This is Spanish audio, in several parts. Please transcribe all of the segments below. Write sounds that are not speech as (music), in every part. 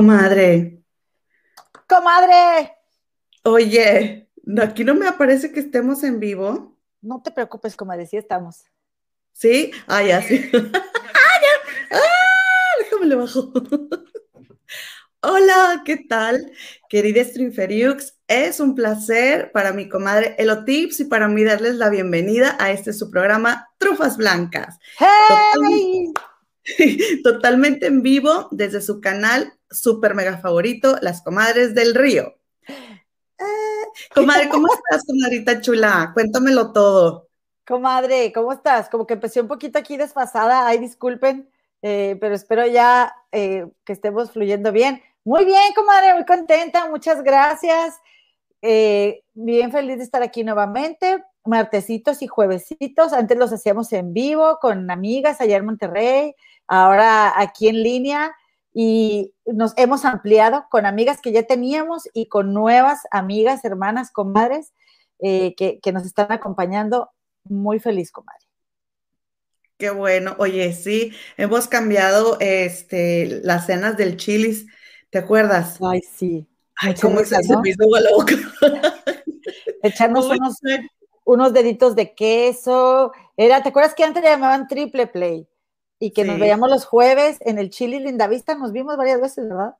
Comadre. Comadre. Oye, aquí no me aparece que estemos en vivo. No te preocupes, comadre, sí estamos. ¿Sí? Ah, ya, sí. (laughs) ¡Ah, ya! ¡Ah! Déjame le bajo. Hola, ¿qué tal? Querida Stringferiux, es un placer para mi comadre Elotips y para mí darles la bienvenida a este su programa Trufas Blancas. ¡Hey! (laughs) Totalmente en vivo desde su canal super mega favorito, Las Comadres del Río. Eh, comadre, ¿cómo (laughs) estás, comadrita chula? Cuéntamelo todo. Comadre, ¿cómo estás? Como que empecé un poquito aquí desfasada, ay, disculpen, eh, pero espero ya eh, que estemos fluyendo bien. Muy bien, comadre, muy contenta, muchas gracias. bien feliz de estar aquí nuevamente, martesitos y juevesitos. Antes los hacíamos en vivo con amigas allá en Monterrey, ahora aquí en línea y nos hemos ampliado con amigas que ya teníamos y con nuevas amigas, hermanas, comadres eh, que, nos están acompañando. Muy feliz, comadre. Qué bueno. Oye, sí, hemos cambiado este, las cenas del chilis. ¿Te acuerdas? Ay, sí. Ay, cómo se ¿no? me la boca. (laughs) Echarnos (laughs) unos, unos deditos de queso. Era, ¿te acuerdas que antes le llamaban triple play? y que nos veíamos los jueves en el Chili Lindavista, nos vimos varias veces, ¿verdad?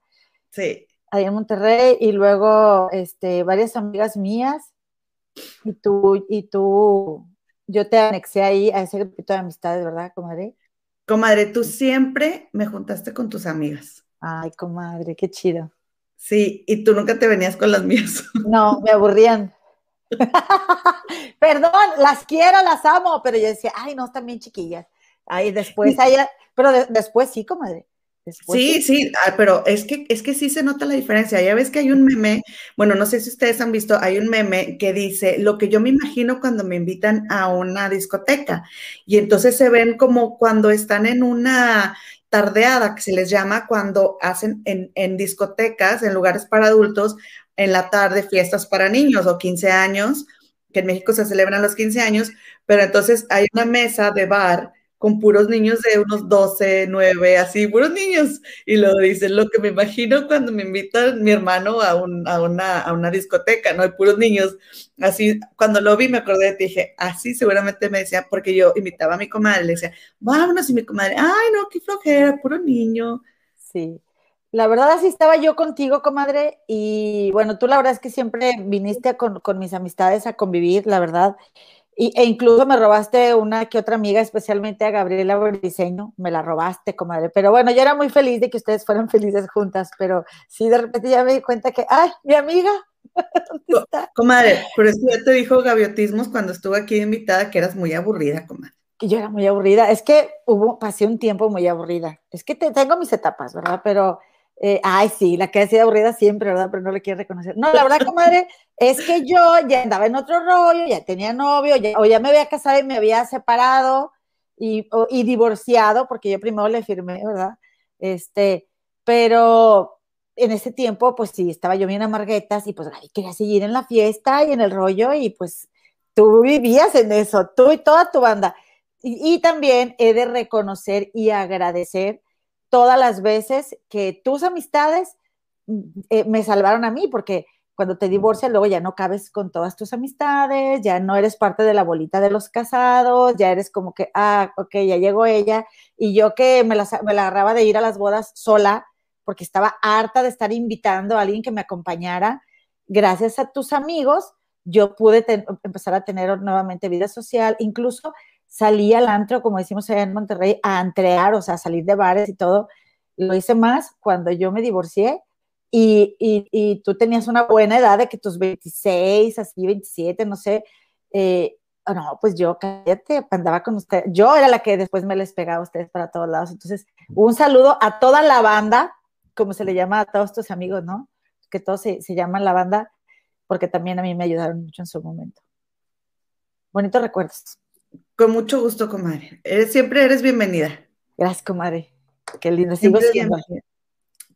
Sí. Ahí en Monterrey, y luego este, varias amigas mías, y tú, y tú, yo te anexé ahí a ese grupito de amistades, ¿verdad, comadre? Comadre, tú siempre me juntaste con tus amigas. Ay, comadre, qué chido. Sí, y tú nunca te venías con las mías. No, me aburrían. (laughs) Perdón, las quiero, las amo, pero yo decía, ay, no, están bien chiquillas. Ahí después, pero después sí, comadre. sí, sí, ah, pero es que, es que sí se nota la diferencia. Ya ves que hay un meme, bueno, no sé si ustedes han visto, hay un meme que dice lo que yo me imagino cuando me invitan a una discoteca. Y entonces se ven como cuando están en una tardeada, que se les llama cuando hacen en, en discotecas, en lugares para adultos, en la tarde fiestas para niños o 15 años, que en México se celebran los 15 años, pero entonces hay una mesa de bar con puros niños de unos 12, 9, así, puros niños. Y lo dicen, lo que me imagino cuando me invita mi hermano a, una, discoteca, ¿no? Hay puros niños. Así, cuando lo vi me acordé de ti, dije, así seguramente me decía, porque yo invitaba a mi comadre, le decía, vámonos, y mi comadre, ay, no, qué flojera, puro niño. Sí. La verdad, así estaba yo contigo, comadre, y bueno, tú la verdad es que siempre viniste con, con mis amistades a convivir, la verdad. e incluso me robaste una que otra amiga, especialmente a Gabriela Briseño, me la robaste, comadre. Pero bueno, yo era muy feliz de que ustedes fueran (laughs) felices juntas, pero sí, de repente ya me di cuenta que, ¡ay, mi amiga! (laughs) ¿Dónde está? Comadre, pero eso ya te dijo Gaviotismos cuando estuve aquí invitada que eras muy aburrida, comadre. Que yo era muy aburrida. Es que hubo, pasé un tiempo muy aburrida. Es que tengo mis etapas, ¿verdad? Pero eh, ay, sí, la que ha sido aburrida siempre, ¿verdad? Pero no le quiere reconocer. No, la verdad, comadre, (laughs) es que yo ya andaba en otro rollo, ya tenía novio, o ya me había casado y me había separado y, divorciado, porque yo primero le firmé, ¿verdad? Este, pero en ese tiempo, pues sí, estaba yo bien amarguetas y pues ay, quería seguir en la fiesta y en el rollo y pues tú vivías en eso, tú y toda tu banda. y también he de reconocer y agradecer todas las veces que tus amistades mm, eh, me salvaron a mí, porque cuando te divorcias luego ya no cabes con todas tus amistades, ya no eres parte de la bolita de los casados, ya eres como que, ah, ok, ya llegó ella, y yo que me la, me la agarraba de ir a las bodas sola, porque estaba harta de estar invitando a alguien que me acompañara, gracias a tus amigos, yo pude empezar a tener nuevamente vida social, incluso salí al antro, como decimos allá en Monterrey, a entrear, o sea, a salir de bares y todo. Lo hice más cuando yo me divorcié y, y, tú tenías una buena edad de que tus 26, así 27, no sé. Eh, no, pues yo, cállate, andaba con usted. Yo era la que después me les pegaba a ustedes para todos lados. Entonces, un saludo a toda la banda, como se le llama a todos tus amigos, ¿no? Que todos se, se llaman la banda, porque también a mí me ayudaron mucho en su momento. Bonitos recuerdos. Con mucho gusto, comadre. siempre eres bienvenida. Gracias, comadre. Qué lindo. Sigo siendo.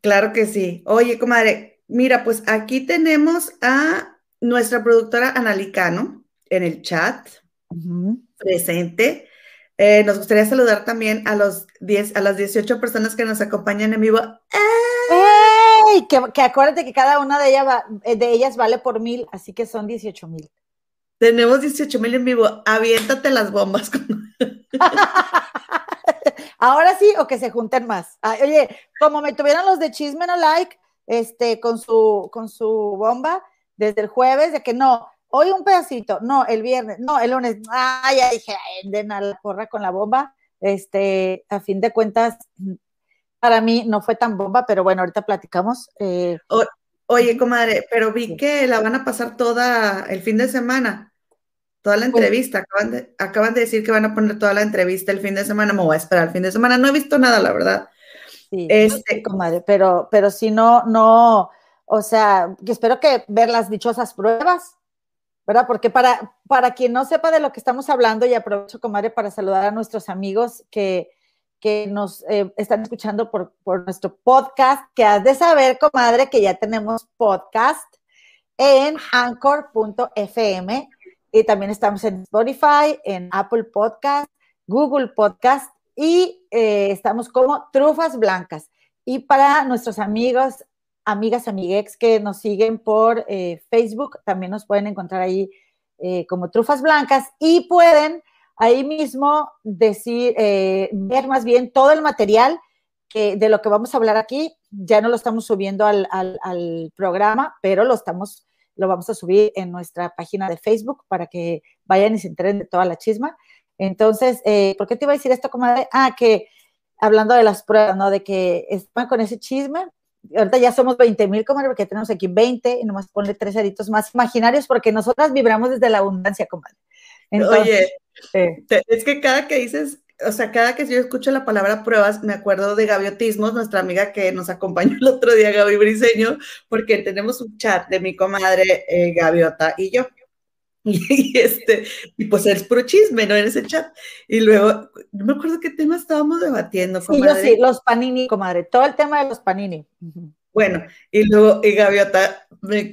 Claro que sí. Oye, comadre, mira, pues aquí tenemos a nuestra productora Analicano en el chat, presente. Eh, nos gustaría saludar también a, los 10, a las 18 personas que nos acompañan en vivo. ¡Eh! y que, que, acuérdate que cada una de, ellas de ellas vale por mil, así que son 18 mil. Tenemos 18 mil en vivo. Aviéntate las bombas. (laughs) Ahora sí, o que se junten más. oye, como me tuvieron los de Chisme No Like, este, con su, con su bomba, desde el jueves, de que no, hoy un pedacito, no, el viernes, no, el lunes, ay, ya dije, den a la porra con la bomba. Este, a fin de cuentas, para mí no fue tan bomba, pero bueno, ahorita platicamos. Eh, oye, comadre, pero vi que la van a pasar toda el fin de semana, toda la entrevista. Acaban de, acaban de decir que van a poner toda la entrevista el fin de semana. Me voy a esperar el fin de semana. No he visto nada, la verdad. Sí, este, comadre, pero, pero si no, no, o sea, espero que ver las dichosas pruebas, ¿verdad? Porque para, para quien no sepa de lo que estamos hablando, y aprovecho, comadre, para saludar a nuestros amigos que, que nos eh, están escuchando por, por, nuestro podcast, que has de saber, comadre, que ya tenemos podcast en anchor.fm y también estamos en Spotify, en Apple Podcast, Google Podcast y eh, estamos como Trufas Blancas. Y para nuestros amigos amigas, amiguex que nos siguen por eh, Facebook, también nos pueden encontrar ahí como Trufas Blancas y pueden ahí mismo decir, eh, ver más bien todo el material que, de lo que vamos a hablar aquí. Ya no lo estamos subiendo al, programa, pero lo estamos, lo vamos a subir en nuestra página de Facebook para que vayan y se enteren de toda la chisma. Entonces, ¿por qué te iba a decir esto, comadre? Ah, que hablando de las pruebas, ¿no? De que están con ese chisme, ahorita ya somos 20 mil, comadre, porque tenemos aquí 20 y nomás ponle tres aritos más imaginarios porque nosotras vibramos desde la abundancia, comadre. Oye, es que cada que dices, o sea, cada que yo escucho la palabra pruebas, me acuerdo de Gaviotismos, nuestra amiga que nos acompañó el otro día, Gaby Briseño, porque tenemos un chat de mi comadre eh, Gaviota y yo. (laughs) Y, este, y pues es puro chisme, ¿no? En ese chat. Y luego, no me acuerdo qué tema estábamos debatiendo, comadre. Sí, yo sí, los panini, comadre, todo el tema de los panini. Bueno, y luego, y Gaviota me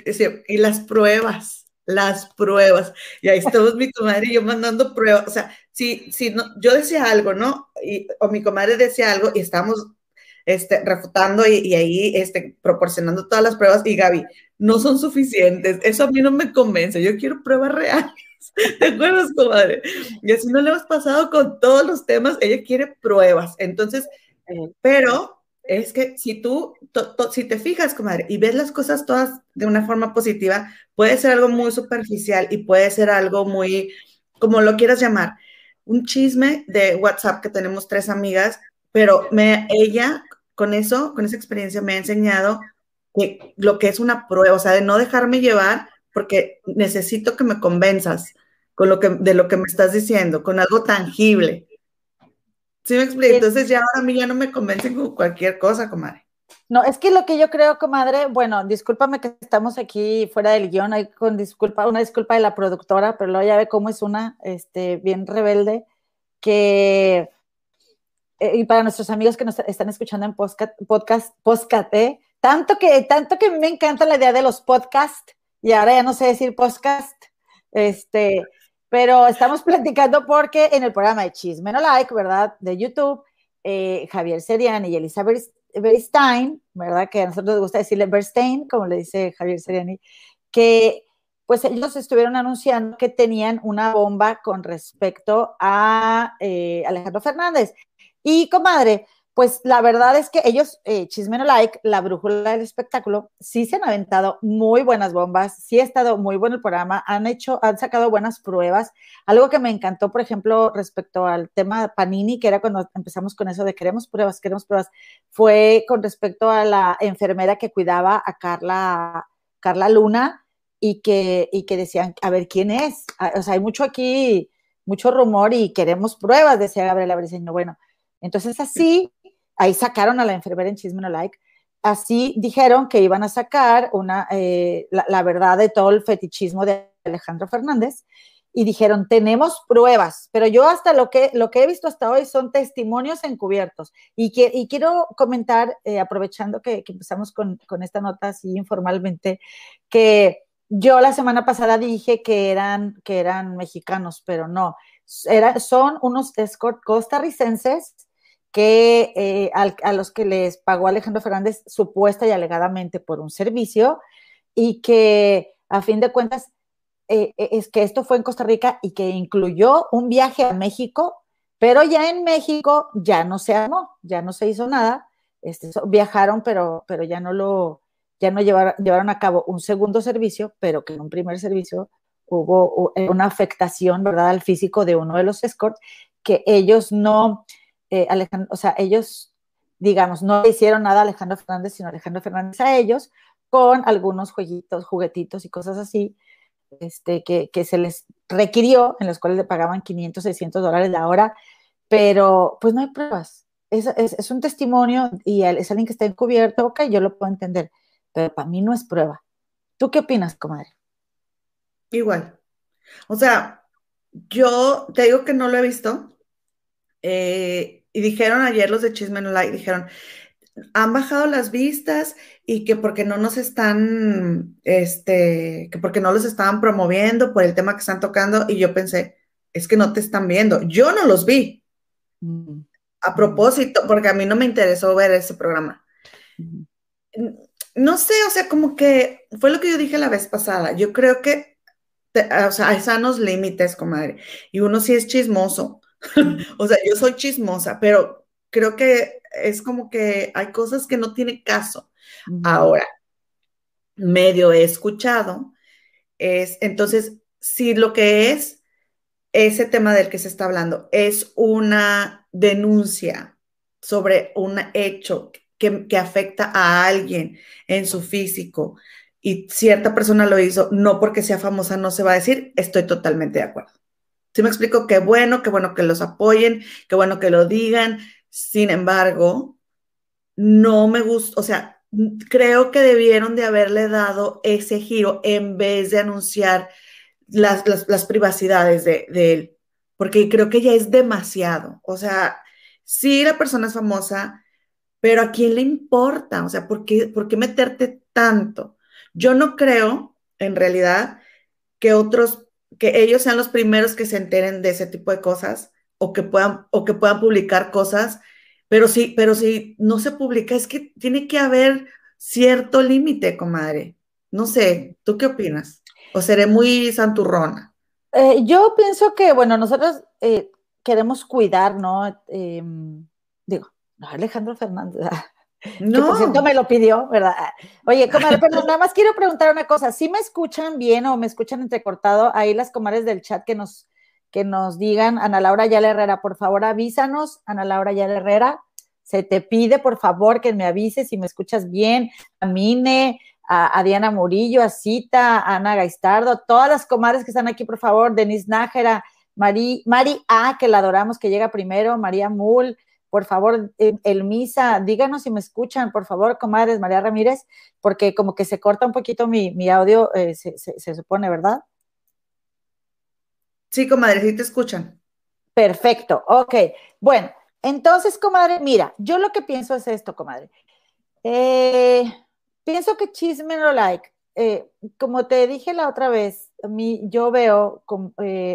y las pruebas, las pruebas. Y ahí estamos mi comadre y yo mandando pruebas. O sea, si, si no, yo decía algo, ¿no? Y, o mi comadre decía algo y estábamos este, refutando y, y, ahí este, proporcionando todas las pruebas. Y Gaby, no son suficientes. Eso a mí no me convence. Yo quiero pruebas reales. (laughs) ¿Te acuerdas, comadre? Y así no le hemos pasado con todos los temas. Ella quiere pruebas. Entonces, pero es que si tú, si te fijas, comadre, y ves las cosas todas de una forma positiva, puede ser algo muy superficial y puede ser algo muy, como lo quieras llamar, un chisme de WhatsApp que tenemos tres amigas, pero me, ella con eso, con esa experiencia me ha enseñado que lo que es una prueba, o sea, de no dejarme llevar porque necesito que me convenzas con lo que, de lo que me estás diciendo, con algo tangible. ¿Sí me explico? Entonces ya ahora a mí ya no me convencen con cualquier cosa, comadre. No, es que lo que yo creo, comadre, bueno, discúlpame que estamos aquí fuera del guion, hay con disculpa, una disculpa de la productora, pero luego ya ve cómo es una, este, bien rebelde, que, eh, y para nuestros amigos que nos están escuchando en podcast, podcast, podcast, ¿eh? Tanto que, tanto que me encanta la idea de los podcasts, y ahora ya no sé decir podcast, este, pero estamos (laughs) platicando porque en el programa de Chisme No Like, ¿verdad? De YouTube, eh, Javier Seriani y Elizabeth Berstein, ¿verdad? Que a nosotros nos gusta decirle Berstein, como le dice Javier Seriani, que pues ellos estuvieron anunciando que tenían una bomba con respecto a eh, Alejandro Fernández. Y comadre, pues la verdad es que ellos, eh, Chismeno Like, la brújula del espectáculo, sí se han aventado muy buenas bombas, sí ha estado muy bueno el programa, han hecho, han sacado buenas pruebas. Algo que me encantó, por ejemplo, respecto al tema Panini, que era cuando empezamos con eso de queremos pruebas, queremos pruebas, fue con respecto a la enfermera que cuidaba a Carla, Carla Luna y que, y que decían, a ver, ¿quién es? Ah, o sea, hay mucho aquí, mucho rumor y queremos pruebas, decía Gabriela Briceño. Bueno, entonces así ahí sacaron a la enfermera en Chisme No Like, así dijeron que iban a sacar una, eh, la, verdad de todo el fetichismo de Alejandro Fernández y dijeron, tenemos pruebas, pero yo hasta lo que, lo que he visto hasta hoy son testimonios encubiertos. Y, que, y quiero comentar, eh, aprovechando que, empezamos con, con, esta nota así informalmente, que yo la semana pasada dije que eran, que eran mexicanos, pero no, era, son unos costarricenses que eh, a los que les pagó Alejandro Fernández supuesta y alegadamente por un servicio y que a fin de cuentas eh, eh, es que esto fue en Costa Rica y que incluyó un viaje a México, pero ya en México ya no se armó, ya no se hizo nada, este, viajaron, pero, pero ya no lo, ya no llevaron, llevaron a cabo un segundo servicio, pero que en un primer servicio hubo una afectación, ¿verdad?, al físico de uno de los escorts, que ellos no, eh, Alejandro, o sea, ellos, digamos, no le hicieron nada a Alejandro Fernández, sino Alejandro Fernández a ellos, con algunos jueguitos, juguetitos y cosas así, este, que, se les requirió, en los cuales le pagaban 500, 600 dólares la hora, pero pues no hay pruebas. Es, es, un testimonio y es alguien que está encubierto, ok, yo lo puedo entender, pero para mí no es prueba. ¿Tú qué opinas, comadre? Igual. O sea, yo te digo que no lo he visto. Eh, y dijeron ayer los de Chisme No Like, dijeron, han bajado las vistas y que porque no nos están, este, que porque no los estaban promoviendo por el tema que están tocando. Y yo pensé, es que no te están viendo. Yo no los vi. Mm. A propósito, porque a mí no me interesó ver ese programa. No sé, o sea, como que fue lo que yo dije la vez pasada. Yo creo que, o sea, hay sanos límites, comadre. Y uno sí es chismoso (laughs) o sea, yo soy chismosa, pero creo que es como que hay cosas que no tiene caso. Ahora, medio he escuchado, es entonces, si lo que es ese tema del que se está hablando es una denuncia sobre un hecho que, que afecta a alguien en su físico y cierta persona lo hizo, no porque sea famosa, no se va a decir, estoy totalmente de acuerdo. Si me explico, qué bueno, qué bueno que los apoyen, qué bueno que lo digan. Sin embargo, no me gusta, o sea, creo que debieron de haberle dado ese giro en vez de anunciar las, privacidades de, él, porque creo que ya es demasiado. O sea, sí, la persona es famosa, pero ¿a quién le importa? O sea, ¿por qué, por qué meterte tanto? Yo no creo, en realidad, que otros que ellos sean los primeros que se enteren de ese tipo de cosas o que puedan, o que puedan publicar cosas, pero sí, pero si no se publica, es que tiene que haber cierto límite, comadre. No sé, ¿tú qué opinas? ¿O seré muy santurrona? Eh, yo pienso que, bueno, nosotros eh, queremos cuidar, ¿no? Em, digo, Alejandro Fernández, (laughs) no. Que por cierto me lo pidió, ¿verdad? Oye, comadre, pero (laughs) nada más quiero preguntar una cosa. ¿Sí me escuchan bien o me escuchan entrecortado? Ahí las comadres del chat que nos, que nos digan, Ana Laura Yala Herrera, por favor avísanos, Ana Laura Yala Herrera. Se te pide, por favor, que me avises si me escuchas bien. A Mine, a, Diana Murillo, a Cita, a Ana Gaistardo, todas las comadres que están aquí, por favor, Denise Nájera, Mari, Mari A, que la adoramos, que llega primero, María Mul, por favor, eh, el misa, díganos si me escuchan, por favor, comadres María Ramírez, porque como que se corta un poquito mi, audio, eh, se, supone, ¿verdad? Sí, comadre, sí te escuchan. Perfecto, ok. Bueno, entonces, comadre, mira, yo lo que pienso es esto, comadre. Eh, pienso que chisme no like. como te dije la otra vez, a mí yo veo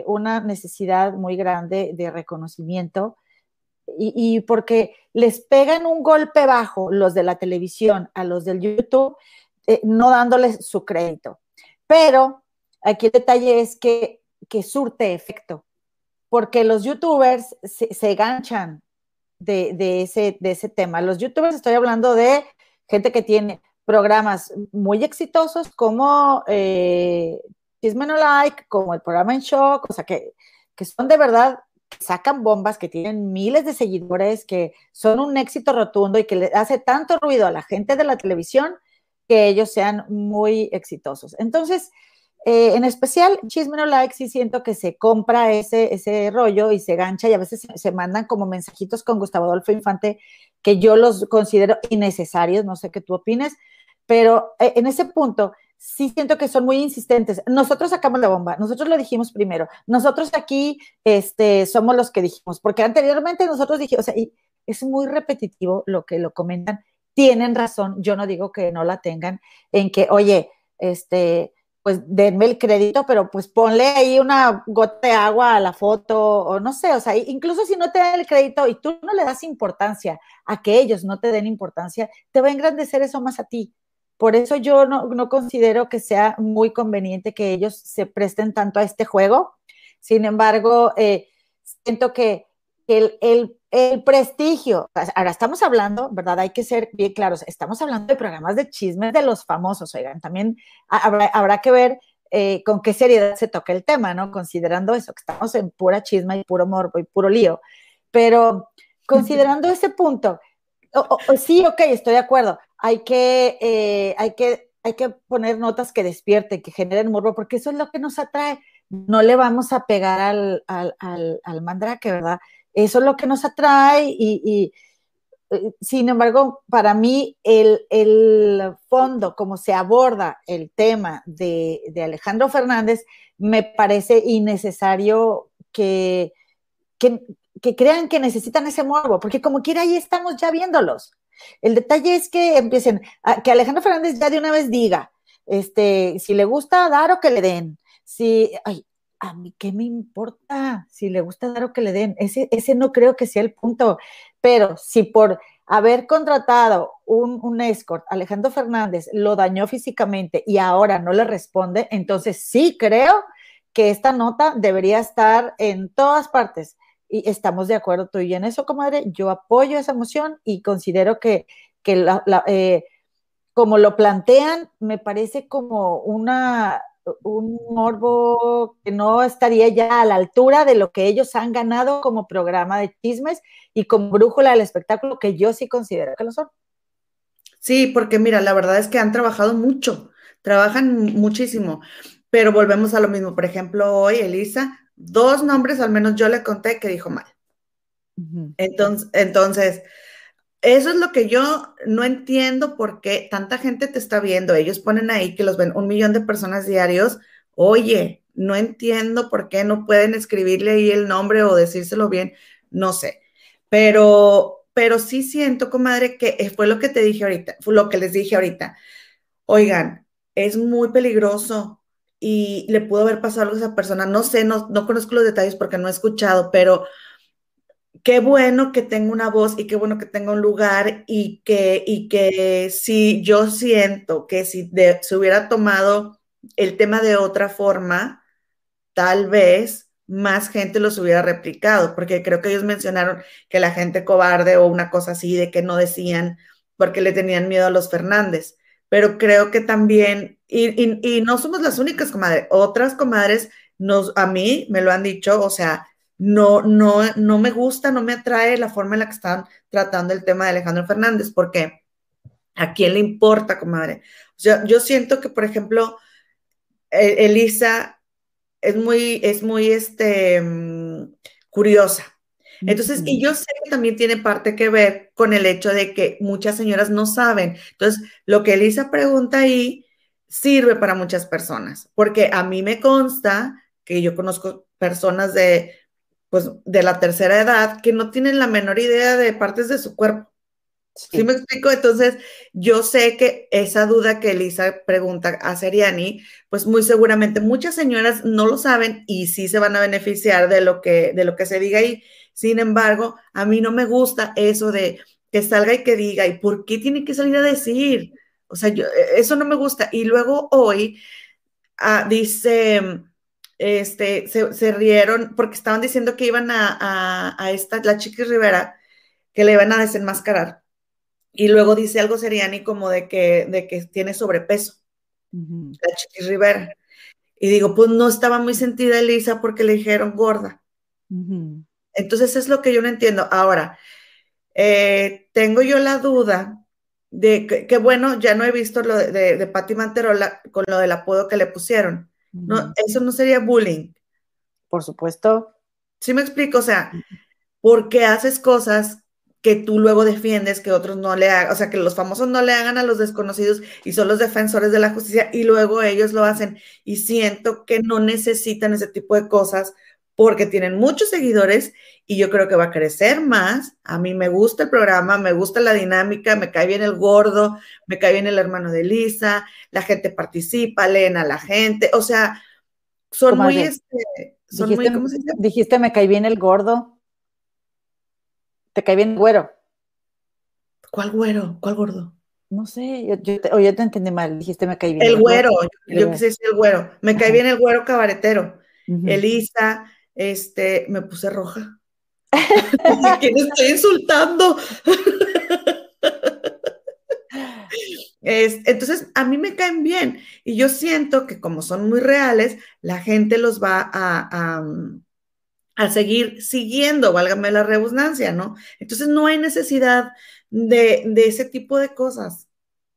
una necesidad muy grande de reconocimiento y, porque les pegan un golpe bajo los de la televisión a los del YouTube, eh, no dándoles su crédito. Pero aquí el detalle es que, que surte efecto, porque los youtubers se, se ganchan de, ese, de ese tema. Los youtubers, estoy hablando de gente que tiene programas muy exitosos como eh, Chisme No Like, como el programa En Shock, o sea, que, que son de verdad sacan bombas, que tienen miles de seguidores, que son un éxito rotundo y que le hace tanto ruido a la gente de la televisión que ellos sean muy exitosos. Entonces, eh, en especial, Chisme No Like, sí siento que se compra ese, ese rollo y se gancha y a veces se, se mandan como mensajitos con Gustavo Adolfo Infante que yo los considero innecesarios, no sé qué tú opines, pero eh, en ese punto sí siento que son muy insistentes. Nosotros sacamos la bomba, nosotros lo dijimos primero, nosotros aquí este, somos los que dijimos, porque anteriormente nosotros dijimos, o sea, y es muy repetitivo lo que lo comentan, tienen razón, yo no digo que no la tengan, en que, oye, este, pues denme el crédito, pero pues ponle ahí una gota de agua a la foto, o no sé, o sea, incluso si no te dan el crédito y tú no le das importancia a que ellos no te den importancia, te va a engrandecer eso más a ti. Por eso yo no, considero que sea muy conveniente que ellos se presten tanto a este juego. Sin embargo, eh, siento que el, el, prestigio, ahora estamos hablando, ¿verdad? Hay que ser bien claros, estamos hablando de programas de chismes de los famosos, oigan, también habrá, que ver eh, con qué seriedad se toca el tema, ¿no? Considerando eso, que estamos en pura chisma y puro morbo y puro lío, pero considerando ese punto, sí, ok, estoy de acuerdo, hay que, eh, hay que, hay que poner notas que despierten, que generen morbo, porque eso es lo que nos atrae. No le vamos a pegar al, al, al, al mandrake, ¿verdad? Eso es lo que nos atrae y, eh, sin embargo, para mí el, fondo, como se aborda el tema de, Alejandro Fernández, me parece innecesario que, que, crean que necesitan ese morbo, porque como quiera ahí estamos ya viéndolos. El detalle es que empiecen, que Alejandro Fernández ya de una vez diga, este, si le gusta dar o que le den. Si, ay, a mí qué me importa si le gusta dar o que le den. Ese, ese no creo que sea el punto. Pero si por haber contratado un, un, escort, Alejandro Fernández, lo dañó físicamente y ahora no le responde, entonces sí creo que esta nota debería estar en todas partes. Y estamos de acuerdo tú y en eso, comadre. Yo apoyo esa moción y considero que, que eh, como lo plantean, me parece como una un morbo que no estaría ya a la altura de lo que ellos han ganado como programa de chismes y como brújula del espectáculo, que yo sí considero que lo son. Sí, porque mira, la verdad es que han trabajado mucho, trabajan muchísimo, pero volvemos a lo mismo. Por ejemplo, hoy Elisa, dos nombres al menos yo le conté que dijo mal. Entonces, entonces, eso es lo que yo no entiendo por qué tanta gente te está viendo. Ellos ponen ahí que los ven un millón de personas diarios. Oye, no entiendo por qué no pueden escribirle ahí el nombre o decírselo bien, no sé. Pero, pero sí siento, comadre, que fue lo que te dije ahorita, fue lo que les dije ahorita. Oigan, es muy peligroso y le pudo haber pasado algo a esa persona. No sé, no, no conozco los detalles porque no he escuchado, pero qué bueno que tenga una voz y qué bueno que tenga un lugar y que, y que si yo siento que si se hubiera tomado el tema de otra forma, tal vez más gente los hubiera replicado, porque creo que ellos mencionaron que la gente cobarde o una cosa así de que no decían porque le tenían miedo a los Fernández, pero creo que también, y, y no somos las únicas comadres, otras comadres nos, a mí me lo han dicho, o sea, no, no, no me gusta, no me atrae la forma en la que están tratando el tema de Alejandro Fernández, porque ¿a quién le importa, comadre? O sea, yo siento que, por ejemplo, e, Elisa es muy, es muy, este, mm, curiosa. Entonces, y yo sé que también tiene parte que ver con el hecho de que muchas señoras no saben. Entonces, lo que Elisa pregunta ahí sirve para muchas personas, porque a mí me consta que yo conozco personas de pues de la tercera edad que no tienen la menor idea de partes de su cuerpo. Sí. me explico? Entonces, yo sé que esa duda que Elisa pregunta a Seriani, pues muy seguramente muchas señoras no lo saben y sí se van a beneficiar de lo que, de lo que se diga ahí. Sin embargo, a mí no me gusta eso de que salga y que diga, ¿y por qué tiene que salir a decir? O sea, yo, e, eso no me gusta. Y luego hoy ah, dice este, se, rieron porque estaban diciendo que iban a, a, esta, la Chiquis Rivera, que le iban a desenmascarar. Y luego dice algo Seriani como de que, de que tiene sobrepeso, la Chiquis Rivera. Y digo, pues no estaba muy sentida Elisa porque le dijeron gorda. Entonces es lo que yo no entiendo. Ahora, eh, tengo yo la duda de que, bueno, ya no he visto lo de, de, de Patti Manterola con lo del apodo que le pusieron. No, eso no sería bullying. Por supuesto. Sí me explico, o sea, ¿por qué haces cosas que tú luego defiendes que otros no le hagan, o sea, que los famosos no le hagan a los desconocidos y son los defensores de la justicia y luego ellos lo hacen y siento que no necesitan ese tipo de cosas porque tienen muchos seguidores y yo creo que va a crecer más. A mí me gusta el programa, me gusta la dinámica, me cae bien el gordo, me cae bien el hermano de Lisa, la gente participa, leen a la gente, o sea, son muy, este, son dijiste, muy, ¿cómo se dice? Dijiste, me cae bien el gordo. ¿Te cae bien el güero? ¿Cuál güero? ¿Cuál gordo? No sé, yo, yo, te, o yo te entendí mal, dijiste me cae bien. El, güero, yo, quise decir el güero. Me cae bien el güero cabaretero. Elisa, este, me puse roja. quién estoy insultando? entonces, a mí me caen bien y yo siento que como son muy reales, la gente los va a, a, seguir siguiendo, válgame la redundancia, ¿no? Entonces, no hay necesidad de, de ese tipo de cosas,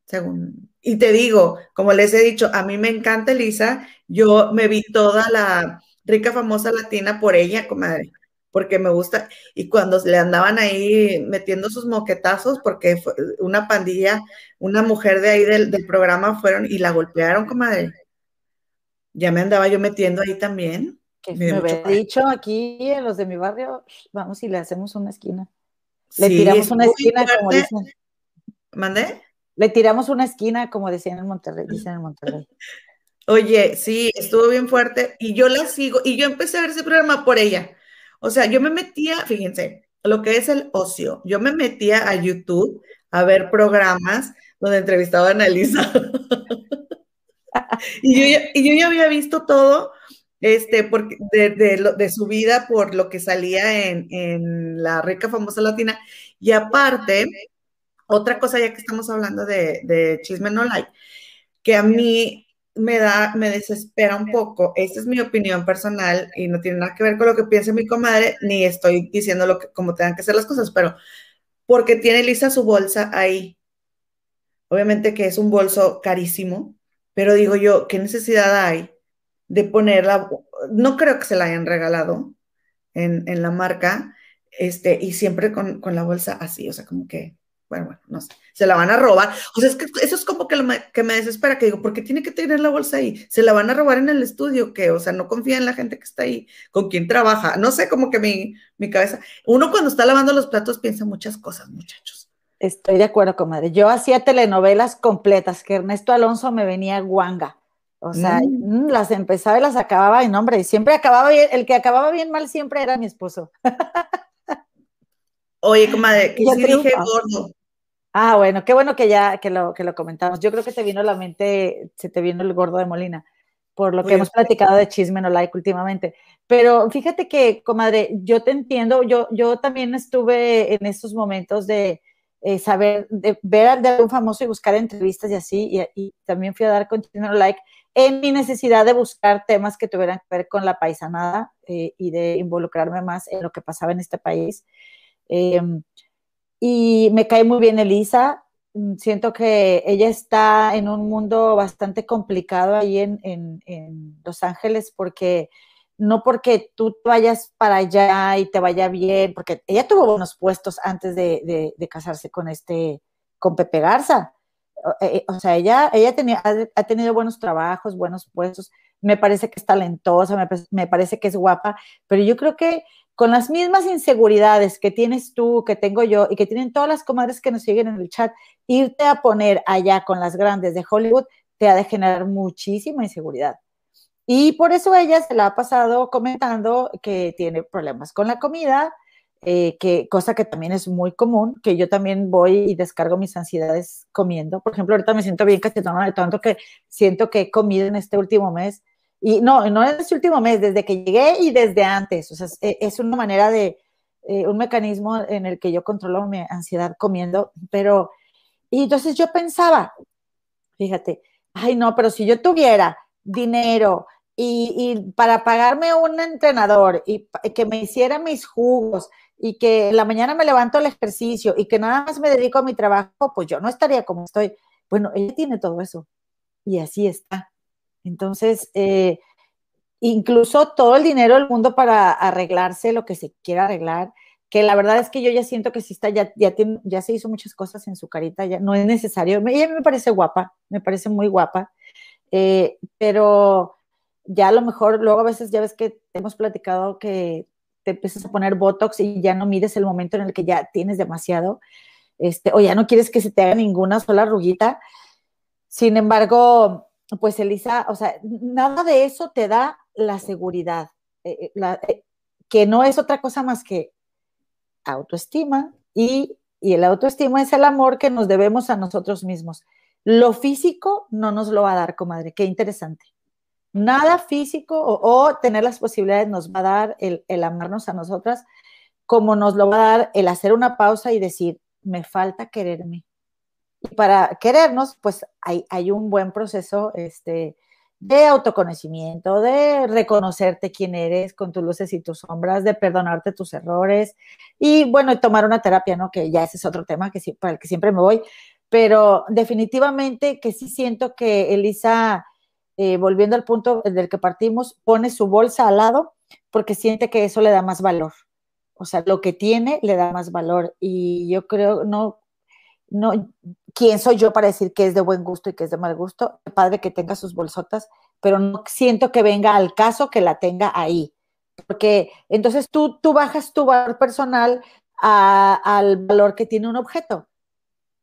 según. Y te digo, como les he dicho, a mí me encanta Elisa, yo me vi toda la rica famosa latina por ella, comadre porque me gusta. Y cuando le andaban ahí metiendo sus moquetazos, porque fue una pandilla, una mujer de ahí del, programa fueron y la golpearon, comadre. Ya me andaba yo metiendo ahí también. Que me, había dicho aquí en los de mi barrio, vamos y le hacemos una esquina. Le tiramos una esquina, como dicen. ¿Mandé? Le tiramos una esquina, como decían en Monterrey, dicen en Monterrey. (laughs) Oye, sí, estuvo bien fuerte y yo la sigo y yo empecé a ver ese programa por ella o sea, yo me metía, fíjense, lo que es el ocio, yo me metía a YouTube a ver programas donde entrevistaban a Elisa. (laughs) y, yo ya, había visto todo este, porque de, su vida por lo que salía en, la rica famosa latina. Y aparte, otra cosa ya que estamos hablando de, de Chisme No Like, que a mí me da, me desespera un poco. Esta es mi opinión personal y no tiene nada que ver con lo que piense mi comadre, ni estoy diciendo lo que, cómo tengan que ser las cosas, pero porque tiene lista su bolsa ahí. Obviamente que es un bolso carísimo, pero digo yo, ¿qué necesidad hay de ponerla? No creo que se la hayan regalado en, la marca, este, y siempre con, con la bolsa así, o sea, como que bueno, bueno, no sé, se la van a robar. O sea, es que eso es como que, me, que me desespera, que digo, ¿por qué tiene que tener la bolsa ahí? Se la van a robar en el estudio, que, o sea, no confía en la gente que está ahí, con quien trabaja. No sé, como que mi, mi cabeza, uno cuando está lavando los platos piensa muchas cosas, muchachos. Estoy de acuerdo, comadre. Yo hacía telenovelas completas, que Ernesto Alonso me venía guanga. O sea, mm. Mm, las empezaba y las acababa, y nombre, y siempre acababa bien, el que acababa bien mal siempre era mi esposo. (laughs) Oye, comadre, que sí dije gordo. Ah, bueno, qué bueno que ya que lo, que lo comentamos. Yo creo que te vino a la mente, se te vino el gordo de Molina, por lo que hemos platicado de chisme no like últimamente. Pero fíjate que, comadre, yo te entiendo, yo, yo también estuve en estos momentos de eh, saber, de ver al de un famoso y buscar entrevistas y así, y, también fui a dar con chisme no like en mi necesidad de buscar temas que tuvieran que ver con la paisanada eh, y de involucrarme más en lo que pasaba en este país. Em, y me cae muy bien Elisa. Mm, siento que ella está en un mundo bastante complicado ahí en, en, Los Ángeles porque no porque tú vayas para allá y te vaya bien, porque ella tuvo buenos puestos antes de, de, casarse con este, con Pepe Garza. O, eh, eh, sea, ella, ella tenía, ha, tenido buenos trabajos, buenos puestos, me parece que es talentosa, me, me, parece que es guapa, pero yo creo que con las mismas inseguridades que tienes tú, que tengo yo y que tienen todas las comadres que nos siguen en el chat, irte a poner allá con las grandes de Hollywood te ha de generar muchísima inseguridad. Y por eso ella se la ha pasado comentando que tiene problemas con la comida, eh, que, cosa que también es muy común, que yo también voy y descargo mis ansiedades comiendo. Por ejemplo, ahorita me siento bien cachetonada de tanto que siento que he comido en este último mes y no, no en este último mes, desde que llegué y desde antes. O sea, es, una manera de, eh, un mecanismo en el que yo controlo mi ansiedad comiendo, pero, y entonces yo pensaba, fíjate, ay no, pero si yo tuviera dinero y, y para pagarme un entrenador y, que me hiciera mis jugos y que en la mañana me levanto al ejercicio y que nada más me dedico a mi trabajo, pues yo no estaría como estoy. Bueno, ella tiene todo eso y así está. Entonces, eh, incluso todo el dinero del mundo para arreglarse lo que se quiera arreglar, que la verdad es que yo ya siento que sí está, ya, ya, ya se hizo muchas cosas en su carita, ya no es necesario. Ella me parece guapa, me parece muy guapa, eh, pero ya a lo mejor, luego a veces ya ves que hemos platicado que te empiezas a poner Botox y ya no mides el momento en el que ya tienes demasiado, este, o ya no quieres que se te haga ninguna sola ruguita. Sin embargo, pues Elisa, o sea, nada de eso te da la seguridad, eh, eh, eh, que no es otra cosa más que autoestima y, y el autoestima es el amor que nos debemos a nosotros mismos. Lo físico no nos lo va a dar, comadre, qué interesante. Nada físico o, tener las posibilidades nos va a dar el, el, amarnos a nosotras, como nos lo va a dar el hacer una pausa y decir, me falta quererme. Y para querernos, pues hay, hay un buen proceso este, de autoconocimiento, de reconocerte quién eres con tus luces y tus sombras, de perdonarte tus errores y bueno, tomar una terapia, ¿no? Que ya ese es otro tema que, para el que siempre me voy, pero definitivamente que sí siento que Elisa, eh, volviendo al punto del que partimos, pone su bolsa al lado porque siente que eso le da más valor. O sea, lo que tiene le da más valor. Y yo creo, no, no, ¿quién soy yo para decir que es de buen gusto y que es de mal gusto? Padre que tenga sus bolsotas, pero no siento que venga al caso que la tenga ahí. Porque entonces tú, tú bajas tu valor personal al valor que tiene un objeto.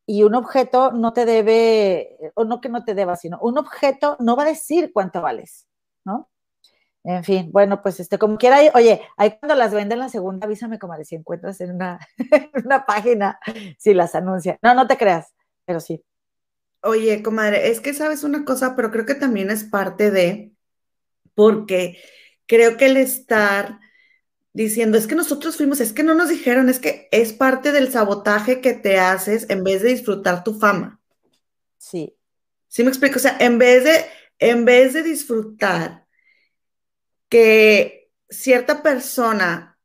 Y un objeto no te debe, o no que no te deba, sino un objeto no va a decir cuánto vales. En fin, bueno, pues este, como quiera, oye, ahí cuando las venden la segunda, avísame como si encuentras en una, (laughs) una página, si las anuncia. No, no te creas, pero sí. Oye, comadre, es que sabes una cosa, pero creo que también es parte de, porque creo que el estar diciendo, es que nosotros fuimos, es que no nos dijeron, es que es parte del sabotaje que te haces en vez de disfrutar tu fama. Sí. ¿Sí me explico? O sea, en vez de, en vez de disfrutar que cierta persona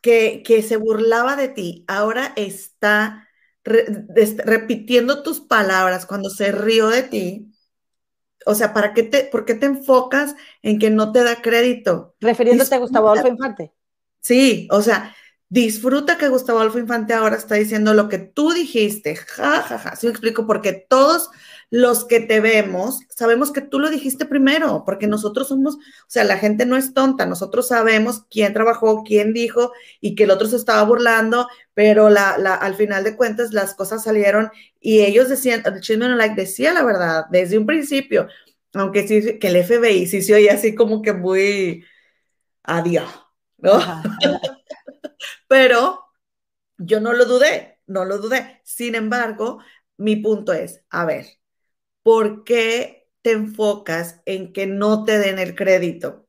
que, se burlaba de ti ahora está repitiendo tus palabras cuando se rió de ti. O sea, ¿para qué te, ¿por qué te enfocas en que no te da crédito? Refiriéndote a Gustavo Adolfo Infante. Sí, o sea, disfruta que Gustavo Adolfo Infante ahora está diciendo lo que tú dijiste. Ja, ja, ja. Sí me explico, porque todos los que te vemos, sabemos que tú lo dijiste primero, porque nosotros somos, o sea, la gente no es tonta, nosotros sabemos quién trabajó, quién dijo y que el otro se estaba burlando, pero la, al final de cuentas las cosas salieron y ellos decían, el chisme no like decía la verdad desde un principio, aunque sí, que el FBI sí se oía así como que muy adiós, ¿no? (laughs) pero yo no lo dudé, no lo dudé. Sin embargo, mi punto es, a ver, ¿por qué te enfocas en que no te den el crédito?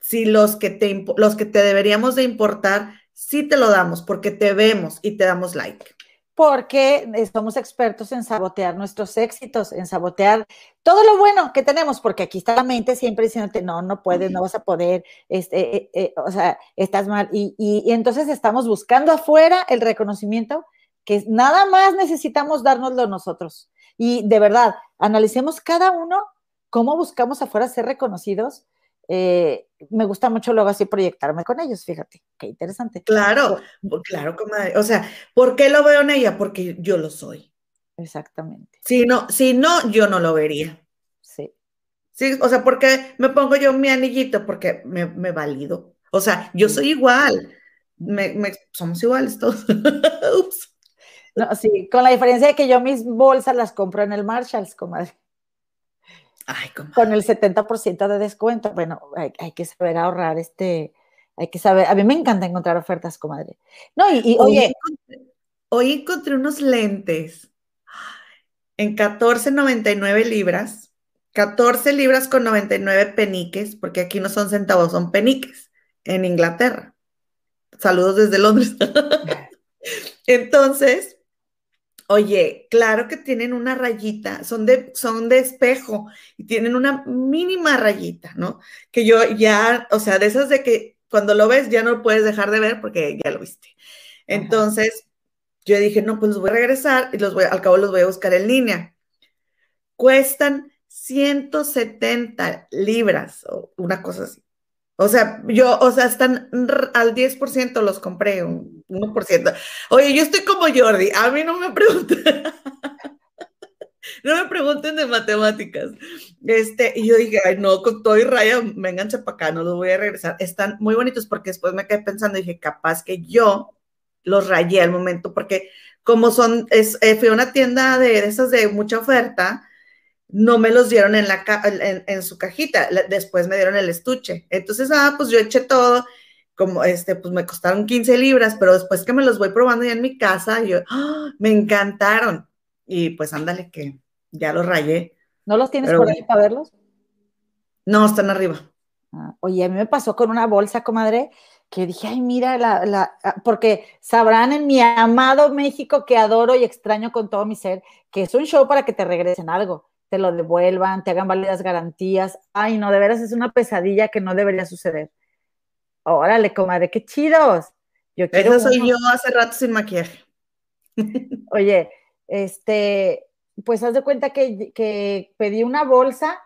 Si los que te, los que te deberíamos de importar, sí te lo damos porque te vemos y te damos like. Porque somos expertos en sabotear nuestros éxitos, en sabotear todo lo bueno que tenemos, porque aquí está la mente siempre diciéndote, no, no puedes, no vas a poder, este, eh, eh, o sea, estás mal. Y, y entonces estamos buscando afuera el reconocimiento que nada más necesitamos dárnoslo nosotros. Y de verdad, analicemos cada uno cómo buscamos afuera ser reconocidos. Eh, me gusta mucho luego así proyectarme con ellos, fíjate, qué interesante. Claro, claro, comadre. O sea, ¿por qué lo veo en ella? Porque yo lo soy. Exactamente. Si no, si no, yo no lo vería. Sí. Sí, o sea, ¿por qué me pongo yo mi anillito? Porque me, me valido. O sea, yo soy igual. somos iguales todos. (laughs) Ups. No, sí, con la diferencia de que yo mis bolsas las compro en el Marshalls, comadre. Ay, Con el 70% de descuento. Bueno, hay, que saber ahorrar este, hay que saber, a mí me encanta encontrar ofertas, comadre. No, y, oye. Hoy encontré, unos lentes en 14.99 libras, 14 libras con 99 peniques, porque aquí no son centavos, son peniques en Inglaterra. Saludos desde Londres. (laughs) Entonces, Oye, claro que tienen una rayita, son de, son de espejo y tienen una mínima rayita, ¿no? Que yo ya, o sea, de esas de que cuando lo ves ya no lo puedes dejar de ver porque ya lo viste. Entonces, yo dije, no, pues los voy a regresar y los voy, al cabo los voy a buscar en línea. Cuestan 170 libras o una cosa así. O sea, yo, o sea, están al 10% los compré, un 1%. Oye, yo estoy como Jordi, a mí no me preguntan. (laughs) no me pregunten de matemáticas. Este, y yo dije, ay, no, con todo y raya, vénganse para acá, no los voy a regresar. Están muy bonitos porque después me quedé pensando, dije, capaz que yo los rayé al momento, porque como son, es, eh, fui a una tienda de, esas de mucha oferta, no me los dieron en, la, en, en, su cajita, después me dieron el estuche. Entonces, ah, pues yo eché todo, como este, pues me costaron 15 libras, pero después que me los voy probando ya en mi casa, yo, ¡ah! me encantaron. Y pues ándale que ya los rayé. ¿No los tienes por ahí para verlos? No, están arriba. Ah, oye, a mí me pasó con una bolsa, comadre, que dije, ay, mira, la, la, ah, porque sabrán en mi amado México que adoro y extraño con todo mi ser, que es un show para que te regresen algo, te lo devuelvan, te hagan válidas garantías. Ay, no, de veras es una pesadilla que no debería suceder. Órale, comadre, qué chidos. Yo quiero Eso soy yo hace rato sin maquillaje. (laughs) Oye, este, pues haz de cuenta que, pedí una bolsa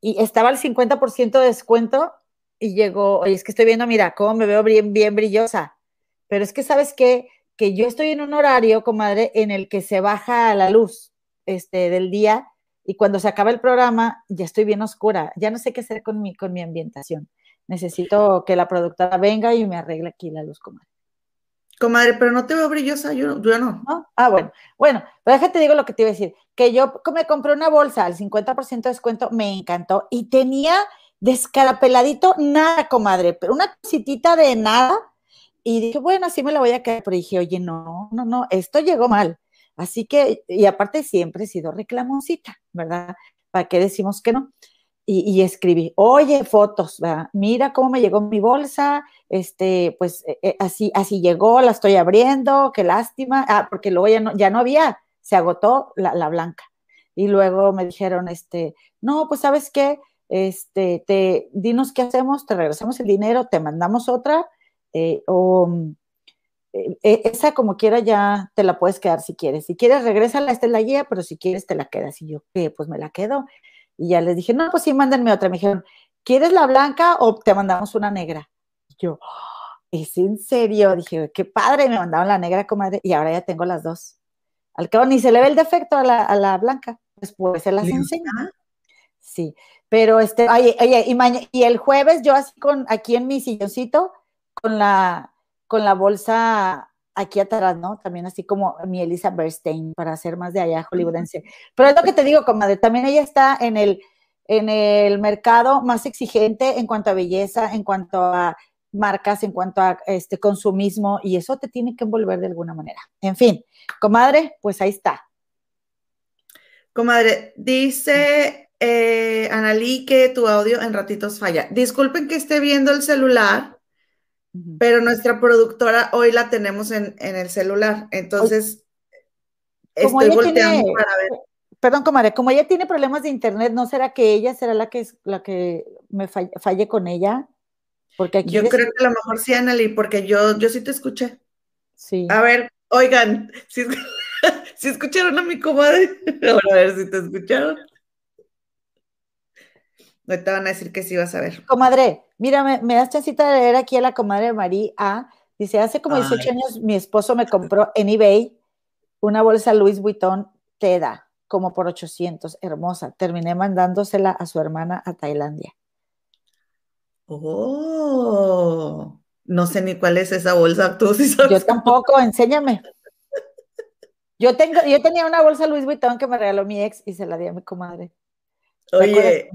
y estaba al 50% de descuento y llegó, oye, es que estoy viendo, mira, cómo me veo bien, bien brillosa. Pero es que, ¿sabes qué? Que yo estoy en un horario, comadre, en el que se baja la luz este, del día y cuando se acaba el programa ya estoy bien oscura. Ya no sé qué hacer con mi, con mi ambientación. Necesito que la productora venga y me arregle aquí la luz, comadre. Comadre, pero no te veo brillosa, yo, no. Ah, bueno. Bueno, pero déjate digo lo que te iba a decir. Que yo me compré una bolsa al 50% de descuento, me encantó. Y tenía descarapeladito nada, comadre, pero una cositita de nada. Y dije, bueno, así me la voy a quedar. Pero dije, oye, no, no, no, esto llegó mal. Así que, y aparte siempre he sido reclamoncita, ¿verdad? ¿Para qué decimos que no? y, escribí, oye, fotos, mira cómo me llegó mi bolsa, este, pues eh, eh, así, así llegó, la estoy abriendo, qué lástima, ah, porque luego ya no, ya no había, se agotó la, blanca. Y luego me dijeron, este, no, pues sabes qué, este, te, dinos qué hacemos, te regresamos el dinero, te mandamos otra, eh, o esa como quiera ya te la puedes quedar si quieres. Si quieres, regrésala, esta es la guía, pero si quieres te la quedas. Y yo, pues me la quedo. Y ya les dije, no, pues sí, mándenme otra. Me dijeron, ¿quieres la blanca o te mandamos una negra? Y yo, ¿es en serio? Dije, qué padre, me mandaron la negra, comadre, y ahora ya tengo las dos. Al cabo ni se le ve el defecto a la, a la blanca, después se las enseña. Sí, pero este, oye, oye, y, y el jueves yo así con, aquí en mi silloncito, con la, con la bolsa aquí atrás, ¿no? También así como mi Elisa Bernstein, para hacer más de allá hollywoodense. Pero es lo que te digo, comadre, también ella está en el, en el mercado más exigente en cuanto a belleza, en cuanto a marcas, en cuanto a este consumismo, y eso te tiene que envolver de alguna manera. En fin, comadre, pues ahí está. Comadre, dice eh, Analí que tu audio en ratitos falla. Disculpen que esté viendo el celular, pero nuestra productora hoy la tenemos en, el celular, entonces estoy volteando para ver. Perdón, comadre, como ella tiene problemas de internet, ¿no será que ella será la que, la que me falle, con ella? Porque aquí yo creo que a lo mejor sí, Anneli, porque yo, yo sí te escuché. Sí. A ver, oigan, si, (laughs) si escucharon a mi comadre, (laughs) a ver si te escucharon. No te van a decir que sí vas a ver. Comadre, mira, me, das chancita de leer aquí a la comadre María A. Dice, hace como 18 años mi esposo me compró en eBay una bolsa Louis Vuitton Teda, como por 800, hermosa. Terminé mandándosela a su hermana a Tailandia. Oh, no sé ni cuál es esa bolsa, tú sí sabes. Yo tampoco, enséñame. Yo, tengo, yo tenía una bolsa Louis Vuitton que me regaló mi ex y se la di a mi comadre. Oye,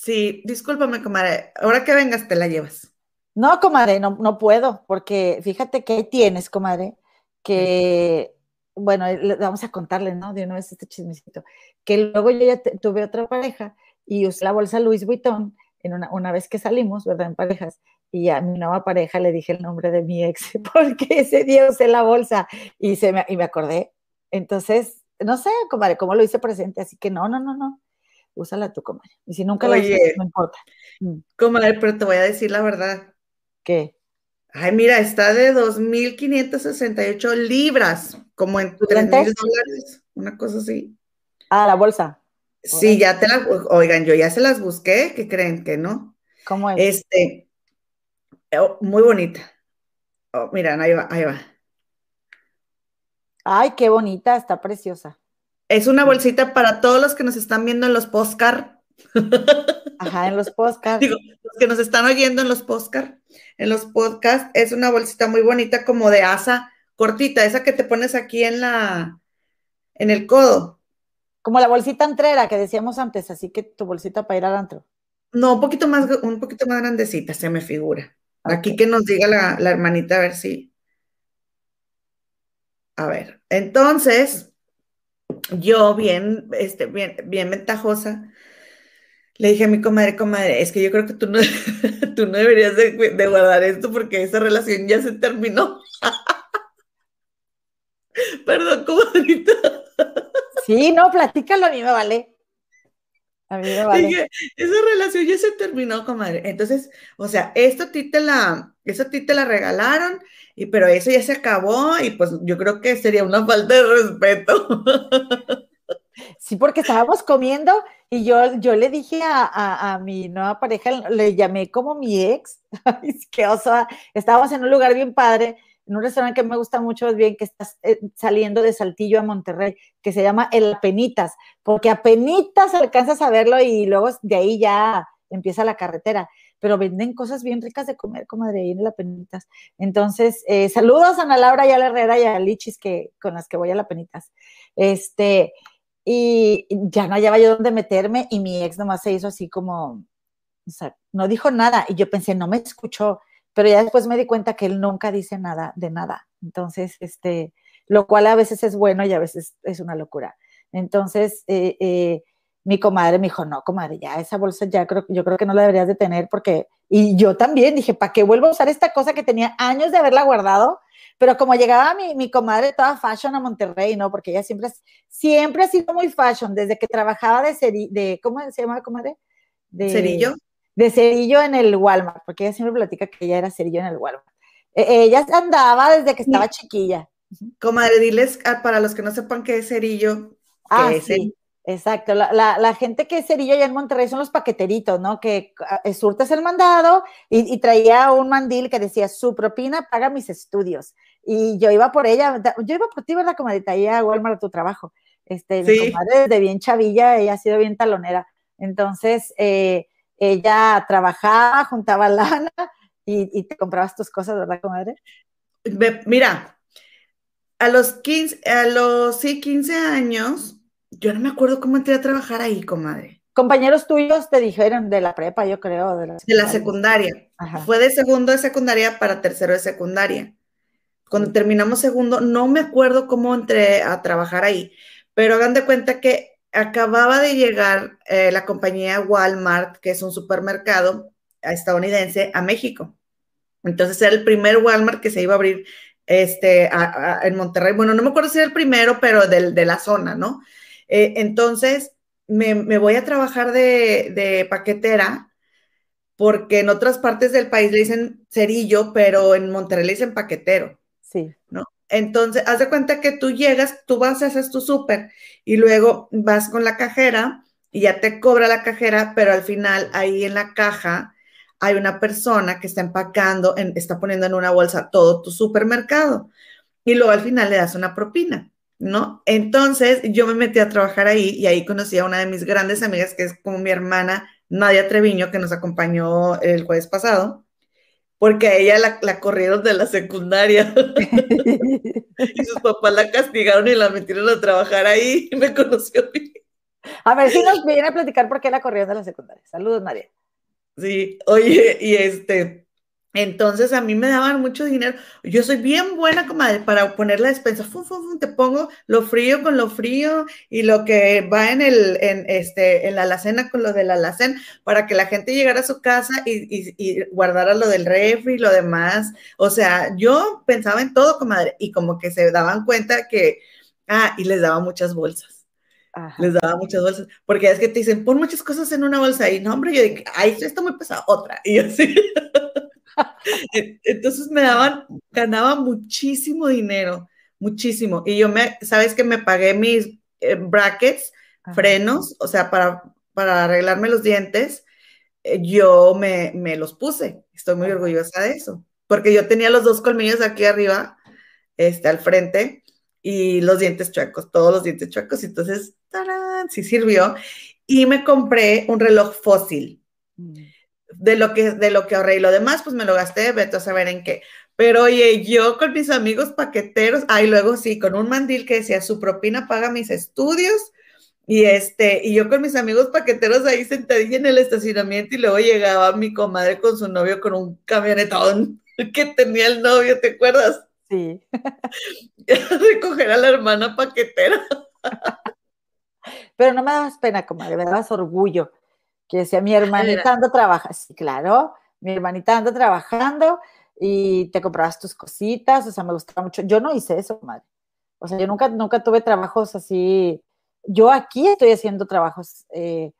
Sí, discúlpame, comadre. Ahora que vengas, te la llevas. No, comadre, no, no puedo, porque fíjate que tienes, comadre, que, bueno, vamos a contarle, ¿no? De una vez este chismecito, que luego yo ya tuve otra pareja y usé la bolsa Louis Vuitton en una, una vez que salimos, ¿verdad? En parejas, y a mi nueva pareja le dije el nombre de mi ex, (laughs) porque ese día usé la bolsa y, se me, y me acordé. Entonces, no sé, comadre, cómo lo hice presente, así que no, no, no, no úsala tú, comadre. Y si nunca la usas, no importa. Mm. Comadre, pero te voy a decir la verdad. ¿Qué? Ay, mira, está de 2.568 libras, como en 3.000 dólares, una cosa así. Ah, la bolsa. Sí, ya te la, oigan, yo ya se las busqué, ¿qué creen que no? ¿Cómo es? Este, oh, muy bonita. Oh, mira, ahí va, ahí va. Ay, qué bonita, está preciosa. Es una bolsita para todos los que nos están viendo en los postcard. (laughs) Ajá, en los podcasts. Digo, los que nos están oyendo en los postcard, en los podcasts, es una bolsita muy bonita como de asa cortita, esa que te pones aquí en la, en el codo. Como la bolsita entrera que decíamos antes, así que tu bolsita para ir al antro. No, un poquito más, un poquito más grandecita, se me figura. Aquí que nos diga la, la hermanita a ver si. A ver, entonces, yo bien, este, bien, bien ventajosa, le dije a mi comadre, comadre, es que yo creo que tú no, (laughs) tú no deberías de, de guardar esto porque esa relación ya se terminó. (laughs) Perdón, comadrita. Sí, no, platícalo, a mí me vale. A mí me vale. Dije, esa relación ya se terminó, comadre. Entonces, o sea, esto a ti te la, eso a ti te la regalaron, y, pero eso ya se acabó, y pues yo creo que sería una falta de respeto. (laughs) Sí, porque estábamos comiendo y yo, yo le dije a, a, a mi nueva pareja, le llamé como mi ex, (laughs) es que oso, estábamos en un lugar bien padre, en un restaurante que me gusta mucho, es bien que estás eh, saliendo de Saltillo a Monterrey, que se llama El Apenitas, porque apenitas alcanzas a verlo y luego de ahí ya empieza la carretera, pero venden cosas bien ricas de comer, comadre, ahí en El Apenitas. Entonces, eh, saludos a Ana Laura y a la Herrera y a Lichis que, con las que voy a El Apenitas. Este, y ya no hallaba yo dónde meterme y mi ex nomás se hizo así como, o sea, no dijo nada y yo pensé, no me escuchó, pero ya después me di cuenta que él nunca dice nada de nada. Entonces, este, lo cual a veces es bueno y a veces es una locura. Entonces, eh, eh, mi comadre me dijo, no, comadre, ya esa bolsa ya creo, yo creo que no la deberías de tener porque, y yo también dije, ¿para qué vuelvo a usar esta cosa que tenía años de haberla guardado? Pero como llegaba mi, mi comadre toda fashion a Monterrey, ¿no? Porque ella siempre, siempre ha sido muy fashion, desde que trabajaba de, ceri, de ¿cómo se llama, comadre? De, ¿Cerillo? De cerillo en el Walmart, porque ella siempre platica que ella era cerillo en el Walmart. E, ella andaba desde que estaba sí. chiquilla. Comadre, diles para los que no sepan qué es cerillo. Ah, es sí. Exacto, la, la, la, gente que es cerillo allá en Monterrey son los paqueteritos, ¿no? Que uh, surtes el mandado y, y, traía un mandil que decía, su propina paga mis estudios. Y yo iba por ella, yo iba por ti, ¿verdad, comadita? Ahí a Walmart a tu trabajo. Este, sí. mi comadre desde bien chavilla, ella ha sido bien talonera. Entonces, eh, ella trabajaba, juntaba lana y, y, te comprabas tus cosas, ¿verdad, comadre? Mira, a los 15, a los sí, 15 años, yo no me acuerdo cómo entré a trabajar ahí, comadre. Compañeros tuyos te dijeron de la prepa, yo creo. De la secundaria. De la secundaria. Ajá. Fue de segundo de secundaria para tercero de secundaria. Cuando terminamos segundo, no me acuerdo cómo entré a trabajar ahí, pero hagan de cuenta que acababa de llegar eh, la compañía Walmart, que es un supermercado estadounidense, a México. Entonces era el primer Walmart que se iba a abrir este, a, a, en Monterrey. Bueno, no me acuerdo si era el primero, pero de, de la zona, ¿no? Eh, entonces, me, me, voy a trabajar de, de, paquetera porque en otras partes del país le dicen cerillo, pero en Monterrey le dicen paquetero. Sí. ¿No? Entonces, haz de cuenta que tú llegas, tú vas, haces tu súper y luego vas con la cajera y ya te cobra la cajera, pero al final ahí en la caja hay una persona que está empacando, está poniendo en una bolsa todo tu supermercado y luego al final le das una propina. ¿no? Entonces yo me metí a trabajar ahí y ahí conocí a una de mis grandes amigas, que es como mi hermana Nadia Treviño, que nos acompañó el jueves pasado, porque a ella la, la corrieron de la secundaria (laughs) y sus papás la castigaron y la metieron a trabajar ahí y me conoció a mí. A ver si nos viene a platicar por qué la corrieron de la secundaria. Saludos, Nadia. Sí, oye, y este, entonces a mí me daban mucho dinero. Yo soy bien buena, comadre, para poner la despensa. Fum, fum, fum, te pongo lo frío con lo frío y lo que va en el, en este, en la alacena con lo de la alacena, para que la gente llegara a su casa y, y, y guardara lo del refri y lo demás. O sea, yo pensaba en todo, comadre, y como que se daban cuenta que, ah, y les daba muchas bolsas. Ajá. Les daba muchas bolsas, porque es que te dicen, pon muchas cosas en una bolsa y no, hombre, yo digo, ay, esto está muy pesado, otra. Y así. (laughs) Entonces me daban, ganaba muchísimo dinero, muchísimo. Y yo me, sabes que me pagué mis eh, brackets, Ajá. frenos, o sea, para, para arreglarme los dientes, eh, yo me, me, los puse. Estoy muy orgullosa de eso, porque yo tenía los dos colmillos aquí arriba, este, al frente, y los dientes chuecos, todos los dientes chuecos. Entonces, ¡tarán! sí sirvió. Y me compré un reloj fósil. Mm. De lo que, de lo que ahorré y lo demás, pues me lo gasté, vete a saber en qué. Pero oye, yo con mis amigos paqueteros, ay, luego sí, con un mandil que decía, su propina paga mis estudios, y este, y yo con mis amigos paqueteros ahí sentadilla en el estacionamiento y luego llegaba mi comadre con su novio con un camionetón (laughs) que tenía el novio, ¿te acuerdas? Sí. (laughs) Recoger a la hermana paquetera. (laughs) Pero no me dabas pena, comadre, me dabas orgullo. Que decía, mi hermanita anda trabajando. Sí, claro, mi hermanita anda trabajando y te comprabas tus cositas, o sea, me gustaba mucho. Yo no hice eso, comadre. O sea, yo nunca, nunca tuve trabajos así yo aquí estoy haciendo trabajos eh,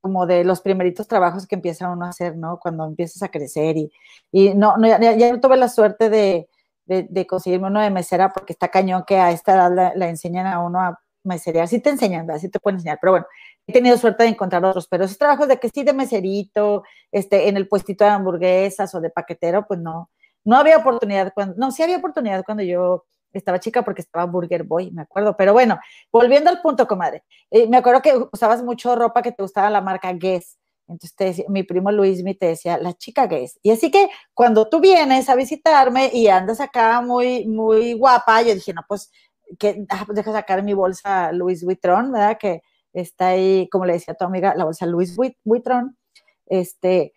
como de los primeritos trabajos que empieza uno a hacer, ¿no? Cuando empiezas a crecer y, y no, no ya, no tuve la suerte de, de, conseguirme uno de mesera porque está cañón que a esta edad la, enseñan a uno a meserear. Sí te enseñan, así te pueden enseñar, pero bueno, he tenido suerte de encontrar otros, pero esos trabajos de que sí de meserito, este, en el puestito de hamburguesas o de paquetero, pues no, no había oportunidad cuando, no, sí había oportunidad cuando yo estaba chica porque estaba Burger Boy, me acuerdo. Pero bueno, volviendo al punto, comadre. Eh, me acuerdo que usabas mucho ropa que te gustaba la marca Guess. Entonces mi primo Luis me te decía, la chica Guess. Y así que cuando tú vienes a visitarme y andas acá muy, muy guapa, yo dije, no, pues, que ah, pues deja sacar mi bolsa Louis Vuitton, ¿verdad? Que está ahí, como le decía a tu amiga, la bolsa Louis Vuitton. Este,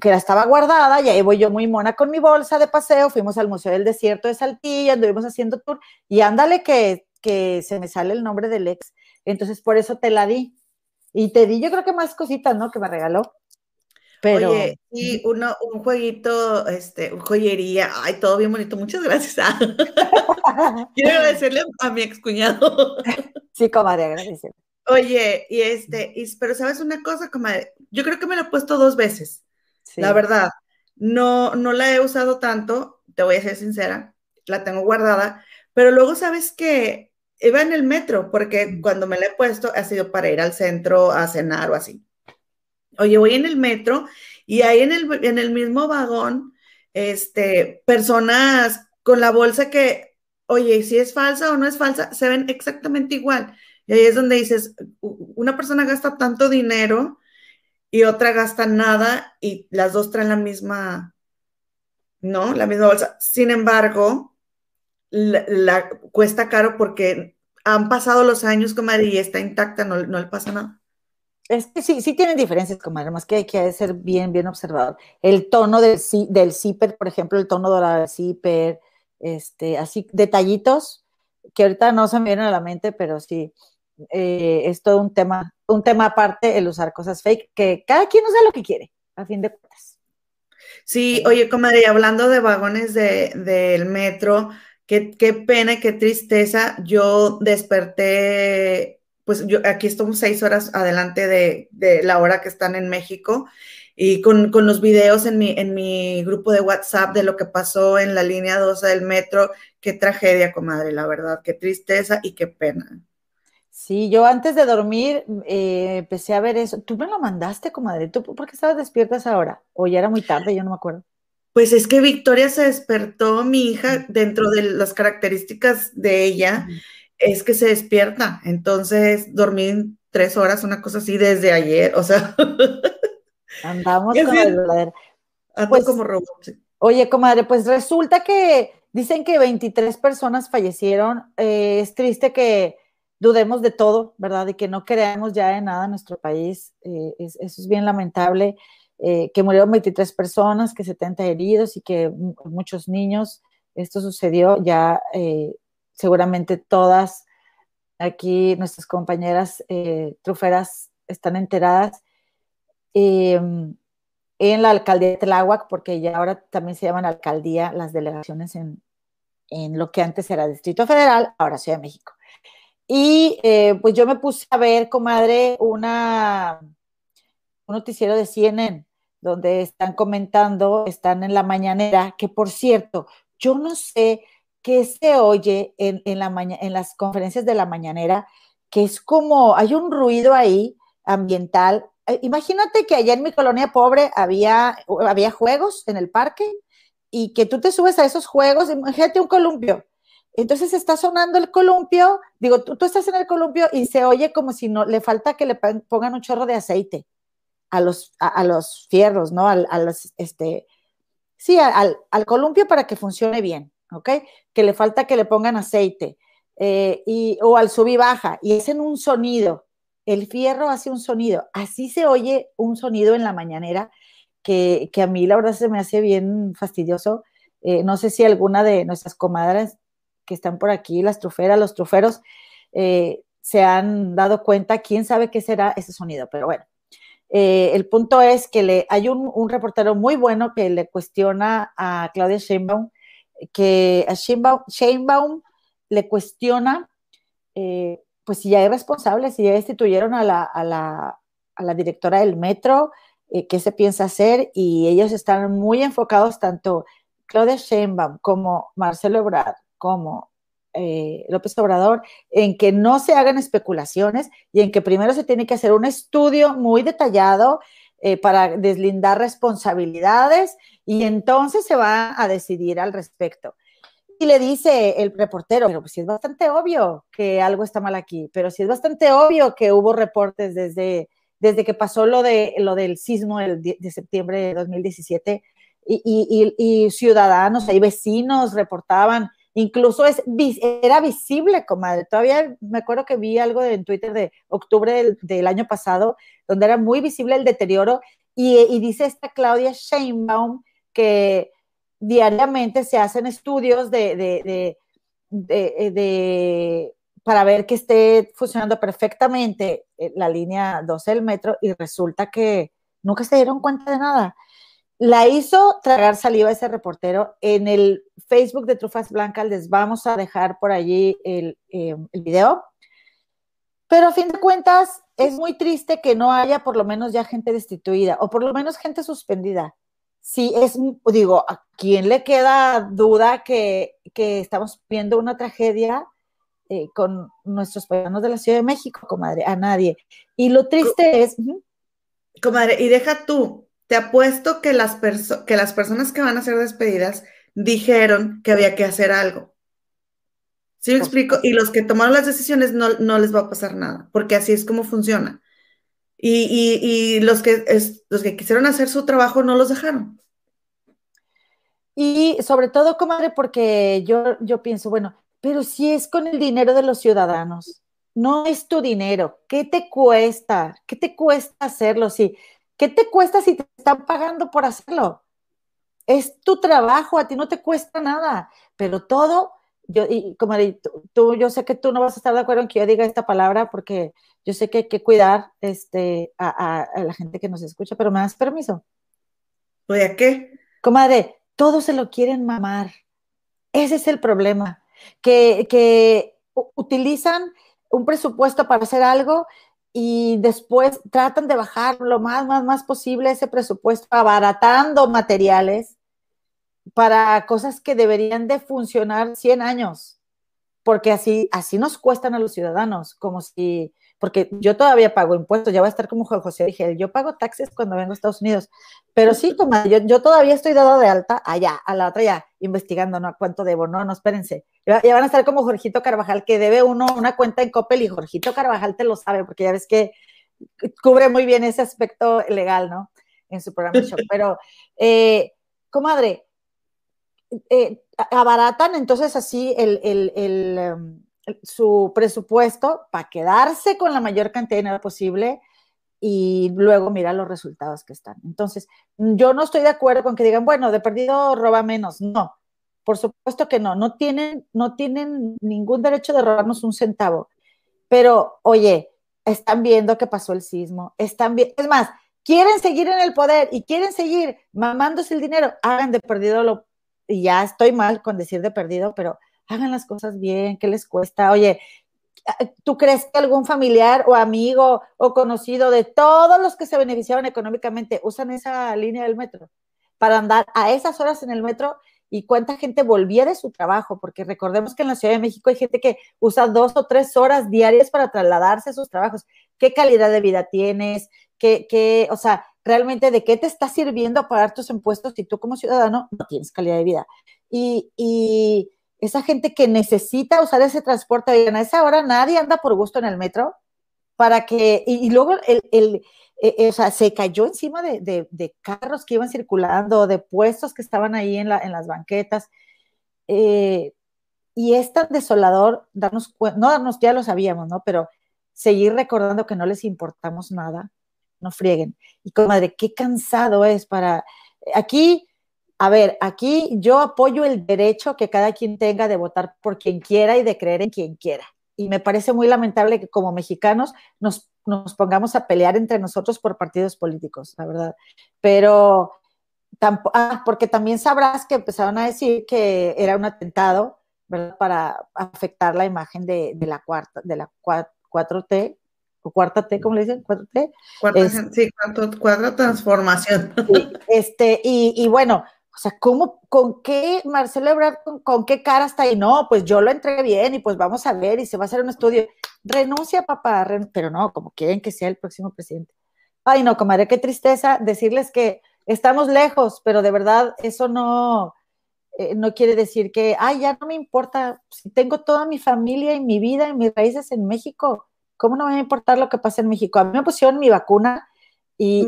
que la estaba guardada, y ahí voy yo muy mona con mi bolsa de paseo, fuimos al Museo del Desierto de Saltillo, anduvimos haciendo tour, y ándale que, que se me sale el nombre del ex, entonces por eso te la di, y te di yo creo que más cositas, ¿no? Que me regaló. Pero... Oye, y uno, un jueguito, este, joyería, ay, todo bien bonito, muchas gracias. (laughs) (laughs) Quiero agradecerle a mi excuñado. sí, comadre, agradecer. Oye, y este, y, pero sabes una cosa, comadre, yo creo que me lo he puesto dos veces. La verdad, no, no la he usado tanto, te voy a ser sincera, la tengo guardada, pero luego sabes que iba en el metro, porque cuando me la he puesto ha sido para ir al centro a cenar o así. Oye, voy en el metro y ahí en el, en el mismo vagón, este, personas con la bolsa que, oye, si es falsa o no es falsa, se ven exactamente igual. Y ahí es donde dices, una persona gasta tanto dinero y otra gasta nada y las dos traen la misma, ¿no? La misma bolsa. Sin embargo, la, cuesta caro porque han pasado los años, comadre, y está intacta, no, le pasa nada. Es que sí, sí tienen diferencias, comadre, más que hay que ser bien, bien observado. El tono del, del zipper, por ejemplo, el tono dorado del zipper, este, así, detallitos que ahorita no se me vienen a la mente, pero sí, eh, es todo un tema, un tema aparte el usar cosas fake, que cada quien usa lo que quiere, a fin de cuentas. Sí, oye, comadre, hablando de vagones del de, metro, qué, qué pena y qué tristeza. Yo desperté, pues yo aquí estamos seis horas adelante de, de la hora que están en México y con, con, los videos en mi, en mi grupo de WhatsApp de lo que pasó en la línea 12 del metro. Qué tragedia, comadre, la verdad, qué tristeza y qué pena. Sí, yo antes de dormir eh, empecé a ver eso. Tú me lo mandaste, comadre. ¿Tú por qué estabas despiertas ahora? O ya era muy tarde, yo no me acuerdo. Pues es que Victoria se despertó, mi hija, dentro de las características de ella, es que se despierta. Entonces dormí tres horas, una cosa así, desde ayer. O sea. (laughs) Andamos con el verdadero. Pues, como robot. Oye, comadre, pues resulta que dicen que 23 personas fallecieron. Eh, es triste que dudemos de todo, ¿verdad? De que no creamos ya en nada en nuestro país. Eh, eso es bien lamentable. Eh, que murieron 23 personas, que 70 heridos y que muchos niños. Esto sucedió ya eh, seguramente todas aquí nuestras compañeras truferas están enteradas. Em, en la alcaldía de Tláhuac, porque ya ahora también se llaman alcaldía las delegaciones en, en lo que antes era Distrito Federal, ahora Ciudad de México. Y eh, pues yo me puse a ver, comadre, una, un noticiero de CNN donde están comentando, están en la mañanera, que por cierto, yo no sé qué se oye en, la en las conferencias de la mañanera, que es como, hay un ruido ahí ambiental. Eh, imagínate que allá en mi colonia pobre había, había juegos en el parque y que tú te subes a esos juegos, imagínate un columpio Entonces está sonando el columpio, digo, tú, estás en el columpio y se oye como si no le falta que le pongan un chorro de aceite a los, a, los fierros, ¿no? A los, este, sí, al, al, columpio para que funcione bien, ¿ok? Que le falta que le pongan aceite eh, y, o al sub y baja y hacen un sonido. El fierro hace un sonido. Así se oye un sonido en la mañanera que, que a mí la verdad se me hace bien fastidioso. Eh, no sé si alguna de nuestras comadres que están por aquí, las truferas, los truferos, eh, se han dado cuenta, quién sabe qué será ese sonido, pero bueno. Eh, el punto es que le, hay un, reportero muy bueno que le cuestiona a Claudia Sheinbaum, que a Sheinbaum, le cuestiona, eh, pues si ya hay responsables, si ya destituyeron a la, a la, a la directora del metro, qué se piensa hacer, y ellos están muy enfocados, tanto Claudia Sheinbaum como Marcelo Ebrard, como eh, López Obrador, en que no se hagan especulaciones y en que primero se tiene que hacer un estudio muy detallado eh, para deslindar responsabilidades y entonces se va a decidir al respecto. Y le dice el reportero, pero pues sí es bastante obvio que algo está mal aquí, pero sí es bastante obvio que hubo reportes desde, desde que pasó lo, de, lo del sismo de septiembre de 2017 y, y, y, y ciudadanos, hay vecinos reportaban Incluso es, era visible, comadre. Todavía me acuerdo que vi algo en Twitter de octubre del, año pasado, donde era muy visible el deterioro. Y, dice esta Claudia Sheinbaum que diariamente se hacen estudios de, de, para ver que esté funcionando perfectamente eh, la línea 12 del metro y resulta que nunca se dieron cuenta de nada. La hizo tragar saliva ese reportero. En el Facebook de Trufas Blancas les vamos a dejar por allí el, eh, el video. Pero a fin de cuentas, es muy triste que no haya por lo menos ya gente destituida o por lo menos gente suspendida. Sí, es, digo, ¿a quién le queda duda que, que estamos viendo una tragedia eh, con nuestros paisanos de la Ciudad de México, comadre? A nadie. Y lo triste es... Comadre, y deja tú, te apuesto que las, que las personas que van a ser despedidas dijeron que había que hacer algo. ¿Sí me explico? Y los que tomaron las decisiones no, les va a pasar nada, porque así es como funciona. Y, los, que los que quisieron hacer su trabajo no los dejaron. Y sobre todo, comadre, porque yo, yo pienso, bueno, pero si es con el dinero de los ciudadanos, no es tu dinero. ¿Qué te cuesta? ¿Qué te cuesta hacerlo? Si ¿Qué te cuesta si te están pagando por hacerlo? Es tu trabajo, a ti no te cuesta nada, pero todo, yo, y como tú, yo sé que tú no vas a estar de acuerdo en que yo diga esta palabra porque yo sé que hay que cuidar este, a, la gente que nos escucha, pero me das permiso. ¿Oye a qué? Comadre, todos se lo quieren mamar. Ese es el problema, que, que utilizan un presupuesto para hacer algo y después tratan de bajar lo más, más, más posible ese presupuesto, abaratando materiales para cosas que deberían de funcionar 100 años, porque así, así nos cuestan a los ciudadanos, como si porque yo todavía pago impuestos, ya voy a estar como José dije, yo pago taxes cuando vengo a Estados Unidos, pero sí, como yo, todavía estoy dado de alta allá, a la otra ya, investigando, ¿no? ¿Cuánto debo? No, no, espérense. Ya, van a estar como Jorgito Carvajal, que debe uno una cuenta en Coppel y Jorgito Carvajal te lo sabe, porque ya ves que cubre muy bien ese aspecto legal, ¿no? En su programa show. (laughs) Pero, eh, comadre, eh, abaratan entonces así el, el, el em, su presupuesto para quedarse con la mayor cantidad de dinero posible y luego mirar los resultados que están. Entonces, yo no estoy de acuerdo con que digan, bueno, de perdido roba menos. No, por supuesto que no. No tienen, no tienen ningún derecho de robarnos un centavo. Pero, oye, están viendo que pasó el sismo. Están bien, es más, quieren seguir en el poder y quieren seguir mamándose el dinero. Hagan de perdido lo, y ya estoy mal con decir de perdido, pero hagan las cosas bien, ¿qué les cuesta? Oye, ¿tú crees que algún familiar o amigo o conocido de todos los que se beneficiaron económicamente usan esa línea del metro para andar a esas horas en el metro? ¿Y cuánta gente volvía de su trabajo? Porque recordemos que en la Ciudad de México hay gente que usa dos o tres horas diarias para trasladarse a sus trabajos. ¿Qué calidad de vida tienes? ¿Qué, qué, o sea, realmente de qué te está sirviendo pagar tus impuestos si tú como ciudadano no tienes calidad de vida? Y, y esa gente que necesita usar ese transporte, a esa hora nadie anda por gusto en el metro, para que, y, luego el, el eh, eh, o sea, se cayó encima de, de, carros que iban circulando, de puestos que estaban ahí en, la, en las banquetas. Eh, y es tan desolador darnos no darnos, ya lo sabíamos, ¿no? Pero seguir recordando que no les importamos nada, no frieguen. Y comadre, qué cansado es para... Aquí, a ver, aquí yo apoyo el derecho que cada quien tenga de votar por quien quiera y de creer en quien quiera. Y me parece muy lamentable que como mexicanos nos, nos pongamos a pelear entre nosotros por partidos políticos, la verdad. Pero, ah, porque también sabrás que empezaron a decir que era un atentado para afectar la imagen de, la cuarta, de la 4T, o cuarta T, ¿cómo le dicen? 4T. sí, cuarta transformación. este, y, bueno, o sea, ¿cómo, con qué, Marcelo Ebrard, con, qué cara está ahí? No, pues yo lo entré bien y pues vamos a ver y se va a hacer un estudio. Renuncia, papá, pero no, como quieren que sea el próximo presidente. Ay, no, comadre, qué tristeza decirles que estamos lejos, pero de verdad eso no, eh, no quiere decir que, ay, ya no me importa, si tengo toda mi familia y mi vida y mis raíces en México, ¿cómo no me va a importar lo que pasa en México? A mí me pusieron mi vacuna y...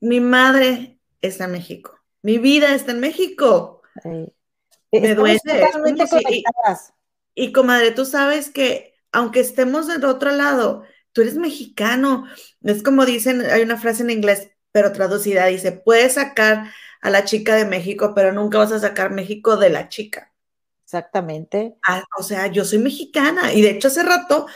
Mi, madre está en México, mi vida está en México. Me duele. y, comadre, tú sabes que aunque estemos del otro lado, tú eres mexicano. Es como dicen, hay una frase en inglés, pero traducida, dice, puedes sacar a la chica de México, pero nunca vas a sacar México de la chica. Exactamente. Ah, o sea, yo soy mexicana y de hecho hace rato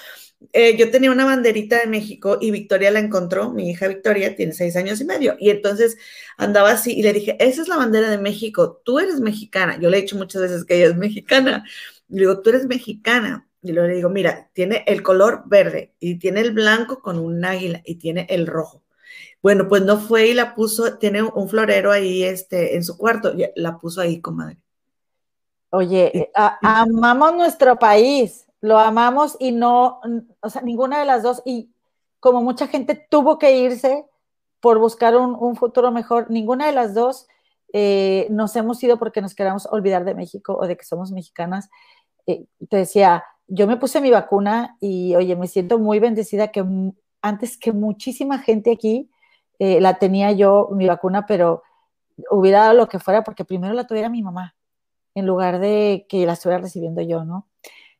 eh, yo tenía una banderita de México y Victoria la encontró, mi hija Victoria tiene seis años y medio, y entonces andaba así y le dije, esa es la bandera de México, tú eres mexicana. Yo le he dicho muchas veces que ella es mexicana. Y le digo, tú eres mexicana. Y luego le digo, mira, tiene el color verde y tiene el blanco con un águila y tiene el rojo. Bueno, pues no fue y la puso, tiene un florero ahí este, en su cuarto, la puso ahí, comadre. Oye, amamos nuestro país, lo amamos y no, o sea, ninguna de las dos, y como mucha gente tuvo que irse por buscar un, futuro mejor, ninguna de las dos eh, nos hemos ido porque nos queramos olvidar de México o de que somos mexicanas. Eh, te decía, yo me puse mi vacuna y, oye, me siento muy bendecida que antes que muchísima gente aquí eh, la tenía yo, mi vacuna, pero hubiera dado lo que fuera porque primero la tuviera mi mamá, en lugar de que la estuviera recibiendo yo, ¿no?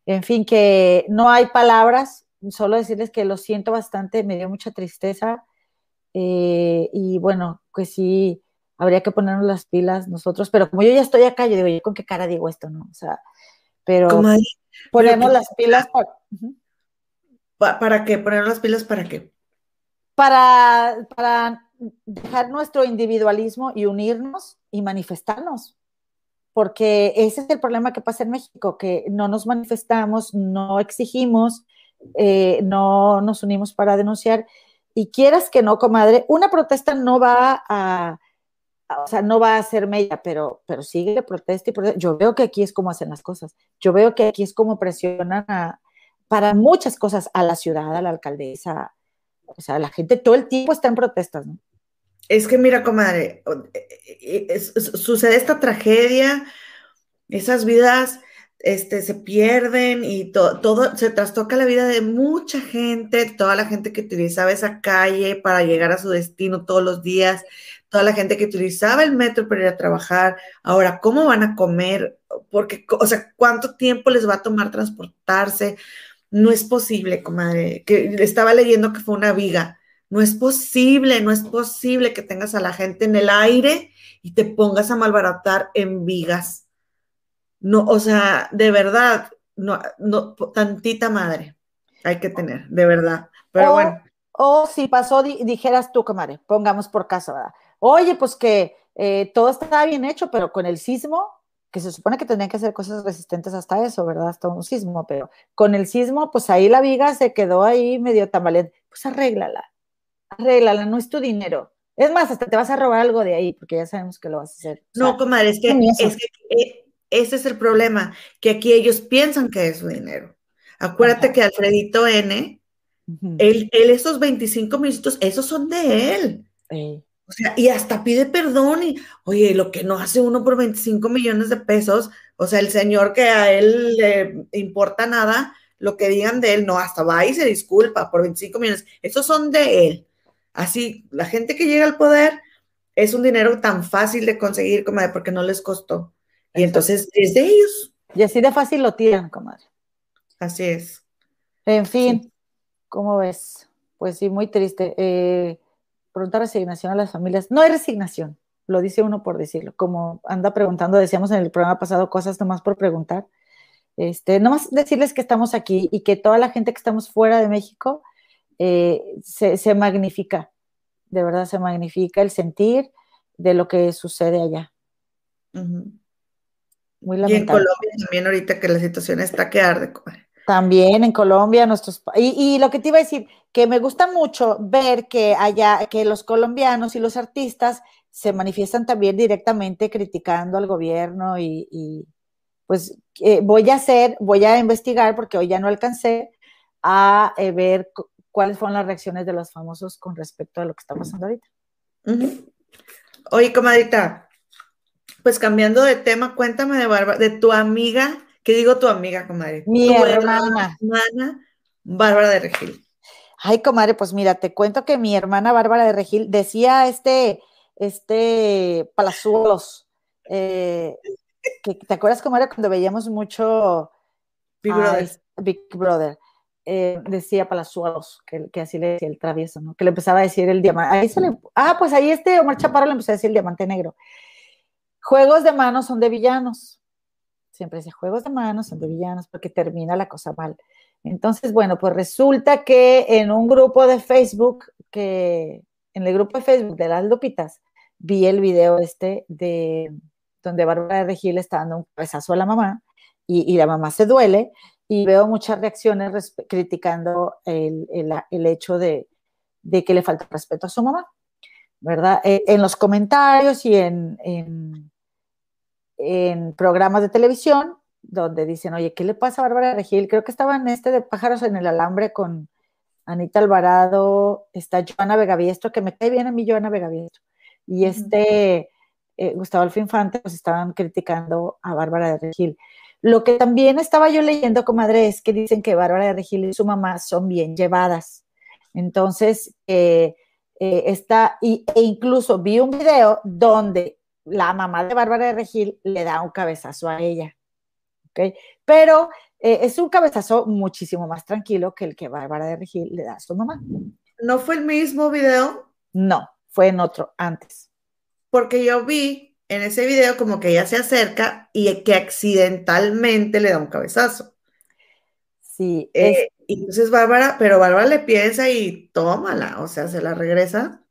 En fin, que no hay palabras, solo decirles que lo siento bastante, me dio mucha tristeza eh, y bueno, pues sí, habría que ponernos las pilas nosotros, pero como yo ya estoy acá, yo digo, ¿yo con qué cara digo esto, no? O sea, pero ponernos las pilas para... ¿Para qué? ¿Poner las pilas para qué? para, dejar nuestro individualismo y unirnos y manifestarnos. Porque ese es el problema que pasa en México, que no nos manifestamos, no exigimos, eh, no nos unimos para denunciar. Y quieras que no, comadre, una protesta no va a, o sea, no va a ser mella, pero, pero sigue protesta y protesta. Yo veo que aquí es como hacen las cosas. Yo veo que aquí es como presionan para muchas cosas a la ciudad, a la alcaldesa, o sea, la gente todo el tiempo está en protestas, ¿no? Es que mira, comadre, eh, eh, sucede esta tragedia, esas vidas este, se pierden y todo se trastoca la vida de mucha gente, toda la gente que utilizaba esa calle para llegar a su destino todos los días, toda la gente que utilizaba el metro para ir a trabajar. Ahora, ¿cómo van a comer? Porque, o sea, ¿cuánto tiempo les va a tomar transportarse? No es posible, comadre, que estaba leyendo que fue una viga. No es posible, no es posible que tengas a la gente en el aire y te pongas a malbaratar en vigas. No, o sea, de verdad, no, no, tantita madre hay que tener, de verdad. Pero bueno. O si pasó, dijeras tú, comadre, pongamos por caso, ¿verdad? Oye, pues que eh, todo estaba bien hecho, pero con el sismo que se supone que tendrían que hacer cosas resistentes hasta eso, ¿verdad? Hasta un sismo, pero con el sismo, pues ahí la viga se quedó ahí medio tambaleante. Pues arréglala, arréglala, no es tu dinero. Es más, hasta te vas a robar algo de ahí, porque ya sabemos que lo vas a hacer. no, comadre, es que, es que eh, ese es el problema, que aquí ellos piensan que es su dinero. Acuérdate que Alfredito N, él, esos 25 minutos, esos son de él. O sea, y hasta pide perdón y, oye, lo que no hace uno por 25 millones de pesos, O sea, el señor que a él le importa nada, lo que digan de él, no, hasta va y se disculpa por 25 millones. Esos son de él. Así, la gente que llega al poder es un dinero tan fácil de conseguir, comadre, porque no les costó. Y entonces es de ellos. Y así de fácil lo tiran, comadre. Así es. En fin, ¿cómo ves? Pues sí, muy triste. Eh, pronta resignación a las familias. No hay resignación, lo dice uno por decirlo. Como anda preguntando, decíamos en el programa pasado cosas nomás por preguntar. Este, nomás decirles que estamos aquí y que toda la gente que estamos fuera de México eh, se, magnifica, de verdad se magnifica el sentir de lo que sucede allá. Muy lamentable. Y en Colombia también ahorita que la situación está que arde, También en Colombia, nuestros y, y, lo que te iba a decir, que me gusta mucho ver que allá, que los colombianos y los artistas se manifiestan también directamente criticando al gobierno y, pues eh, voy a hacer, voy a investigar porque hoy ya no alcancé a eh, ver cuáles fueron las reacciones de los famosos con respecto a lo que está pasando ahorita. Oye, comadita, pues cambiando de tema, cuéntame de Bárbara, de tu amiga, ¿qué digo tu amiga, comadre? Mi hermana. hermana. Bárbara de Regil. Ay, comadre, pues mira, te cuento que mi hermana Bárbara de Regil decía este, este Palazuelos, eh, que, ¿te acuerdas, comadre, cuando veíamos mucho Big Brother? Big Brother eh, decía Palazuelos, que, que, así le decía el travieso, ¿no? Que le empezaba a decir el diamante. Ahí se le, ah, pues ahí este Omar Chaparro le empezó a decir el diamante negro. Juegos de manos son de villanos. Siempre dice, juegos de manos son de villanos porque termina la cosa mal. Entonces, bueno, pues resulta que en un grupo de Facebook, que en el grupo de Facebook de las Lupitas, vi el video este de donde Bárbara de Regil está dando un cabezazo a la mamá y, y la mamá se duele y veo muchas reacciones criticando el, hecho de, que le falta respeto a su mamá, ¿verdad? Eh, en los comentarios y en, en, programas de televisión, donde dicen, oye, ¿qué le pasa a Bárbara Regil? Creo que estaba en este de Pájaros en el Alambre con Anita Alvarado, está Joana Vegaviestro, que me cae bien a mí Joana Vegaviestro, y este eh, Gustavo Alfinfante, pues estaban criticando a Bárbara de Regil. Lo que también estaba yo leyendo, comadre, es que dicen que Bárbara de Regil y su mamá son bien llevadas. Entonces, eh, eh, está, y, e incluso vi un video donde la mamá de Bárbara de Regil le da un cabezazo a ella. ¿okay? Pero eh, es un cabezazo muchísimo más tranquilo que el que Bárbara de Regil le da a su mamá. ¿No fue el mismo video? No, fue en otro antes. Porque yo vi en ese video como que ella se acerca y que accidentalmente le da un cabezazo. Sí. Eh, entonces Bárbara, pero Bárbara le piensa y tómala, o sea, se la regresa.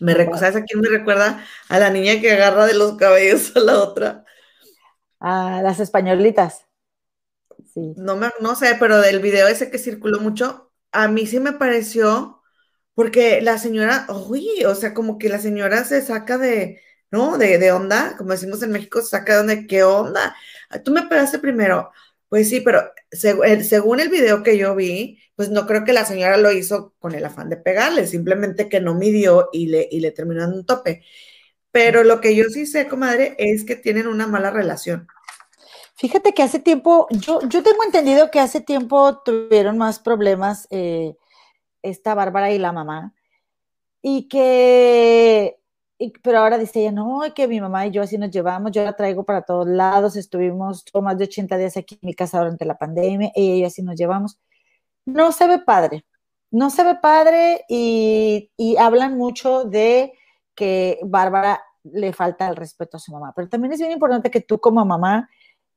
Me recuerda, ¿sabes a quién me recuerda? A la niña que agarra de los cabellos a la otra. A las españolitas. Sí. No, me, no sé, pero del video ese que circuló mucho, a mí sí me pareció, porque la señora, uy, o sea, como que la señora se saca de, ¿no? De, de onda, como decimos en México, saca de onda, ¿qué onda? Tú me pegaste primero. Pues sí, pero según el video que yo vi, pues no creo que la señora lo hizo con el afán de pegarle, simplemente que no midió y le, y le terminó en un tope. Pero lo que yo sí sé, comadre, es que tienen una mala relación. Fíjate que hace tiempo, yo, yo tengo entendido que hace tiempo tuvieron más problemas eh, esta Bárbara y la mamá, y que pero ahora dice ella, no, que mi mamá y yo así nos llevamos, yo la traigo para todos lados, estuvimos más de 80 días aquí en mi casa durante la pandemia, ella y yo así nos llevamos. No se ve padre, no se ve padre y, hablan mucho de que Bárbara le falta el respeto a su mamá, pero también es bien importante que tú como mamá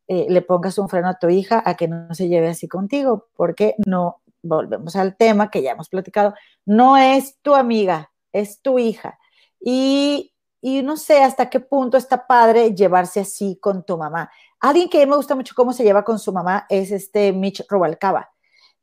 eh, le pongas un freno a tu hija a que no se lleve así contigo, porque no, volvemos al tema que ya hemos platicado, no es tu amiga, es tu hija y, no sé hasta qué punto está padre llevarse así con tu mamá. Alguien que me gusta mucho cómo se lleva con su mamá es este Mitch Rubalcaba,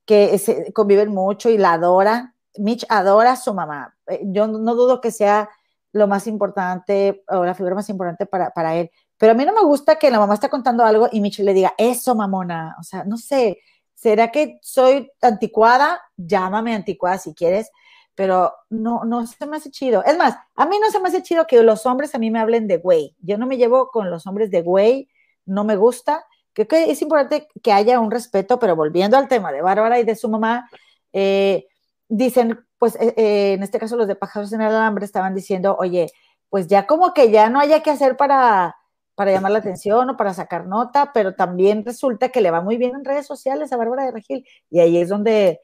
que se, conviven mucho y la adora. Mitch adora a su mamá. Eh, yo no dudo que sea lo más importante o la figura más importante para, para él. Pero a mí no me gusta que la mamá está contando algo y Mitch le diga, eso, mamona. O sea, no sé, ¿será que soy anticuada? Llámame anticuada si quieres, pero no, no se me hace chido. Es más, a mí no se me hace chido que los hombres a mí me hablen de güey. Yo no me llevo con los hombres de güey, no me gusta. Creo que es importante que haya un respeto, pero volviendo al tema de Bárbara y de su mamá, eh, dicen, pues eh, eh, en este caso los de Pájaros en el Alambre estaban diciendo, oye, pues ya como que ya no haya que hacer para, para llamar la atención o para sacar nota, pero también resulta que le va muy bien en redes sociales a Bárbara de Regil. Y ahí es donde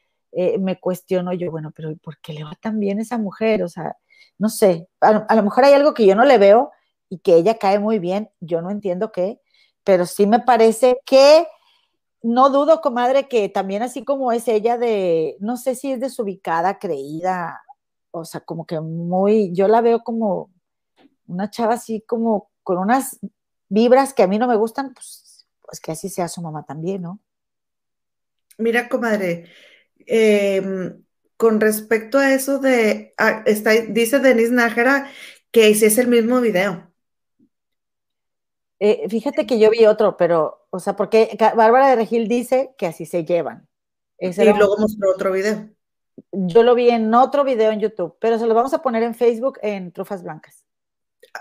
me cuestiono yo, bueno, pero ¿por qué le va tan bien esa mujer? O sea, no sé, a, lo mejor hay algo que yo no le veo y que ella cae muy bien, yo no entiendo qué, pero sí me parece que no dudo, comadre, que también así como es ella de, no sé si es desubicada, creída, o sea, como que muy, yo la veo como una chava así como con unas vibras que a mí no me gustan, pues, pues que así sea su mamá también, ¿no? Mira, comadre, eh, con respecto a eso de, ah, está, dice Denise Nájera que ese es el mismo video. Eh, fíjate que yo vi otro, pero, o sea, porque Bárbara de Regil dice que así se llevan. y luego mostró otro video. Yo lo vi en otro video en YouTube, pero se lo vamos a poner en Facebook en Trufas Blancas.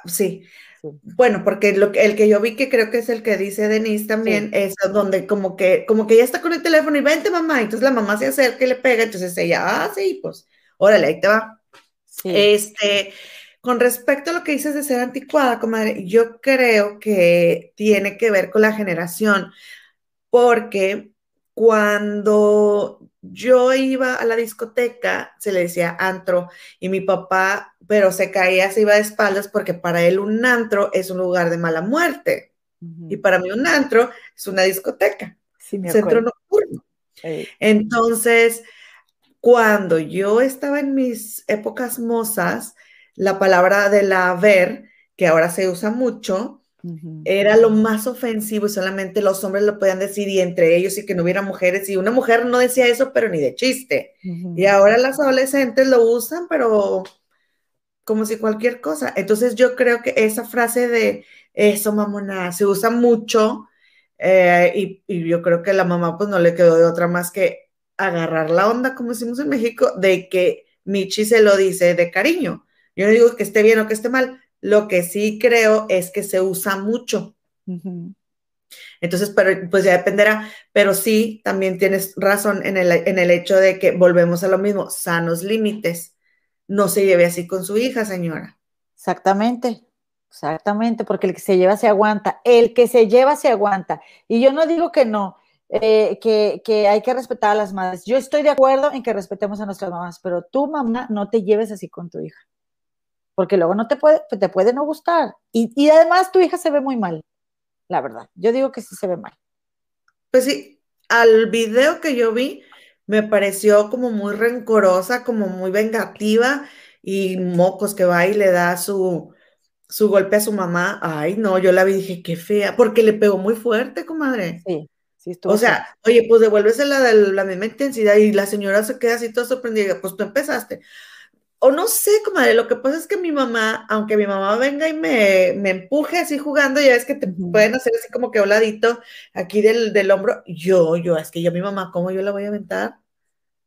Sí. Bueno, porque lo el que yo vi que creo que es el que dice Denise también, es donde como que, como que ya está con el teléfono y vente mamá, entonces la mamá se acerca y le pega, entonces ella, ah, sí, pues, órale, ahí te va. Este, con respecto a lo que dices de ser anticuada, comadre, yo creo que tiene que ver con la generación, porque cuando yo iba a la discoteca, se le decía antro, y mi papá, pero se caía, se iba de espaldas porque para él un antro es un lugar de mala muerte. Y para mí un antro es una discoteca, centro nocturno. Entonces, cuando yo estaba en mis épocas mozas, la palabra de la ver, que ahora se usa mucho, era lo más ofensivo y solamente los hombres lo podían decir y entre ellos y que no hubiera mujeres y una mujer no decía eso pero ni de chiste. Y ahora las adolescentes lo usan pero como si cualquier cosa. Entonces yo creo que esa frase de eso mamona se usa mucho eh, y, y, yo creo que la mamá pues no le quedó de otra más que agarrar la onda como decimos en México de que Michi se lo dice de cariño. Yo no digo que esté bien o que esté mal, lo que sí creo es que se usa mucho. Entonces, pero, pues ya dependerá, pero sí, también tienes razón en el, en el hecho de que volvemos a lo mismo, sanos límites. No se lleve así con su hija, señora. Exactamente, exactamente, porque el que se lleva se aguanta, el que se lleva se aguanta. Y yo no digo que no, eh, que, que, hay que respetar a las madres. Yo estoy de acuerdo en que respetemos a nuestras mamás, pero tú, mamá, no te lleves así con tu hija porque luego no te puede, te puede no gustar. Y, además tu hija se ve muy mal, la verdad. Yo digo que sí se ve mal. Pues sí, al video que yo vi me pareció como muy rencorosa, como muy vengativa y mocos que va y le da su, su golpe a su mamá. Ay, no, yo la vi y dije, qué fea, porque le pegó muy fuerte, comadre. Sí. Sí, estuvo o sea, oye, pues devuélvese la de la misma intensidad y la señora se queda así toda sorprendida, pues tú empezaste o no sé, comadre, lo que pasa es que mi mamá, aunque mi mamá venga y me, empuje así jugando, ya es que te pueden hacer así como que voladito aquí del, hombro, yo, yo, es que yo mi mamá, ¿cómo yo la voy a aventar?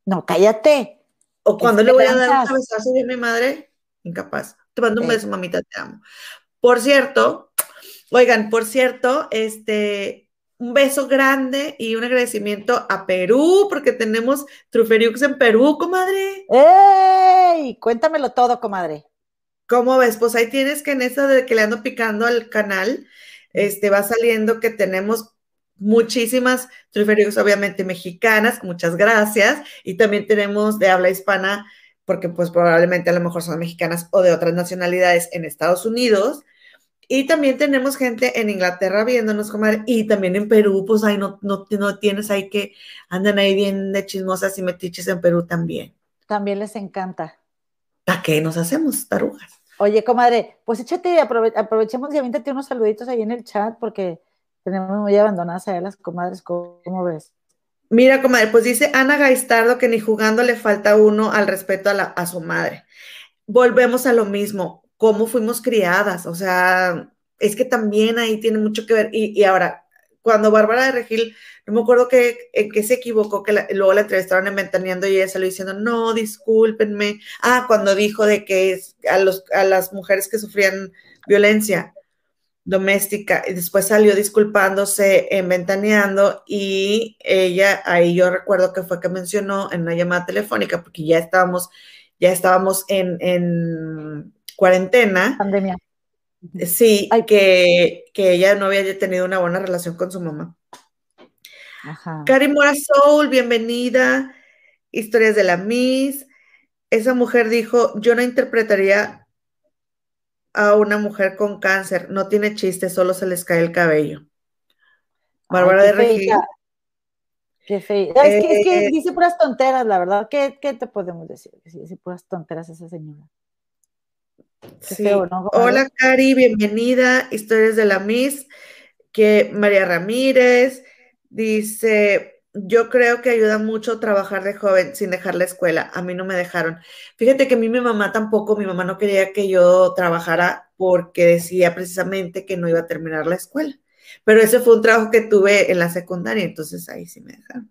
No, cállate. O cuando le voy a dar un cabezazo de mi madre, incapaz. Te mando un beso, mamita, te amo. Por cierto, oigan, por cierto, este, un beso grande y un agradecimiento a Perú, porque tenemos Truferiux en Perú, comadre. ¡Ey! Cuéntamelo todo, comadre. ¿Cómo ves? Pues ahí tienes que en eso de que le ando picando al canal, este va saliendo que tenemos muchísimas Truferiux, obviamente mexicanas, muchas gracias, y también tenemos de habla hispana, porque pues probablemente a lo mejor son mexicanas o de otras nacionalidades en Estados Unidos. Y también tenemos gente en Inglaterra viéndonos, comadre, y también en Perú, pues ahí no, no, no tienes ahí que andan ahí bien de chismosas y metiches en Perú también. También les encanta. ¿Para qué nos hacemos, tarugas? Oye, comadre, pues échate, aprovechemos y avíntate unos saluditos ahí en el chat porque tenemos muy abandonadas a las comadres, ¿cómo, ves? Mira, comadre, pues dice Ana Gaistardo que ni jugando le falta uno al respeto a, la, a su madre. Volvemos a lo mismo cómo fuimos criadas, o sea, es que también ahí tiene mucho que ver. Y, ahora, cuando Bárbara de Regil, no me acuerdo que, en qué se equivocó, que luego la entrevistaron en Ventaneando y ella salió diciendo, no, discúlpenme. Ah, cuando dijo de que a, los, a las mujeres que sufrían violencia, doméstica y después salió disculpándose en Ventaneando y ella, ahí yo recuerdo que fue que mencionó en una llamada telefónica, porque ya estábamos, ya estábamos en, en cuarentena. Pandemia. Sí, que, que ella no había tenido una buena relación con su mamá. Ajá. Cari Mora Soul, bienvenida. Historias de la Miss. Esa mujer dijo, yo no interpretaría a una mujer con cáncer, no tiene chiste, solo se les cae el cabello. Bárbara de Regil. Qué feo. es, que, eh, dice puras tonteras, la verdad. ¿Qué, te podemos decir? dice puras tonteras esa señora. Sí. Hola, Cari, bienvenida. Historias de la Miss. Que María Ramírez dice, yo creo que ayuda mucho trabajar de joven sin dejar la escuela. A mí no me dejaron. Fíjate que a mí mi mamá tampoco, mi mamá no quería que yo trabajara porque decía precisamente que no iba a terminar la escuela. Pero ese fue un trabajo que tuve en la secundaria, entonces ahí sí me dejaron.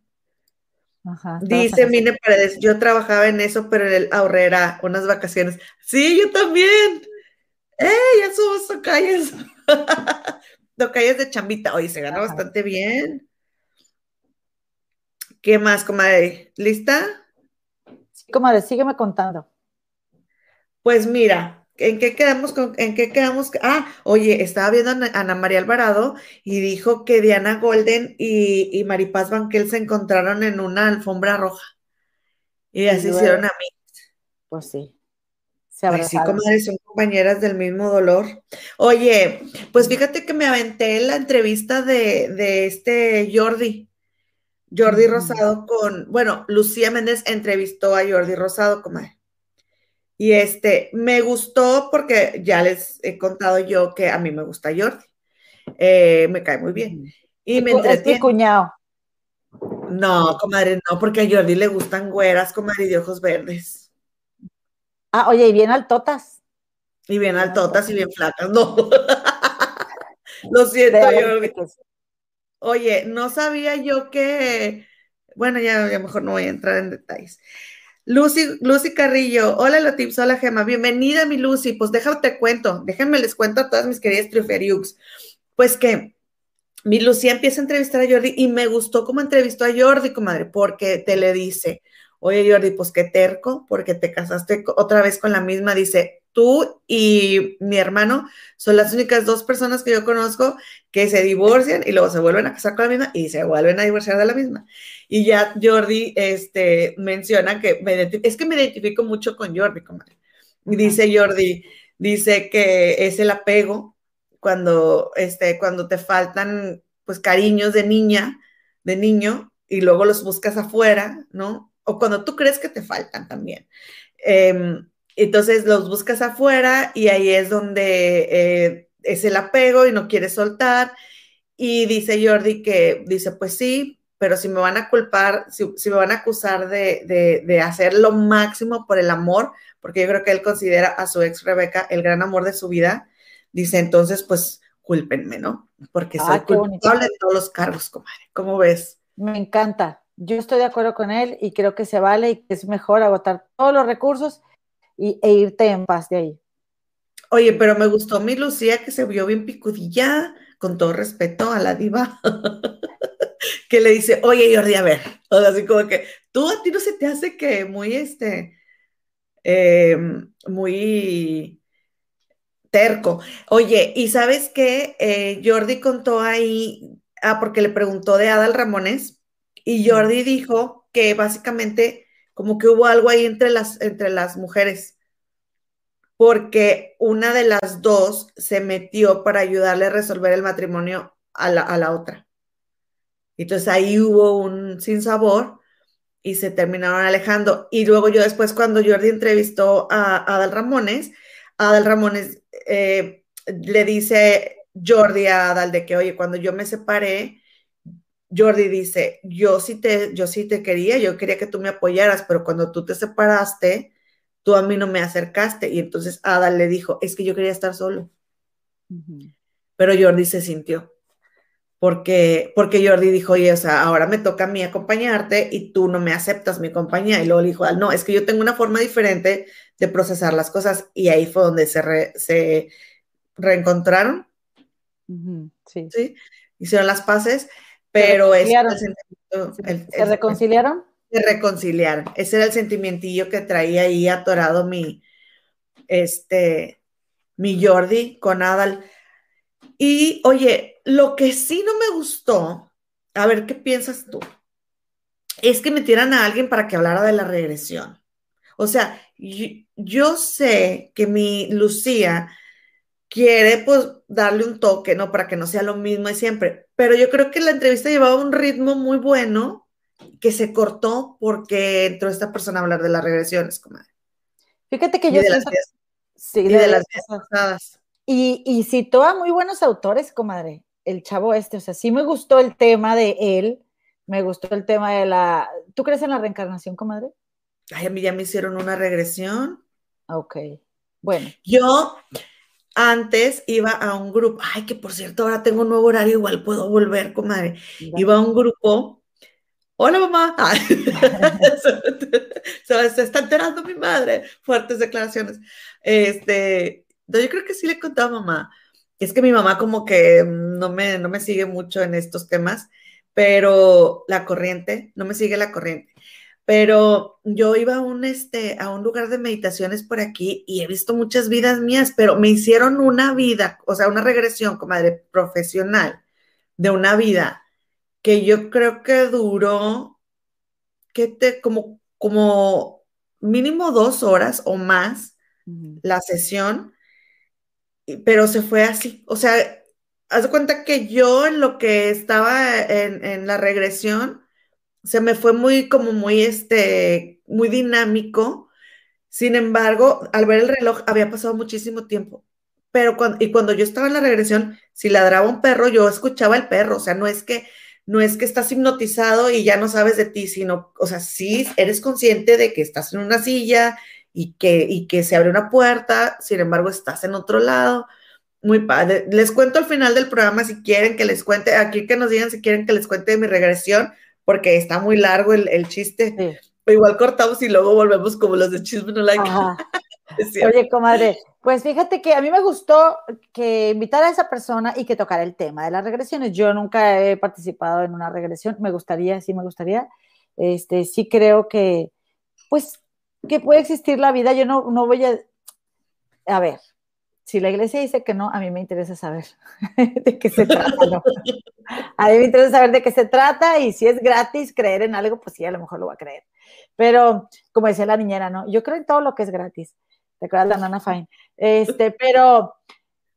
Dice Mine Paredes, yo trabajaba en eso, pero en el ahorrera, unas vacaciones. Sí, yo también. ¡Ey! Ya somos tocayas. (laughs) tocayas de chambita. Oye, se gana bastante bien. ¿Qué más, comadre? ¿Lista? Sí, comadre, sígueme contando. Pues mira, ¿en qué quedamos? ¿En qué quedamos? Ah, oye, estaba viendo a Ana María Alvarado y dijo que Diana Golden y, y Maripaz Banquel se encontraron en una alfombra roja. Y así hicieron a mí. Pues sí. Se sí, comadre, son compañeras del mismo dolor. Oye, pues fíjate que me aventé la entrevista de, de este Jordi. Jordi Rosado con, bueno, Lucía Méndez entrevistó a Jordi Rosado, comadre. Y este, me gustó porque ya les he contado yo que a mí me gusta Jordi. Eh, me cae muy bien. Y me entretiene. Es cuñado. No, comadre, no, porque a Jordi le gustan güeras, comadre, de ojos verdes. Ah, oye, y bien altotas. Y bien altotas y bien flacas, no. (laughs) Lo siento, Jordi. Oye, no sabía yo que, bueno, ya, mejor no voy a entrar en detalles. Lucy, Lucy Carrillo, hola Lotips, hola Gema, bienvenida mi Lucy, pues déjate cuento, déjenme les cuento a todas mis queridas Triferiux, pues que mi Lucía empieza a entrevistar a Jordi y me gustó cómo entrevistó a Jordi, comadre, porque te le dice, oye Jordi, pues qué terco, porque te casaste otra vez con la misma, dice, tú y mi hermano son las únicas dos personas que yo conozco que se divorcian y luego se vuelven a casar con la misma y se vuelven a divorciar de la misma. Y ya Jordi este, menciona que es que me identifico mucho con Jordi, comadre. Y dice Jordi, dice que es el apego cuando, este, cuando te faltan pues cariños de niña, de niño, y luego los buscas afuera, ¿no? O cuando tú crees que te faltan también. Em, entonces los buscas afuera y ahí es donde eh, es el apego y no quieres soltar. Y dice Jordi que dice, pues sí, pero si me van a culpar, si, me van a acusar de, hacer lo máximo por el amor, porque yo creo que él considera a su ex Rebeca el gran amor de su vida, dice entonces, pues cúlpenme, ¿no? Porque soy ah, culpable de todos los cargos, comadre. ¿Cómo ves? Me encanta. Yo estoy de acuerdo con él y creo que se vale y que es mejor agotar todos los recursos y, e irte en paz de ahí. Oye, pero me gustó mi Lucía que se vio bien picudilla, con todo respeto a la diva, (laughs) que le dice, oye Jordi, a ver, o sea, así como que tú a ti no se te hace que muy, este, em, muy terco. Oye, y sabes qué, eh, Jordi contó ahí, ah, porque le preguntó de Adal Ramones, y Jordi dijo que básicamente como que hubo algo ahí entre las, entre las mujeres, porque una de las dos se metió para ayudarle a resolver el matrimonio a la, a la otra. Entonces ahí hubo un sinsabor y se terminaron alejando. Y luego yo después cuando Jordi entrevistó a, Adal Ramones, Adal Ramones eh, le dice Jordi a Adal de que, oye, cuando yo me separé, Jordi dice, yo sí te, yo sí te quería, yo quería que tú me apoyaras, pero cuando tú te separaste, tú a mí no me acercaste. Y entonces Ada le dijo, es que yo quería estar solo. Pero Jordi se sintió. Porque, porque Jordi dijo, oye, o sea, ahora me toca a mí acompañarte y tú no me aceptas mi compañía. Y luego le dijo, no, es que yo tengo una forma diferente de procesar las cosas. Y ahí fue donde se, se reencontraron sí. sí. Hicieron las paces, pero ¿Se el el- ¿Se reconciliaron? Se reconciliaron. Ese era el sentimientillo que traía ahí atorado mi, este, mi Jordi con Adal. Y oye, lo que sí no me gustó, a ver qué piensas tú, es que metieran a alguien para que hablara de la regresión. O sea, yo, yo sé que mi Lucía quiere pues darle un toque, ¿no? Para que no sea lo mismo de siempre. Pero yo creo que la entrevista llevaba un ritmo muy bueno que se cortó porque entró esta persona a hablar de las regresiones, comadre. Fíjate que Y yo de las siento- vidas- sí, y de de las pasadas. Y, y citó a muy buenos autores, comadre, el chavo este. O sea, sí me gustó el tema de él, me gustó el tema de la... ¿Tú crees en la reencarnación, comadre? Ay, a mí ya me hicieron una regresión. Ok, bueno. Yo antes iba a un grupo, ay, que por cierto, ahora tengo un nuevo horario, igual puedo volver, comadre. Iba a un grupo. Hola, mamá. (laughs) Ay, se, está enterando mi madre. Fuertes declaraciones. Este, yo creo que sí le contaba a mamá. Es que mi mamá como que no me, no me sigue mucho en estos temas, pero la corriente, no me sigue la corriente. Pero yo iba a un, este, a un lugar de meditaciones por aquí y he visto muchas vidas mías, pero me hicieron una vida, o sea, una regresión, comadre, profesional de una vida que yo creo que duró, que te, como, como mínimo dos horas o más la sesión, pero se fue así. O sea, haz de cuenta que yo en lo que estaba en, en la regresión, se me fue muy, como muy, este, muy dinámico. Sin embargo, al ver el reloj, había pasado muchísimo tiempo. Pero cuando, y cuando yo estaba en la regresión, si ladraba un perro, yo escuchaba el perro. O sea, no es que, no es que estás hipnotizado y ya no sabes de ti, sino, o sea, sí eres consciente de que estás en una silla y que, y que se abre una puerta, sin embargo, estás en otro lado. Muy padre. Les cuento al final del programa si quieren que les cuente, aquí que nos digan si quieren que les cuente de mi regresión, porque está muy largo el, el chiste. Sí. Pero igual cortamos y luego volvemos como los de Chisme No Like. (laughs) Oye, comadre, pues fíjate que a mí me gustó que invitara a esa persona y que tocara el tema de las regresiones. Yo nunca he participado en una regresión, me gustaría, sí me gustaría. Este, sí creo que, pues, que puede existir la vida. Yo no, no voy a, a ver, si la iglesia dice que no, a mí me interesa saber (laughs) de qué se trata, ¿no? A mí me interesa saber de qué se trata y si es gratis creer en algo, pues sí, a lo mejor lo voy a creer. Pero, como decía la niñera, ¿no? Yo creo en todo lo que es gratis. ¿Te acuerdas de Nana Fine? Este, pero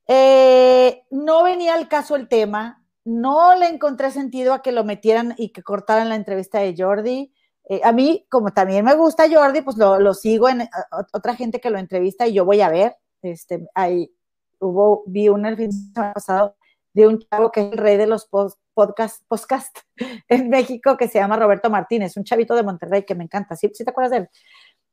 eh, no venía al caso el tema, no le encontré sentido a que lo metieran y que cortaran la entrevista de Jordi. Eh, a mí, como también me gusta Jordi, pues lo, lo sigo en otra gente que lo entrevista y yo voy a ver. Este, ahí hubo, vi una el fin de semana pasado de un chavo que es el rey de los post, podcast, podcast (laughs) en México que se llama Roberto Martínez, un chavito de Monterrey que me encanta. ¿Sí, ¿Sí te acuerdas de él?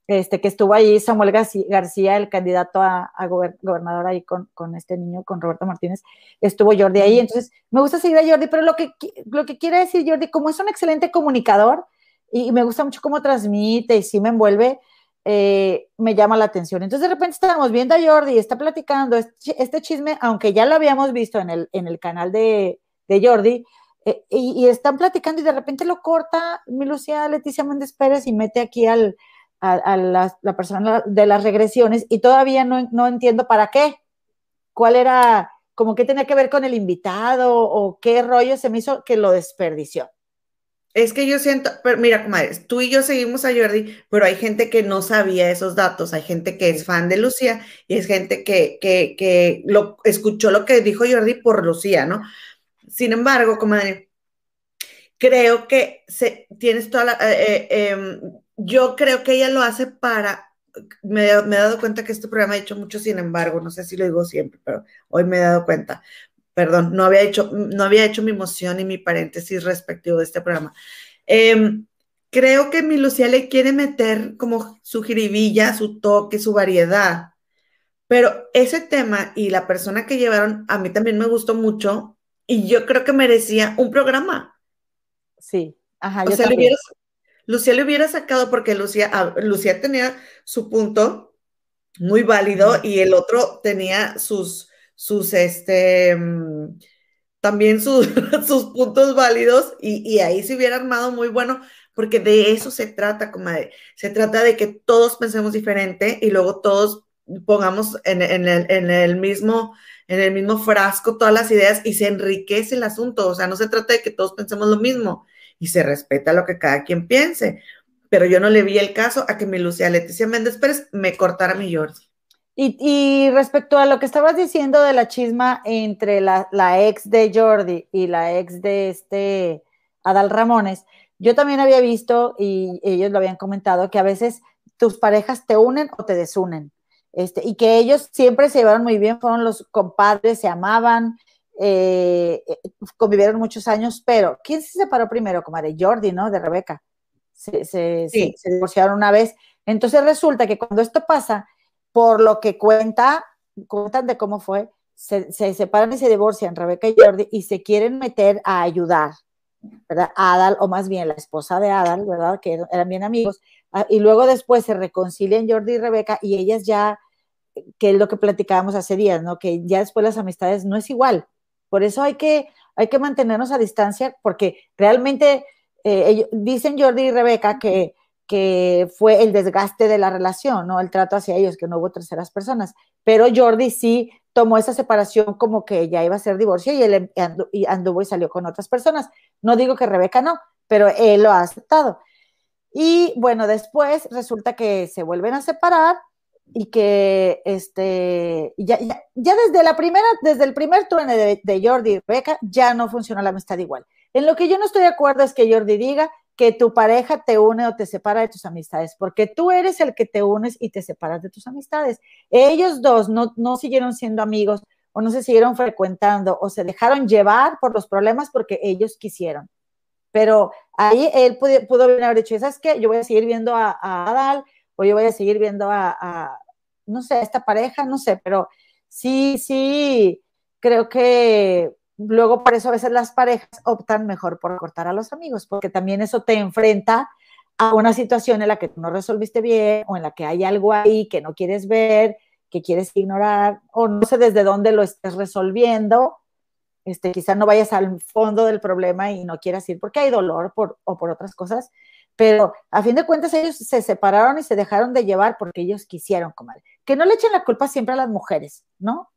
Este, que estuvo ahí Samuel García, el candidato a, a gobernador ahí con, con, este niño, con Roberto Martínez, estuvo Jordi ahí, entonces me gusta seguir a Jordi, pero lo que, lo que quiere decir Jordi, como es un excelente comunicador y, me gusta mucho cómo transmite y sí me envuelve, eh, me llama la atención. Entonces de repente estábamos viendo a Jordi y está platicando este, este, chisme, aunque ya lo habíamos visto en el, en el canal de, de Jordi, eh, y, y, están platicando y de repente lo corta mi Lucía Leticia Méndez Pérez y mete aquí al a, a la, la, persona de las regresiones y todavía no, no, entiendo para qué. ¿Cuál era, como qué tenía que ver con el invitado o qué rollo se me hizo que lo desperdició? Es que yo siento, pero mira, comadre, tú y yo seguimos a Jordi, pero hay gente que no sabía esos datos, hay gente que es fan de Lucía y es gente que, que, que lo, escuchó lo que dijo Jordi por Lucía, ¿no? Sin embargo, comadre, creo que se, tienes toda la... Eh, eh, yo creo que ella lo hace para, me, me, he dado cuenta que este programa ha hecho mucho, sin embargo, no sé si lo digo siempre, pero hoy me he dado cuenta, perdón, no había hecho, no había hecho mi moción y mi paréntesis respectivo de este programa. Eh, creo que mi Lucía le quiere meter como su jiribilla, su toque, su variedad, pero ese tema y la persona que llevaron a mí también me gustó mucho y yo creo que merecía un programa. Sí, ajá. O sea, le hubiera, Lucía le hubiera sacado porque Lucía, Lucía tenía su punto muy válido y el otro tenía sus, sus, este, mm, también sus, (laughs) sus puntos válidos y, y, ahí se hubiera armado muy bueno, porque de eso se trata, comadre. Se trata de que todos pensemos diferente y luego todos pongamos en, en, el, en, el, mismo, en el mismo frasco todas las ideas y se enriquece el asunto. O sea, no se trata de que todos pensemos lo mismo y se respeta lo que cada quien piense. Pero yo no le vi el caso a que mi Lucía Leticia Méndez Pérez me cortara mi Jordi. Y, y, respecto a lo que estabas diciendo de la chisma entre la, la, ex de Jordi y la ex de este Adal Ramones, yo también había visto y ellos lo habían comentado que a veces tus parejas te unen o te desunen. Este, y que ellos siempre se llevaron muy bien, fueron los compadres, se amaban, eh, convivieron muchos años, pero ¿quién se separó primero, comadre? Jordi, ¿no? De Rebeca. Se, se, sí. se, se divorciaron una vez. Entonces resulta que cuando esto pasa, por lo que cuenta, cuentan de cómo fue, se, se, separan y se divorcian Rebeca y Jordi y se quieren meter a ayudar, ¿verdad? Adal, o más bien la esposa de Adal, ¿verdad? Que eran bien amigos, ah, y luego después se reconcilian Jordi y Rebeca y ellas ya, que es lo que platicábamos hace días, ¿no? Que ya después las amistades no es igual. Por eso hay que, hay que mantenernos a distancia porque realmente eh, dicen Jordi y Rebeca que que fue el desgaste de la relación, ¿no? El trato hacia ellos, que no hubo terceras personas. Pero Jordi sí tomó esa separación como que ya iba a ser divorcio y él anduvo y salió con otras personas. No digo que Rebeca no, pero él lo ha aceptado. Y bueno, después resulta que se vuelven a separar y que este, ya, ya, desde la primera, desde el primer truene de, Jordi y Rebeca, ya no funciona la amistad igual. En lo que yo no estoy de acuerdo es que Jordi diga que tu pareja te une o te separa de tus amistades, porque tú eres el que te unes y te separas de tus amistades. Ellos dos no, no siguieron siendo amigos o no se siguieron frecuentando o se dejaron llevar por los problemas porque ellos quisieron. Pero ahí él pudo, pudo haber dicho, ¿sabes qué? Yo voy a seguir viendo a, Adal o yo voy a seguir viendo a, no sé, esta pareja, no sé, pero sí, sí, creo que luego por eso a veces las parejas optan mejor por cortar a los amigos, porque también eso te enfrenta a una situación en la que no resolviste bien o en la que hay algo ahí que no quieres ver, que quieres ignorar o no sé desde dónde lo estés resolviendo. Este, quizás no vayas al fondo del problema y no quieras ir porque hay dolor por, o por otras cosas, pero a fin de cuentas ellos se separaron y se dejaron de llevar porque ellos quisieron, comadre. Que no le echen la culpa siempre a las mujeres, ¿no?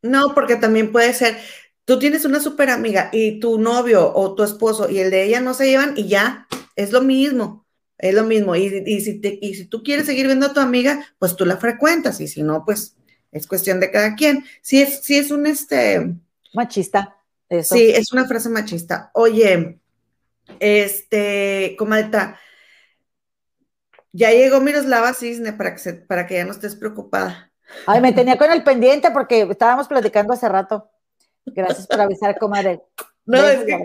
No, porque también puede ser, tú tienes una súper amiga y tu novio o tu esposo y el de ella no se llevan y ya, es lo mismo, es lo mismo. Y, y, si, te, y si tú quieres seguir viendo a tu amiga, pues tú la frecuentas y si no, pues es cuestión de cada quien. Si es, si es un este... Machista. Eso. Sí, es una frase machista. Oye, este, comadita, ya llegó Miroslava Cisne para que, se, para que ya no estés preocupada. Ay, me tenía con el pendiente porque estábamos platicando hace rato. Gracias por avisar, comadre. No, es que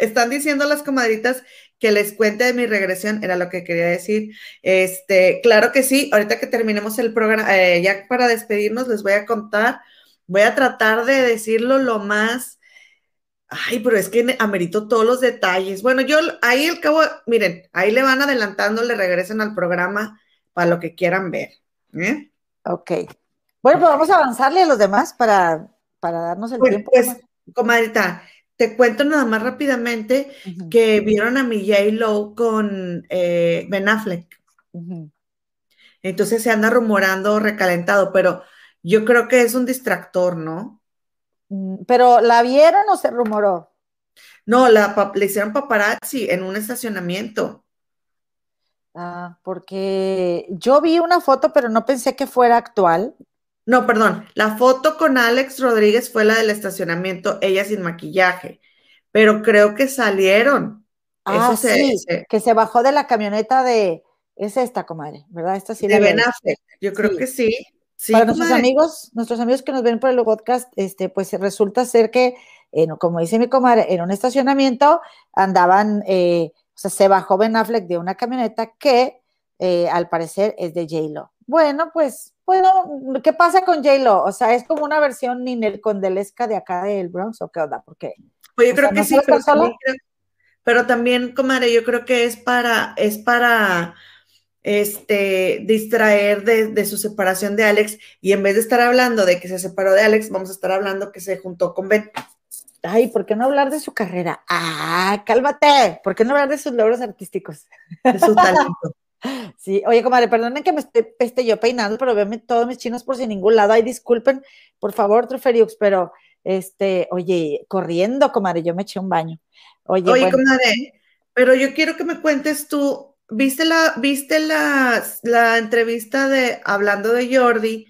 están diciendo las comadritas que les cuente de mi regresión, era lo que quería decir. Este, claro que sí, ahorita que terminemos el programa, eh, ya para despedirnos, les voy a contar, voy a tratar de decirlo lo más. Ay, pero es que amerito todos los detalles. Bueno, yo ahí al cabo, miren, ahí le van adelantando, le regresen al programa para lo que quieran ver. ¿eh? Ok. Bueno, pues vamos a avanzarle a los demás para para darnos el pues, tiempo. Pues, comadita, te cuento nada más rápidamente uh -huh. que vieron a mi J-Lo con eh, Ben Affleck. Uh -huh. Entonces se anda rumorando recalentado, pero yo creo que es un distractor, ¿no? Mm, ¿Pero la vieron o se rumoró? No, la, le hicieron paparazzi en un estacionamiento. Ah, porque yo vi una foto, pero no pensé que fuera actual. No, perdón, la foto con Alex Rodríguez fue la del estacionamiento, ella sin maquillaje, pero creo que salieron. Ah, Eso sí, se, que se bajó de la camioneta de, es esta, comadre, ¿verdad? Esta sí de Ben Affleck, yo creo sí. que sí. Sí Para comadre. nuestros amigos, nuestros amigos que nos ven por el podcast, este, pues resulta ser que, eh, como dice mi comadre, en un estacionamiento andaban, eh, o sea, se bajó Ben Affleck de una camioneta que eh, al parecer es de J-Lo. Bueno, pues bueno, ¿qué pasa con J-Lo? O sea, ¿es como una versión Ninel Condelesca de acá del Bronx o qué onda? Porque, pues yo creo sea, que ¿no sí, pero también, pero también, comadre, yo creo que es para, es para este, distraer de, su separación de Alex y en vez de estar hablando de que se separó de Alex, vamos a estar hablando que se juntó con Ben. Ay, ¿por qué no hablar de su carrera? Ah, cálmate. ¿Por qué no hablar de sus logros artísticos? De su talento. (laughs) Sí, oye, comadre, perdonen que me esté, yo peinando, pero véanme todos mis chinos por sin ningún lado. Ay, disculpen, por favor, Troferiux, pero este, oye, corriendo, comadre, yo me eché un baño. Oye, oye comadre, pero yo quiero que me cuentes tú ¿Viste la, viste la, la, entrevista de hablando de Jordi,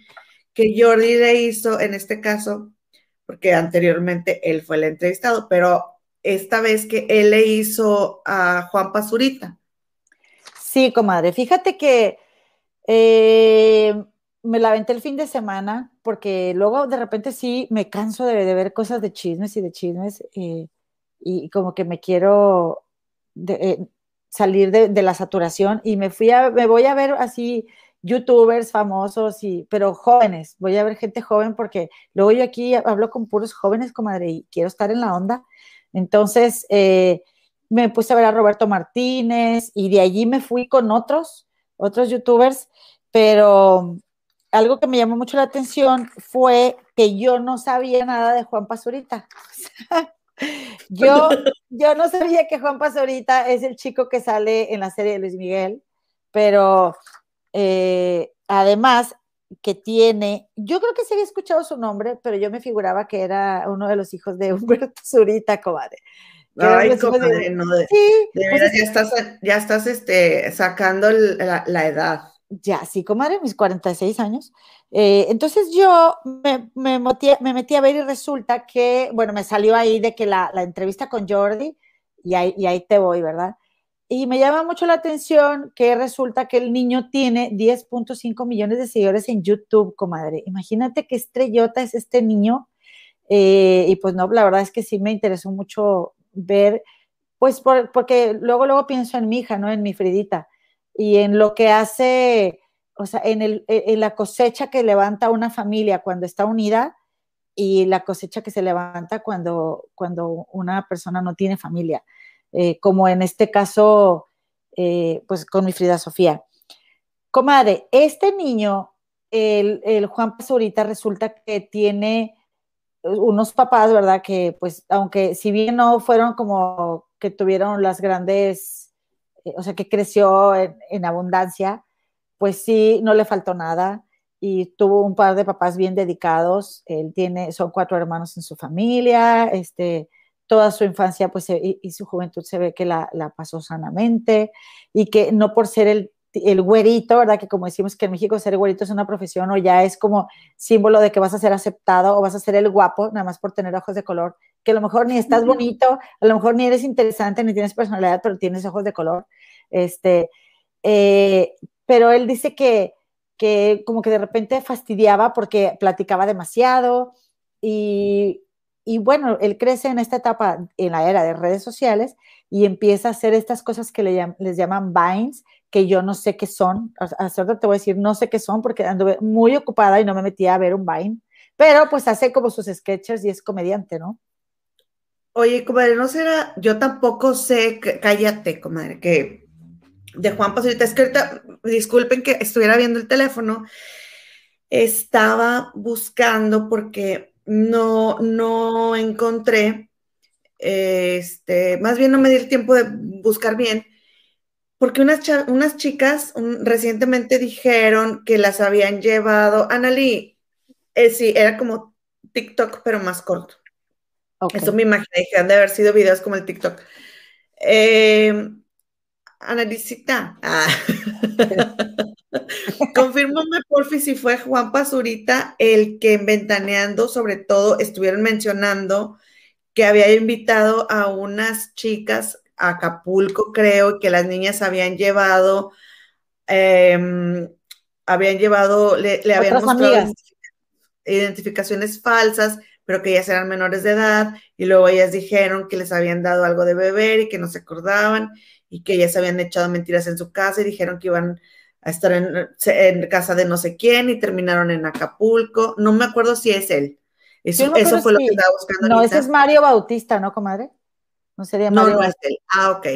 que Jordi le hizo en este caso, porque anteriormente él fue el entrevistado, pero esta vez que él le hizo a Juan Pazurita? Sí, comadre, fíjate que eh, me la aventé el fin de semana, porque luego de repente sí me canso de, ver cosas de chismes y de chismes, eh, y como que me quiero... De, eh, salir de, la saturación y me fui a, me voy a ver así youtubers famosos y, pero jóvenes, voy a ver gente joven porque luego yo aquí hablo con puros jóvenes, comadre, y quiero estar en la onda. Entonces, eh, me puse a ver a Roberto Martínez y de allí me fui con otros, otros youtubers, pero algo que me llamó mucho la atención fue que yo no sabía nada de Juan Pazurita. (laughs) (laughs) Yo, yo no sabía que Juan Pazurita es el chico que sale en la serie de Luis Miguel, pero eh, además que tiene, yo creo que sí había escuchado su nombre, pero yo me figuraba que era uno de los hijos de (laughs) Humberto Zurita, comadre. Ay, comadre, no, de, sí, de pues ya estás, ya estás este, sacando la, la edad ya, sí, comadre, mis 46 años. Eh, entonces yo me, me, metí, a ver y resulta que, bueno, me salió ahí de que la, entrevista con Jordi, y ahí, te voy, ¿verdad? Y me llama mucho la atención que resulta que el niño tiene 10.5 millones de seguidores en YouTube, comadre. Imagínate qué estrellota es este niño. Eh, y pues no, la verdad es que sí me interesó mucho ver, pues porque luego, luego pienso en mi hija, ¿no? En mi Fridita y en lo que hace, o sea, en, el, e, en la cosecha que levanta una familia cuando está unida y la cosecha que se levanta cuando, cuando una persona no tiene familia, eh, como en este caso, eh, pues con mi Frida Sofía. Comadre, este niño, el, el Juan Pazurita, resulta que tiene unos papás, ¿verdad? Que pues, aunque si bien no fueron como que tuvieron las grandes o sea, que creció en, abundancia, pues sí, no le faltó nada y tuvo un par de papás bien dedicados. Él tiene, son cuatro hermanos en su familia, este, toda su infancia pues, y, su juventud se ve que la, pasó sanamente y que no por ser el, el, güerito, ¿verdad? Que como decimos que en México ser güerito es una profesión o ya es como símbolo de que vas a ser aceptado o vas a ser el guapo, nada más por tener ojos de color, que a lo mejor ni estás bonito, a lo mejor ni eres interesante, ni tienes personalidad, pero tienes ojos de color. Este, eh, pero él dice que, que como que de repente fastidiaba porque platicaba demasiado y, y bueno, él crece en esta etapa, en la era de redes sociales, y empieza a hacer estas cosas que le, les llaman vines, que yo no sé qué son. A suerte te voy a decir, no sé qué son, porque anduve muy ocupada y no me metía a ver un vine. Pero pues hace como sus sketches y es comediante, ¿no? Oye, comadre, no será, yo tampoco sé, cállate, comadre, que de Juan Pazurita. Es que ahorita, disculpen que estuviera viendo el teléfono, estaba buscando porque no, no encontré, este, más bien no me di el tiempo de buscar bien, porque unas, unas chicas recientemente dijeron que las habían llevado, Analí, eh, sí, era como TikTok, pero más corto. Eso me imaginé, que han de haber sido videos como el TikTok. Eh, Analicita. Ah. (laughs) Confírmame, porfi, si fue Juan Pazurita el que en Ventaneando, sobre todo, estuvieron mencionando que había invitado a unas chicas a Acapulco, creo, que las niñas habían llevado, em, habían llevado, le, habían mostrado identificaciones falsas, pero que ellas eran menores de edad, y luego ellas dijeron que les habían dado algo de beber y que no se acordaban, y que se habían echado mentiras en su casa y dijeron que iban a estar en, casa de no sé quién y terminaron en Acapulco. No me acuerdo si es él. Eso, fue lo que estaba buscando. No, ese es Mario Bautista, ¿no, comadre? No sería Mario. No, no es él. Ah, ok.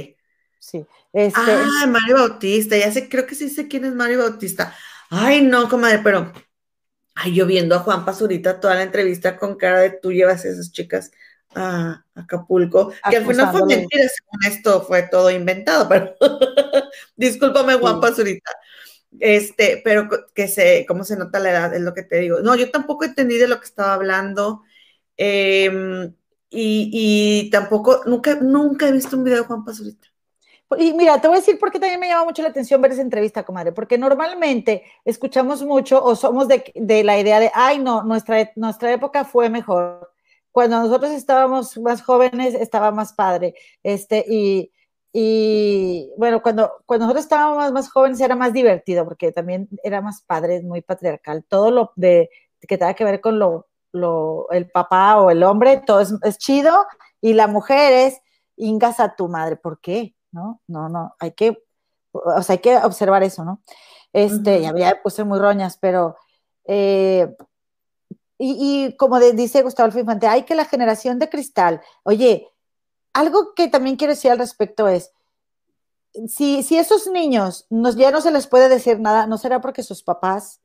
sí. Este, ah, Mario Bautista, ya sé, creo que sí sé quién es Mario Bautista. Ay, no, comadre, pero ay, yo viendo a Juan Pazurita toda la entrevista con cara de tú llevas a esas chicas a Acapulco, que al final fue mentira, según esto fue todo inventado, pero (laughs) discúlpame, Juan Pazurita. Este, pero que se, cómo se nota la edad, es lo que te digo. No, yo tampoco entendí de lo que estaba hablando. Em, y, tampoco, nunca, nunca he visto un video de Juan Pazurita. Y mira, te voy a decir por qué también me llama mucho la atención ver esa entrevista, comadre, porque normalmente escuchamos mucho o somos de, de la idea de, ay, no, nuestra, nuestra época fue mejor. Cuando nosotros estábamos más jóvenes, estaba más padre. Este, y, y bueno, cuando, cuando nosotros estábamos más, jóvenes era más divertido, porque también era más padre, muy patriarcal. Todo lo de que tenga que ver con lo, lo el papá o el hombre, todo es, es chido, y la mujer es ingas a tu madre. ¿Por qué? ¿No? No, no, hay que, o sea, hay que observar eso, ¿no? Este, ya, ya puse muy roñas, pero eh, y, como dice Gustavo Infante, hay que la generación de cristal, oye, algo que también quiero decir al respecto es, si, si esos niños nos, ya no se les puede decir nada, ¿no será porque sus papás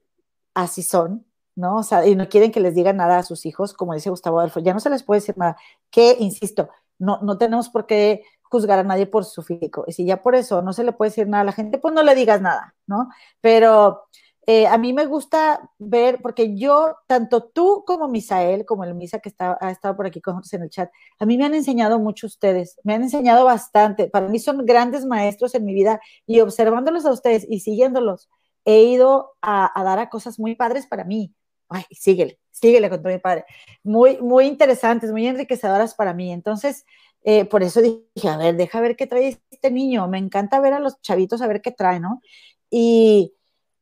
así son? ¿no? O sea, y no quieren que les digan nada a sus hijos, como dice Gustavo Adolfo, ya no se les puede decir nada. Que, insisto, no, no tenemos por qué juzgar a nadie por su físico. Y si ya por eso no se le puede decir nada a la gente, pues no le digas nada, ¿no? Pero eh, a mí me gusta ver, porque yo, tanto tú como Misael, como el Misa que está, ha estado por aquí con nosotros en el chat, a mí me han enseñado mucho ustedes, me han enseñado bastante. Para mí son grandes maestros en mi vida y observándolos a ustedes y siguiéndolos, he ido a, dar a cosas muy padres para mí. Ay, síguele, síguele con mi padre. Muy, muy interesantes, muy enriquecedoras para mí. Entonces, eh, por eso dije, a ver, deja ver qué trae este niño. Me encanta ver a los chavitos, a ver qué trae, ¿no? Y,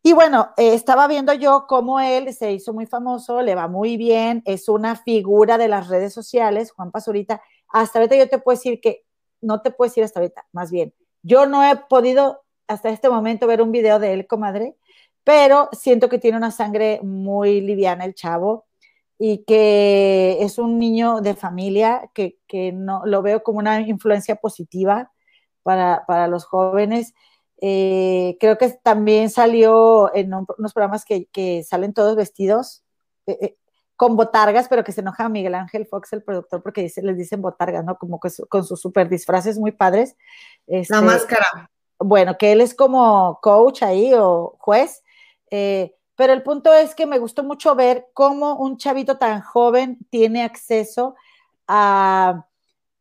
y bueno, eh, estaba viendo yo cómo él se hizo muy famoso, le va muy bien, es una figura de las redes sociales, Juan Pazurita. Hasta ahorita yo te puedo decir que, no te puedo decir hasta ahorita, más bien, yo no he podido hasta este momento ver un video de él, comadre, pero siento que tiene una sangre muy liviana el chavo y que es un niño de familia que, que no lo veo como una influencia positiva para, para los jóvenes eh, creo que también salió en unos programas que, salen todos vestidos eh, eh, con botargas, pero que se enoja Miguel Ángel Fox, el productor, porque dice, les dicen botargas, ¿no? Como que con sus super disfraces muy padres. La este, máscara. Bueno, que él es como coach ahí o juez. Pero el punto es que me gustó mucho ver cómo un chavito tan joven tiene acceso a,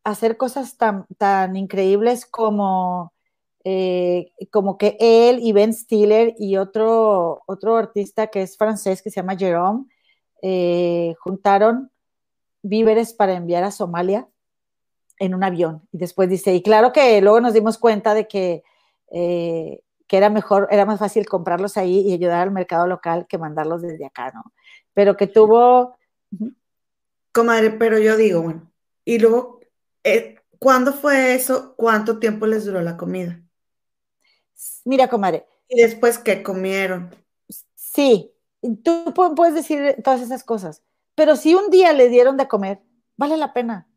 hacer cosas tan, tan increíbles como eh, como que él y Ben Stiller y otro, otro artista que es francés que se llama Jerome eh, juntaron víveres para enviar a Somalia en un avión. Y después dice, y claro que luego nos dimos cuenta de que, eh, que era mejor, era más fácil comprarlos ahí y ayudar al mercado local que mandarlos desde acá, ¿no? Pero que tuvo... Comadre, pero yo digo, bueno, y luego, ¿cuándo fue eso? ¿Cuánto tiempo les duró la comida? Mira, comadre. ¿Y después qué comieron? Sí, tú puedes decir todas esas cosas, pero si un día le dieron de comer, vale la pena.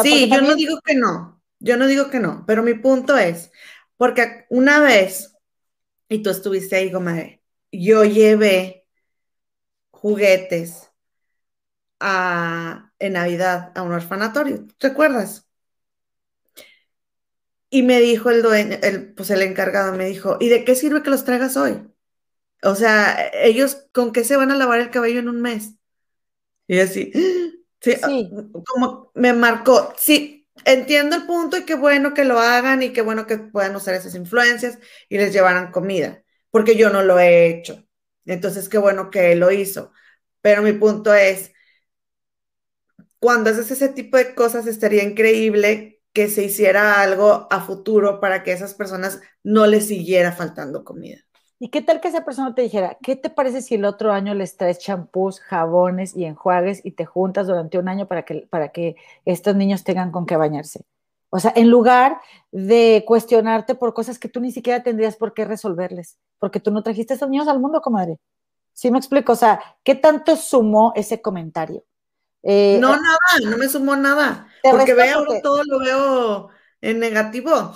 sí, yo no digo que no, yo no digo que no, pero mi punto es, porque una vez, y tú estuviste ahí, comadre, yo llevé juguetes a, en Navidad a un orfanatorio, ¿te acuerdas? Y me dijo el dueño, el, pues el encargado me dijo, ¿y de qué sirve que los traigas hoy? O sea, ellos, ¿con qué se van a lavar el cabello en un mes? Y así, (gasps) sí, como me marcó, sí, entiendo el punto y qué bueno que lo hagan y qué bueno que puedan usar esas influencias y les llevaran comida, porque yo no lo he hecho. Entonces, qué bueno que lo hizo. Pero mi punto es, cuando haces ese tipo de cosas, estaría increíble que se hiciera algo a futuro para que esas personas no les siguiera faltando comida. ¿Y qué tal que esa persona te dijera, qué te parece si el otro año les traes champús, jabones y enjuagues y te juntas durante un año para que, para que estos niños tengan con qué bañarse? O sea, en lugar de cuestionarte por cosas que tú ni siquiera tendrías por qué resolverles, porque tú no trajiste a esos niños al mundo, comadre. ¿Sí me explico? O sea, ¿qué tanto sumó ese comentario? Eh, no, nada, no me sumó nada. Porque veo todo lo veo en negativo.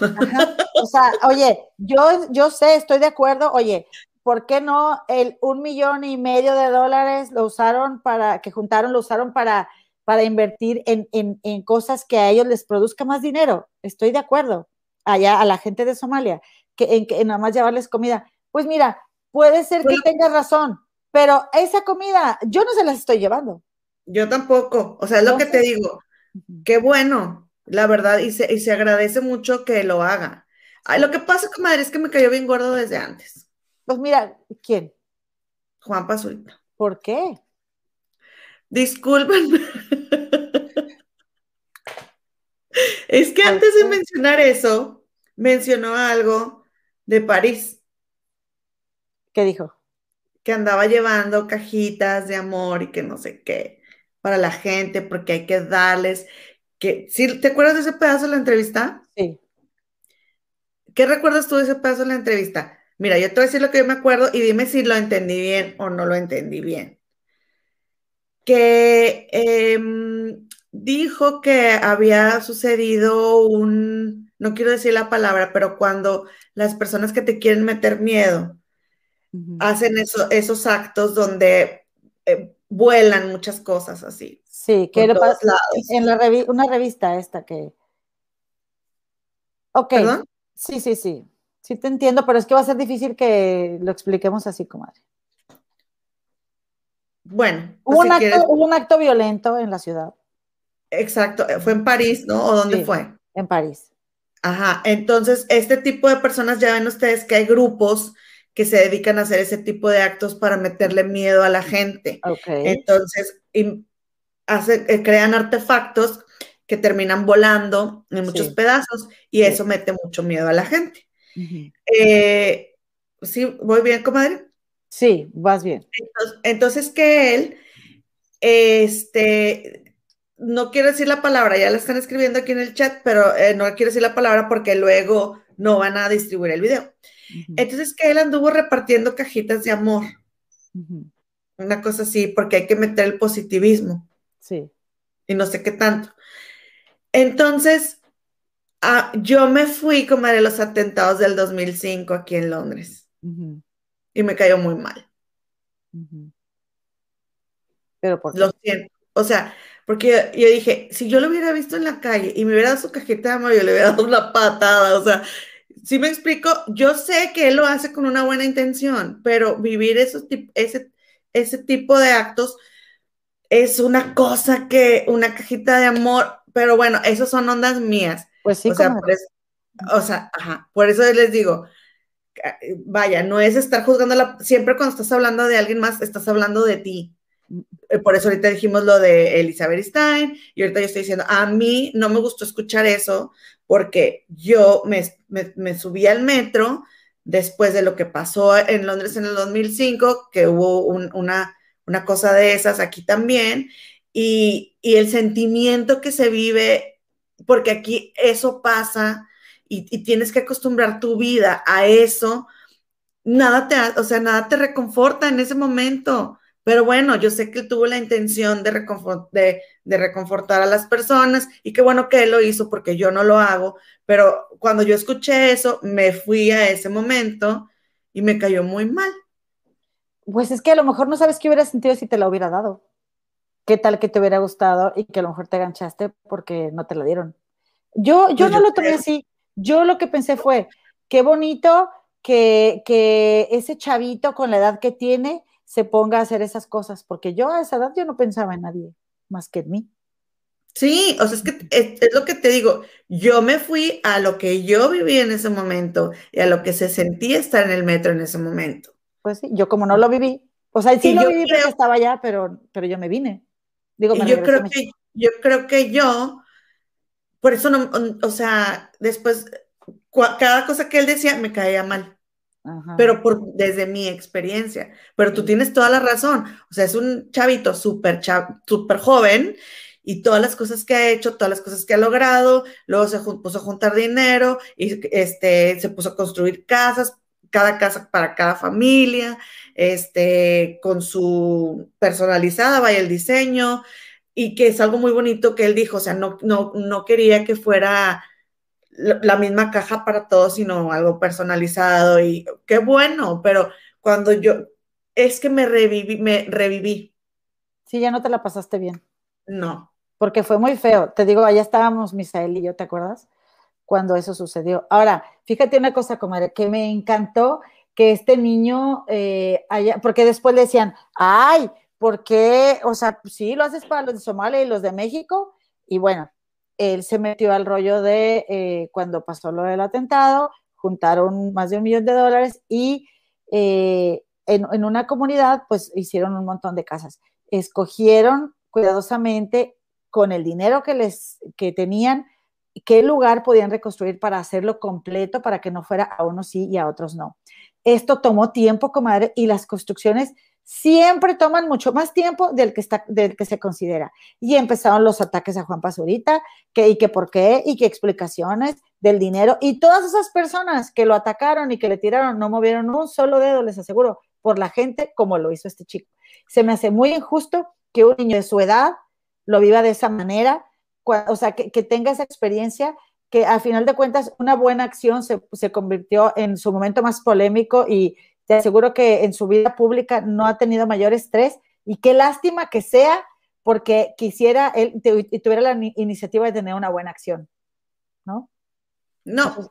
O sea, oye, yo, yo sé, estoy de acuerdo, oye, ¿por qué no el un millón y medio de dólares lo usaron para, que juntaron, lo usaron para, para invertir en, en, en cosas que a ellos les produzca más dinero? Estoy de acuerdo. Allá a la gente de Somalia, que en, que nada más llevarles comida. Pues mira, puede ser que tengas razón, pero esa comida yo no se las estoy llevando. Yo tampoco, o sea, es lo que te digo. Qué bueno, la verdad, y se, y se agradece mucho que lo haga. Ay, lo que pasa, comadre, es que me cayó bien gordo desde antes. Pues mira, ¿quién? Juan Pazurita. ¿Por qué? Disculpen. (laughs) es que antes de mencionar eso, mencionó algo de París. ¿Qué dijo? Que andaba llevando cajitas de amor y que no sé qué para la gente, porque hay que darles. Que, ¿sí, ¿Te acuerdas de ese pedazo de la entrevista? Sí. ¿Qué recuerdas tú de ese pedazo de la entrevista? Mira, yo te voy a decir lo que yo me acuerdo y dime si lo entendí bien o no lo entendí bien. Que em, dijo que había sucedido un, no quiero decir la palabra, pero cuando las personas que te quieren meter miedo hacen esos actos donde eh, vuelan muchas cosas así. Sí, que en la una revista esta que... Ok. ¿Perdón? Sí, sí, sí. Sí te entiendo, pero es que va a ser difícil que lo expliquemos así, comadre. Bueno. Hubo, un, acto, violento en la ciudad. Exacto, fue en París, ¿no? ¿O dónde fue? En París. Ajá, entonces este tipo de personas, ya ven ustedes que hay grupos que se dedican a hacer ese tipo de actos para meterle miedo a la gente. Okay. Entonces, hace, eh, crean artefactos que terminan volando en muchos pedazos y eso mete mucho miedo a la gente. Eh, sí, voy bien, comadre. Sí, vas bien. Entonces, que él, este, no quiero decir la palabra, ya la están escribiendo aquí en el chat, pero eh, no quiero decir la palabra porque luego no van a distribuir el video. Entonces, que él anduvo repartiendo cajitas de amor. Una cosa así, porque hay que meter el positivismo. Sí. Y no sé qué tanto. Entonces, Ah, yo me fui como de los atentados del 2005 aquí en Londres y me cayó muy mal. Pero por Lo siento. O sea, porque yo, dije, si yo lo hubiera visto en la calle y me hubiera dado su cajita de amor, yo le hubiera dado una patada. O sea, si me explico, yo sé que él lo hace con una buena intención, pero vivir ese, ese tipo de actos es una cosa que, una cajita de amor, pero bueno, esas son ondas mías. Pues sí, o sea, por eso, o sea, ajá, por eso les digo, vaya, no es estar juzgando la, siempre cuando estás hablando de alguien más, estás hablando de ti. Mm. Eh, por eso ahorita dijimos lo de Elizabeth Stein y ahorita yo estoy diciendo, a mí no me gustó escuchar eso porque yo me, subí al metro después de lo que pasó en Londres en el 2005, que hubo una, una cosa de esas aquí también, y, y el sentimiento que se vive porque aquí eso pasa y, tienes que acostumbrar tu vida a eso, nada te, o sea, nada te reconforta en ese momento. Pero bueno, yo sé que tuvo la intención de, de, reconfortar a las personas y qué bueno que él lo hizo porque yo no lo hago, pero cuando yo escuché eso, me fui a ese momento y me cayó muy mal. Pues es que a lo mejor no sabes qué hubiera sentido si te la hubiera dado qué tal que te hubiera gustado y que a lo mejor te ganchaste porque no te la dieron. Yo, yo pues no lo tomé así. Yo lo que pensé fue, qué bonito que, que, ese chavito con la edad que tiene se ponga a hacer esas cosas, porque yo a esa edad yo no pensaba en nadie más que en mí. Sí, o sea, es que es, es, lo que te digo, yo me fui a lo que yo viví en ese momento y a lo que se sentía estar en el metro en ese momento. Pues sí, yo como no lo viví, o sea, sí lo viví porque estaba allá, pero, pero yo me vine yo creo que yo creo que yo, por eso no, o sea, después, cada cosa que él decía me caía mal. Pero por, desde mi experiencia. Pero tú tienes toda la razón. O sea, es un chavito súper super joven y todas las cosas que ha hecho, todas las cosas que ha logrado, luego se puso a juntar dinero y este, se puso a construir casas, cada casa para cada familia, este, con su personalizada, vaya el diseño, y que es algo muy bonito que él dijo, o sea, no, no, no quería que fuera la misma caja para todos, sino algo personalizado y qué bueno, pero cuando yo, es que me reviví, me reviví. Sí, ya no te la pasaste bien. No. Porque fue muy feo. Te digo, allá estábamos Misael y yo, ¿te acuerdas? Cuando eso sucedió. Ahora, fíjate una cosa, comadre, que me encantó que este niño eh, haya, porque después le decían, ay, ¿por qué? O sea, sí, lo haces para los de Somalia y los de México. Y bueno, él se metió al rollo de eh, cuando pasó lo del atentado, juntaron más de un millón de dólares y eh, en, una comunidad, pues hicieron un montón de casas. Escogieron cuidadosamente con el dinero que les que tenían qué lugar podían reconstruir para hacerlo completo para que no fuera a unos sí y a otros no. Esto tomó tiempo, comadre, y las construcciones siempre toman mucho más tiempo del que, que se considera. Y empezaron los ataques a Juan Pazurita, que, y que por qué, y qué explicaciones del dinero. Y todas esas personas que lo atacaron y que le tiraron no movieron un solo dedo, les aseguro, por la gente como lo hizo este chico. Se me hace muy injusto que un niño de su edad lo viva de esa manera, o sea, que, tenga esa experiencia, que a final de cuentas una buena acción se, se convirtió en su momento más polémico y te aseguro que en su vida pública no ha tenido mayor estrés y qué lástima que sea porque quisiera él y tuviera la iniciativa de tener una buena acción, ¿no? No,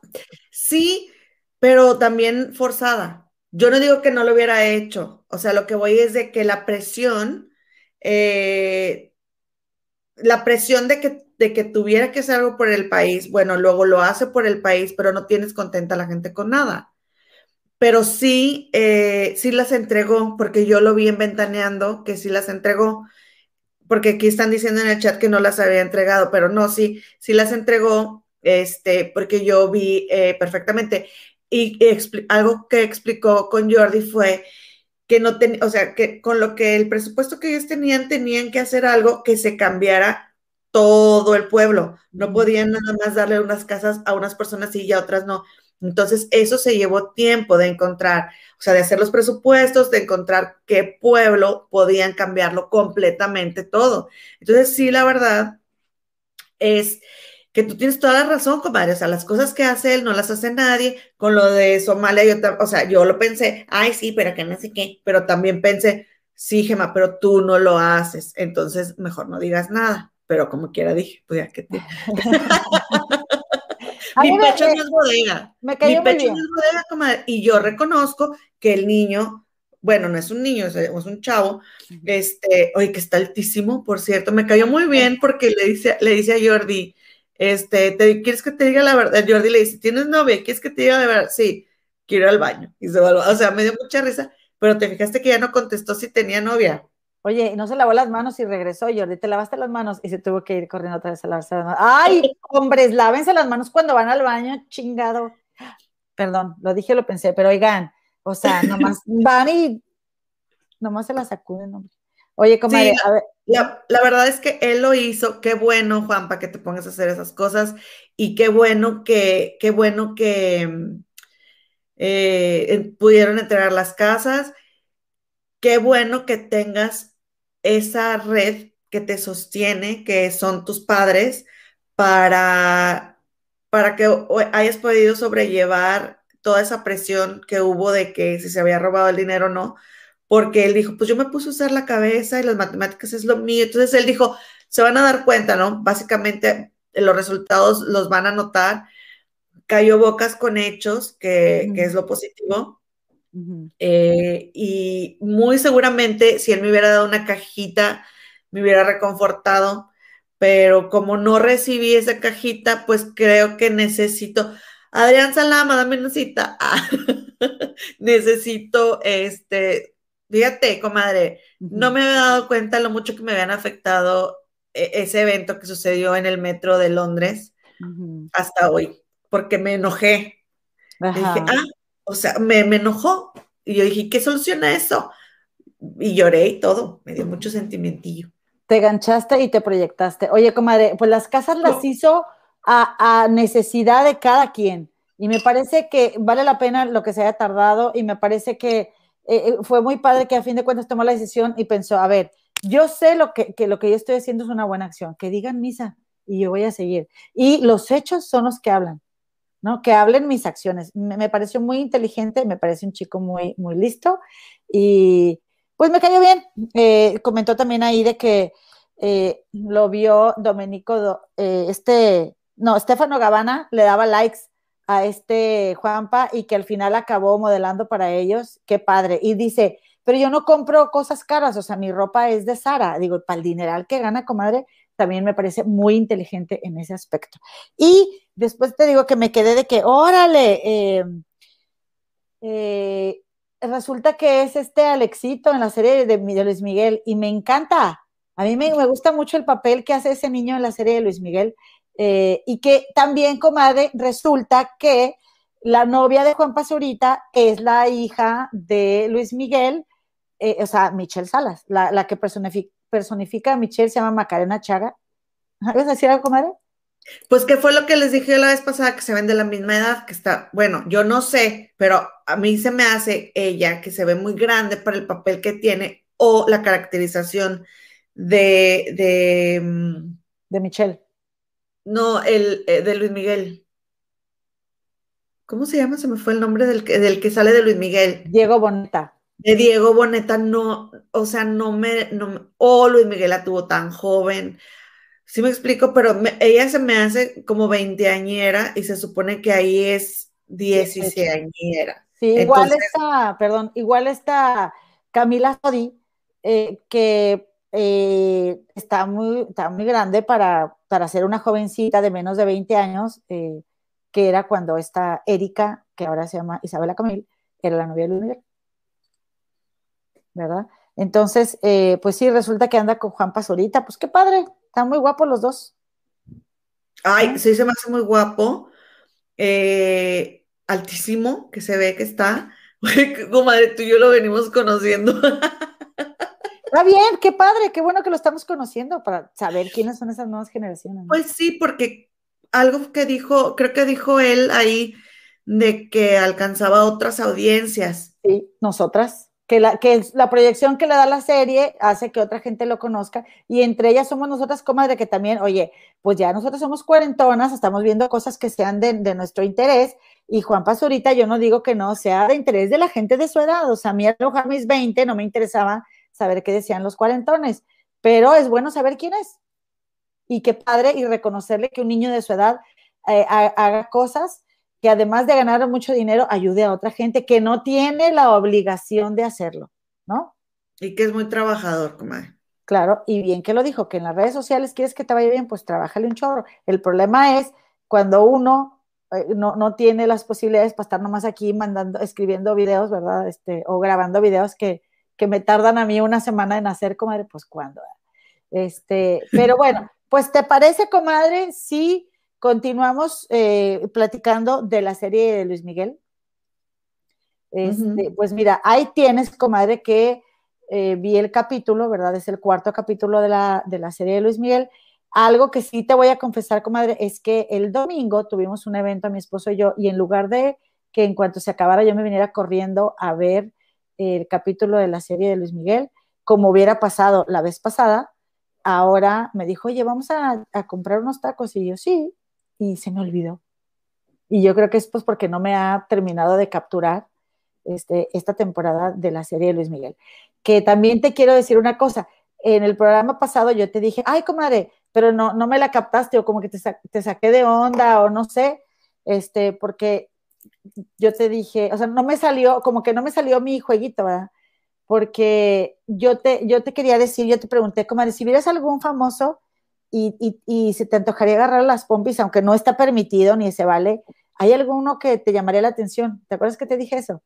sí, pero también forzada. Yo no digo que no lo hubiera hecho, o sea, lo que voy es de que la presión, eh, la presión de que, de que tuviera que hacer algo por el país, bueno, luego lo hace por el país, pero no tienes contenta a la gente con nada. Pero sí, eh, sí las entregó, porque yo lo vi en Ventaneando, que sí las entregó, porque aquí están diciendo en el chat que no las había entregado, pero no, sí, sí las entregó, este, porque yo vi eh, perfectamente. Y algo que explicó con Jordi fue que no tenía, o sea, que con lo que el presupuesto que ellos tenían, tenían que hacer algo que se cambiara todo el pueblo. No podían nada más darle unas casas a unas personas y a otras no. Entonces, eso se llevó tiempo de encontrar, o sea, de hacer los presupuestos, de encontrar qué pueblo podían cambiarlo completamente todo. Entonces, sí, la verdad es que tú tienes toda la razón, comadre. O sea, las cosas que hace él no las hace nadie. Con lo de Somalia, yo, o sea, yo lo pensé, ay, sí, pero que no sé qué. Pero también pensé, sí, Gema, pero tú no lo haces. Entonces, mejor no digas nada. Pero como quiera dije, pues ya que te. (laughs) Mi pecho no es bodega. Mi pecho no es bodega, comadre. Y yo reconozco que el niño bueno, no es un niño, es, un chavo, este, oye, que está altísimo, por cierto, me cayó muy bien porque le dice, le dice a Jordi, este, te, ¿quieres que te diga la verdad? Jordi le dice, ¿tienes novia? ¿Quieres que te diga la verdad? Sí, quiero ir al baño. Y se va, o sea, me dio mucha risa, pero te fijaste que ya no contestó si tenía novia. Oye, no se lavó las manos y regresó, Jordi, te lavaste las manos y se tuvo que ir corriendo otra vez a lavarse las manos. Ay, hombres, lávense las manos cuando van al baño, chingado. Perdón, lo dije, lo pensé, pero oigan, o sea, nomás (laughs) van y nomás se las sacuden, hombre. Oye, comadre, a ver. La, verdad es que él lo hizo. Qué bueno, Juan, para que te pongas a hacer esas cosas. Y qué bueno que, qué bueno que eh, pudieron entregar las casas. Qué bueno que tengas esa red que te sostiene, que son tus padres, para, para que hayas podido sobrellevar toda esa presión que hubo de que si se había robado el dinero o no porque él dijo, pues yo me puse a usar la cabeza y las matemáticas es lo mío. Entonces él dijo, se van a dar cuenta, ¿no? Básicamente eh, los resultados los van a notar. Cayó bocas con hechos, que, es lo positivo. Eh, y muy seguramente si él me hubiera dado una cajita, me hubiera reconfortado, pero como no recibí esa cajita, pues creo que necesito, Adrián Salama, dame una cita. (laughs) necesito este Fíjate, comadre, no me había dado cuenta lo mucho que me habían afectado e, ese evento que sucedió en el metro de Londres hasta hoy, porque me enojé. Dije, ah, o sea, me, me, enojó. Y yo dije, ¿qué soluciona eso? Y lloré y todo, me dio mucho sentimentillo. Te ganchaste y te proyectaste. Oye, comadre, pues las casas las hizo a, a necesidad de cada quien. Y me parece que vale la pena lo que se haya tardado y me parece que eh, eh, fue muy padre que a fin de cuentas tomó la decisión y pensó, a ver, yo sé lo que, lo que yo estoy haciendo es una buena acción, que digan misa y yo voy a seguir. Y los hechos son los que hablan. ¿No? Que hablen mis acciones. Me, pareció muy inteligente, me parece un chico muy, muy listo y pues me cayó bien. Eh, comentó también ahí de que eh, lo vio Domenico, eh, este, no, Stefano Gavana le daba likes a este Juanpa y que al final acabó modelando para ellos. Qué padre. Y dice, pero yo no compro cosas caras, o sea, mi ropa es de Sara. Digo, para el dineral que gana, comadre, también me parece muy inteligente en ese aspecto. Y después te digo que me quedé de que, órale, eh, eh, resulta que es este Alexito en la serie de, Luis Miguel y me encanta. A mí me, gusta mucho el papel que hace ese niño en la serie de Luis Miguel eh, y que también, comadre, resulta que la novia de Juan Pazurita es la hija de Luis Miguel, o sea, Michelle Salas, la, la que personifica, personifica a Michelle, se llama Macarena Chaga. ¿Vas a decir algo, comadre? Pues qué fue lo que les dije la vez pasada, que se ven de la misma edad, que está, bueno, yo no sé, pero a mí se me hace ella que se ve muy grande para el papel que tiene o la caracterización de... De, mm, de Michelle. No, el eh, de Luis Miguel. ¿Cómo se llama? Se me fue el nombre del que, del que sale de Luis Miguel. Diego Boneta de Diego Boneta no, o sea, no me, no, o Luis Miguel la tuvo tan joven, sí me explico, pero ella se me hace como veinteañera y se supone que ahí es dieciséañera. Sí, igual está, perdón, igual está Camila Sodi, eh, que eh, está, muy, está muy grande para, para ser una jovencita de menos de 20 años, eh, que era cuando esta Erika, que ahora se llama Isabela Camil, era la novia de Luis Miguel. ¿Verdad? Entonces, eh, pues sí, resulta que anda con Juan Pazurita, pues qué padre, están muy guapos los dos. Ay, sí, se me hace muy guapo, eh, altísimo, que se ve que está. (laughs) Comadre, tú y yo lo venimos conociendo. (laughs) Está bien, qué padre, qué bueno que lo estamos conociendo para saber quiénes son esas nuevas generaciones. Pues sí, porque algo que dijo, creo que dijo él ahí, de que alcanzaba otras audiencias. Sí, nosotras que la, que la proyección que le da la serie hace que otra gente lo conozca y entre ellas somos nosotras comadre que también, oye, pues ya nosotros somos cuarentonas, estamos viendo cosas que sean de, nuestro interés y Juan Pazurita yo no digo que no sea de interés de la gente de su edad, o sea, a mí a mis 20 no me interesaba saber qué decían los cuarentones, pero es bueno saber quién es. Y qué padre y reconocerle que un niño de su edad eh, haga cosas que además de ganar mucho dinero, ayude a otra gente que no tiene la obligación de hacerlo, ¿no? Y que es muy trabajador, comadre. Claro, y bien que lo dijo, que en las redes sociales quieres que te vaya bien, pues trabájale un chorro. El problema es cuando uno eh, no, tiene las posibilidades para estar nomás aquí mandando, escribiendo videos, ¿verdad? Este, o grabando videos que, que me tardan a mí una semana en hacer, comadre, pues cuando. Este, pero (laughs) bueno, pues te parece, comadre, sí Continuamos eh, platicando de la serie de Luis Miguel. Este, pues mira, ahí tienes, comadre, que eh, vi el capítulo, ¿verdad? Es el cuarto capítulo de la, de la serie de Luis Miguel. Algo que sí te voy a confesar, comadre, es que el domingo tuvimos un evento, mi esposo y yo, y en lugar de que en cuanto se acabara yo me viniera corriendo a ver el capítulo de la serie de Luis Miguel, como hubiera pasado la vez pasada, ahora me dijo, oye, vamos a, a comprar unos tacos. Y yo, sí, y se me olvidó. Y yo creo que es pues porque no me ha terminado de capturar este, esta temporada de la serie de Luis Miguel. Que también te quiero decir una cosa, en el programa pasado yo te dije, ay, comadre, pero no, no me la captaste o como que te, te saqué de onda o no sé, este, porque yo te dije, o sea, no me salió, como que no me salió mi jueguito, ¿verdad? Porque yo te, yo te quería decir, yo te pregunté, comadre, si vieras algún famoso y, y, se te antojaría agarrar las pompis, aunque no está permitido ni se vale, ¿hay alguno que te llamaría la atención? ¿Te acuerdas que te dije eso?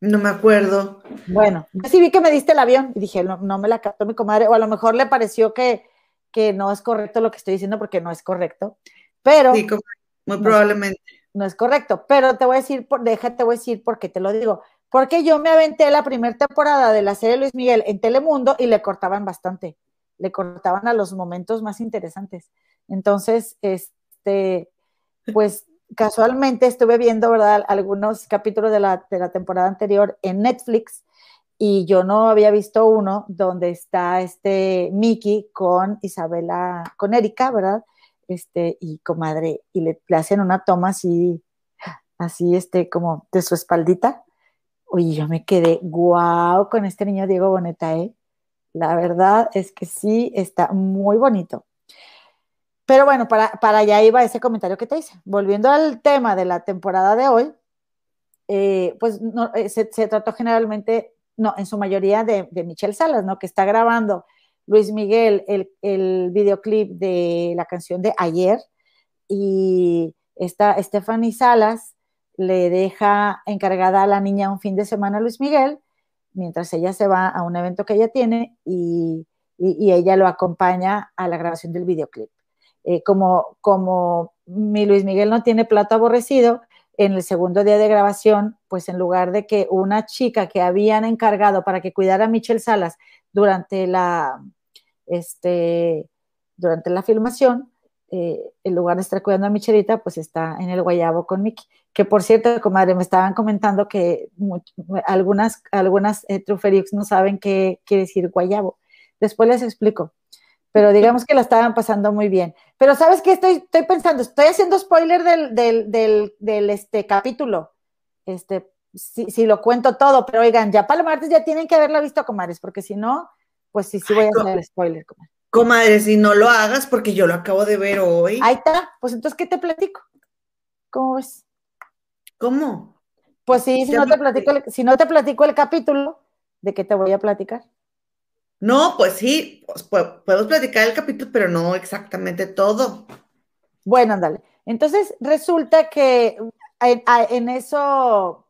No me acuerdo. Bueno, yo sí vi que me diste el avión y dije, no, no me la captó mi comadre, o a lo mejor le pareció que, que no es correcto lo que estoy diciendo porque no es correcto, pero... Sí, muy probablemente. No es correcto, pero te voy a decir, por, déjate, voy a decir por qué te lo digo. Porque yo me aventé la primera temporada de la serie Luis Miguel en Telemundo y le cortaban bastante le cortaban a los momentos más interesantes. Entonces, este, pues casualmente estuve viendo, ¿verdad?, algunos capítulos de la, de la temporada anterior en Netflix y yo no había visto uno donde está este Mickey con Isabela, con Erika, ¿verdad? este, y comadre, y le, hacen una toma así, así, este, como de su espaldita. Oye, yo me quedé guau con este niño Diego Boneta, ¿eh? La verdad es que sí, está muy bonito. Pero bueno, para, para allá iba ese comentario que te hice. Volviendo al tema de la temporada de hoy, eh, pues eh, se, trató generalmente, no, en su mayoría de, de, Michelle Salas, ¿no? Que está grabando Luis Miguel el, el videoclip de la canción de Ayer y está Stephanie Salas le deja encargada a la niña un fin de semana a Luis Miguel, mientras ella se va a un evento que ella tiene y, y, ella lo acompaña a la grabación del videoclip. Eh, como, como mi Luis Miguel no tiene plato aborrecido, en el segundo día de grabación, pues en lugar de que una chica que habían encargado para que cuidara a Michelle Salas durante la, este, durante la filmación, eh, en lugar de estar cuidando a Michelita, pues está en el guayabo con Mickey. Que por cierto, comadre, me estaban comentando que algunas, algunas eh, no saben qué quiere decir guayabo. Después les explico pero digamos que la estaban pasando muy bien. Pero ¿sabes qué estoy, estoy pensando? Estoy haciendo spoiler del, del, del, este, capítulo. Este, si, lo cuento todo, pero oigan, ya para el martes ya tienen que haberla visto, comadres, porque si no, pues sí, sí voy a hacer spoiler, comadre. Comadre, si no lo hagas, porque yo lo acabo de ver hoy. Ahí está, pues entonces, ¿qué te platico? ¿Cómo ves? ¿Cómo? Pues sí, si no, te platico si no te platico el capítulo, ¿de qué te voy a platicar? No, pues sí, pues, podemos platicar el capítulo, pero no exactamente todo. Bueno, ándale. Entonces, resulta que en, eso,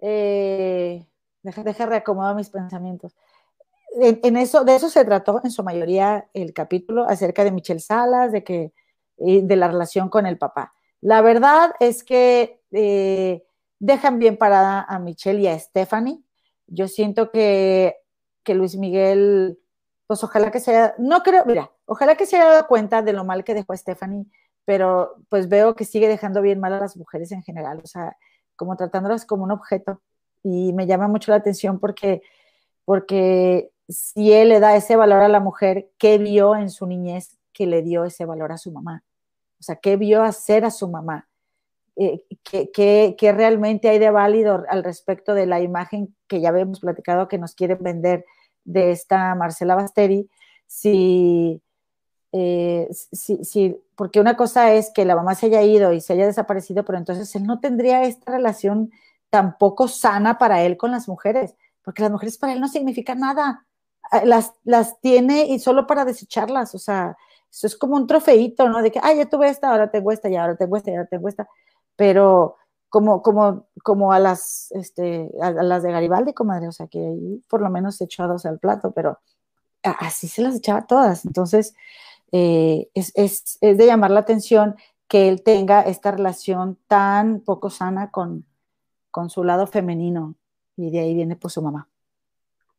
eh, deja, deja reacomodar mis pensamientos. En, eso, de eso se trató en su mayoría el capítulo acerca de Michelle Salas, de que de la relación con el papá. La verdad es que eh, dejan bien parada a Michelle y a Stephanie. Yo siento que que Luis Miguel, pues ojalá que sea, no creo, mira, ojalá que se haya dado cuenta de lo mal que dejó a Stephanie, pero pues veo que sigue dejando bien mal a las mujeres en general, o sea, como tratándolas como un objeto. Y me llama mucho la atención porque, porque si él le da ese valor a la mujer, ¿qué vio en su niñez que le dio ese valor a su mamá? O sea, ¿qué vio hacer a su mamá? Eh, ¿qué, realmente hay de válido al respecto de la imagen que ya habíamos platicado que nos quieren vender de esta Marcela Basteri? Si, eh, si, porque una cosa es que la mamá se haya ido y se haya desaparecido, pero entonces él no tendría esta relación tampoco sana para él con las mujeres, porque las mujeres para él no significan nada. Ah, las, las tiene y solo para desecharlas, o sea, eso es como un trofeito, ¿no? De que, ah, ya tuve esta, ahora tengo esta, y ahora tengo esta, y ahora tengo pero como, como, como a las, este, a, las de Garibaldi, comadre, o sea, que ahí por lo menos echó a dos al plato, pero así se las echaba todas. Entonces, eh, es, es, es, de llamar la atención que él tenga esta relación tan poco sana con, con su lado femenino, y de ahí viene pues su mamá.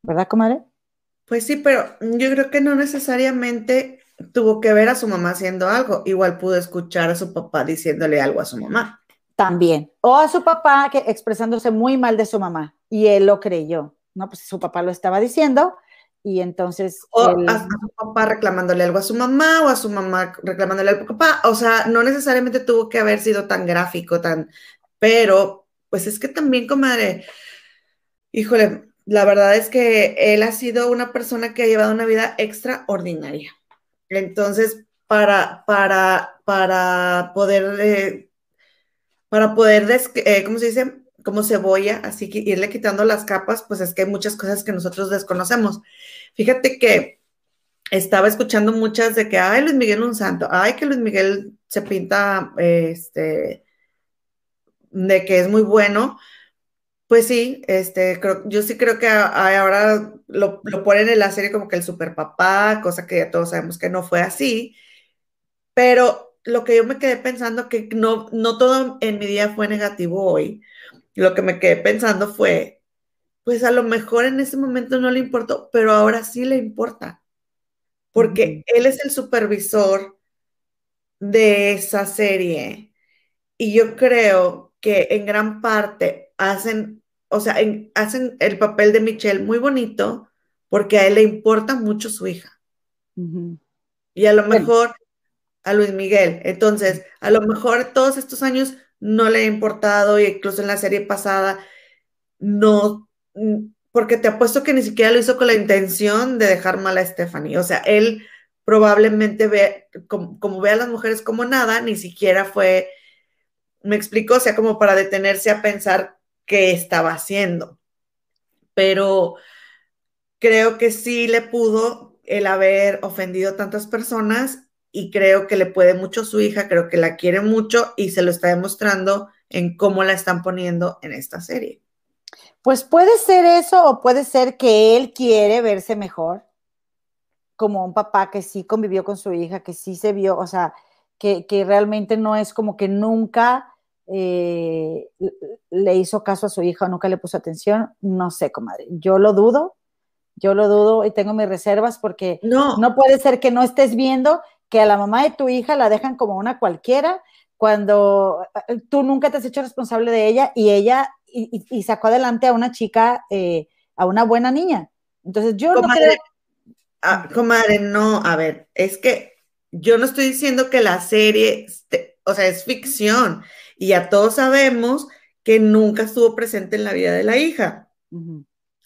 ¿Verdad, comadre? Pues sí, pero yo creo que no necesariamente tuvo que ver a su mamá haciendo algo. Igual pudo escuchar a su papá diciéndole algo a su mamá también. O a su papá que expresándose muy mal de su mamá y él lo creyó, ¿no? Pues su papá lo estaba diciendo y entonces... O a su papá reclamándole algo a su mamá o a su mamá reclamándole algo a su papá. O sea, no necesariamente tuvo que haber sido tan gráfico, tan... Pero, pues es que también, comadre, híjole, la verdad es que él ha sido una persona que ha llevado una vida extraordinaria. Entonces, para, para, para poder eh, para poder, eh, ¿cómo se dice? Como cebolla, así que irle quitando las capas, pues es que hay muchas cosas que nosotros desconocemos. Fíjate que estaba escuchando muchas de que, ay, Luis Miguel un santo, ay, que Luis Miguel se pinta, este, de que es muy bueno. Pues sí, este, yo sí creo que ahora lo, lo, ponen en la serie como que el super papá, cosa que ya todos sabemos que no fue así, pero lo que yo me quedé pensando, que no, no todo en mi día fue negativo hoy, lo que me quedé pensando fue, pues a lo mejor en ese momento no le importó, pero ahora sí le importa, porque él es el supervisor de esa serie y yo creo que en gran parte hacen, o sea, hacen el papel de Michelle muy bonito porque a él le importa mucho su hija. Y a lo mejor a Luis Miguel. Entonces, a lo mejor todos estos años no le ha importado, y incluso en la serie pasada, no, mm, porque te apuesto que ni siquiera lo hizo con la intención de dejar mal a Stephanie. O sea, él probablemente ve, como, ve a las mujeres como nada, ni siquiera fue, me explicó, o sea, como para detenerse a pensar qué estaba haciendo. Pero creo que sí le pudo el haber ofendido a tantas personas y creo que le puede mucho su hija, creo que la quiere mucho y se lo está demostrando en cómo la están poniendo en esta serie. Pues puede ser eso o puede ser que él quiere verse mejor, como un papá que sí convivió con su hija, que sí se vio, o sea, que, realmente no es como que nunca eh, le hizo caso a su hija o nunca le puso atención, no sé, comadre. Yo lo dudo, yo lo dudo y tengo mis reservas porque no, no puede ser que no estés viendo que a la mamá de tu hija la dejan como una cualquiera cuando eh, tú nunca te has hecho responsable de ella y ella y, sacó adelante a una chica, eh, a una buena niña. Entonces yo no creo... Ah, comadre, no, a ver, es que yo no estoy diciendo que la serie, o sea, es ficción y ya todos sabemos que nunca estuvo presente en la vida de la hija,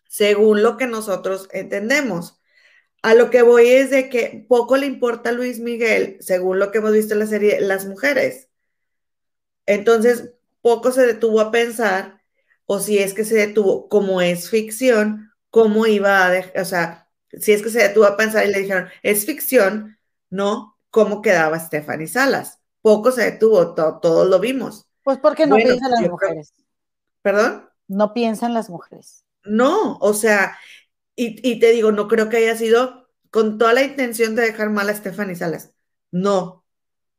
según lo que nosotros entendemos. A lo que voy es de que poco le importa a Luis Miguel, según lo que hemos visto en la serie, las mujeres. Entonces, poco se detuvo a pensar, o si es que se detuvo, como es ficción, cómo iba a dejar, o sea, si es que se detuvo a pensar y le dijeron, es ficción, ¿no? ¿Cómo quedaba Stephanie Salas? Poco se detuvo, todos lo vimos. Pues porque no piensan las mujeres. ¿Perdón? No piensan las mujeres. No, o sea, y, te digo, no creo que haya sido con toda la intención de dejar mal a Stephanie Salas. No.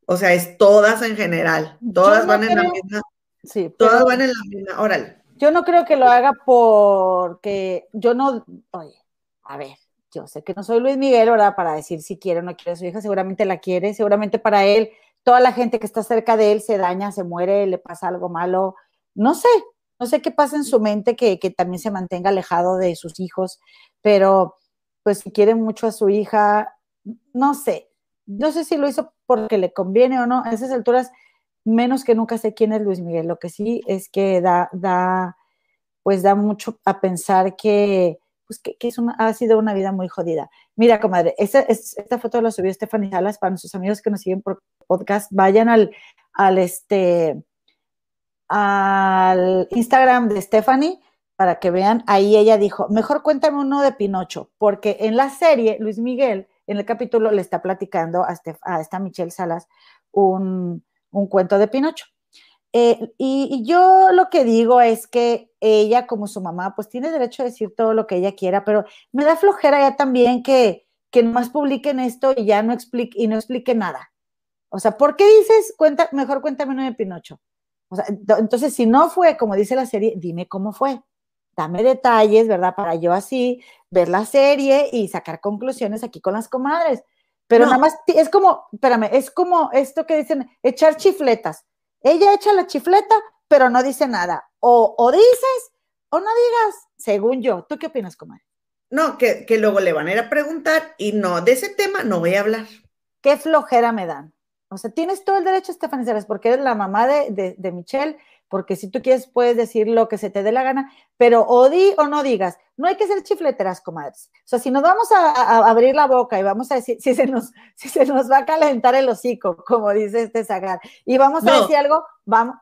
O sea, es todas en general. Todas van en la misma. Sí, todas van en la misma. Órale. Yo no creo que lo haga porque yo no. Oye, a ver, yo sé que no soy Luis Miguel, ¿verdad? Para decir si quiere o no quiere a su hija, seguramente la quiere, seguramente para él, toda la gente que está cerca de él se daña, se muere, le pasa algo malo. No sé, no sé qué pasa en su mente que, también se mantenga alejado de sus hijos, pero pues si quiere mucho a su hija, no sé, no sé si lo hizo porque le conviene o no, a esas alturas menos que nunca sé quién es Luis Miguel, lo que sí es que da, da, pues da mucho a pensar que, pues que, es una, ha sido una vida muy jodida. Mira, comadre, esta, esta foto la subió Stephanie Salas para nuestros amigos que nos siguen por podcast, vayan este, al Instagram de Stephanie para que vean, ahí ella dijo, mejor cuéntame uno de Pinocho, porque en la serie Luis Miguel, en el capítulo, le está platicando a, a esta Michelle Salas un, cuento de Pinocho. Eh, y, yo lo que digo es que ella, como su mamá, pues tiene derecho a decir todo lo que ella quiera, pero me da flojera ya también que, que nomás publiquen esto y ya no explique, y no explique nada. O sea, ¿por qué dices, cuenta, mejor cuéntame uno de Pinocho? entonces, si no fue como dice la serie, dime cómo fue. Dame detalles, ¿verdad? Para yo así ver la serie y sacar conclusiones aquí con las comadres. Pero nada más, es como, espérame, es como esto que dicen, echar chifletas. Ella echa la chifleta, pero no dice nada. O, o dices o no digas, según yo. ¿Tú qué opinas, comadre? No, que, que luego le van a ir a preguntar y no, de ese tema no voy a hablar. Qué flojera me dan. O sea, tienes todo el derecho, Stephanie ¿sabes? porque eres la mamá de, Michelle, porque si tú quieres puedes decir lo que se te dé la gana, pero o di o no digas, no hay que ser chifleteras, comadres. O sea, si nos vamos a, abrir la boca y vamos a decir, si se, nos, (laughs) si se nos va a calentar el hocico, como dice este Zagar, y vamos a decir algo, vamos,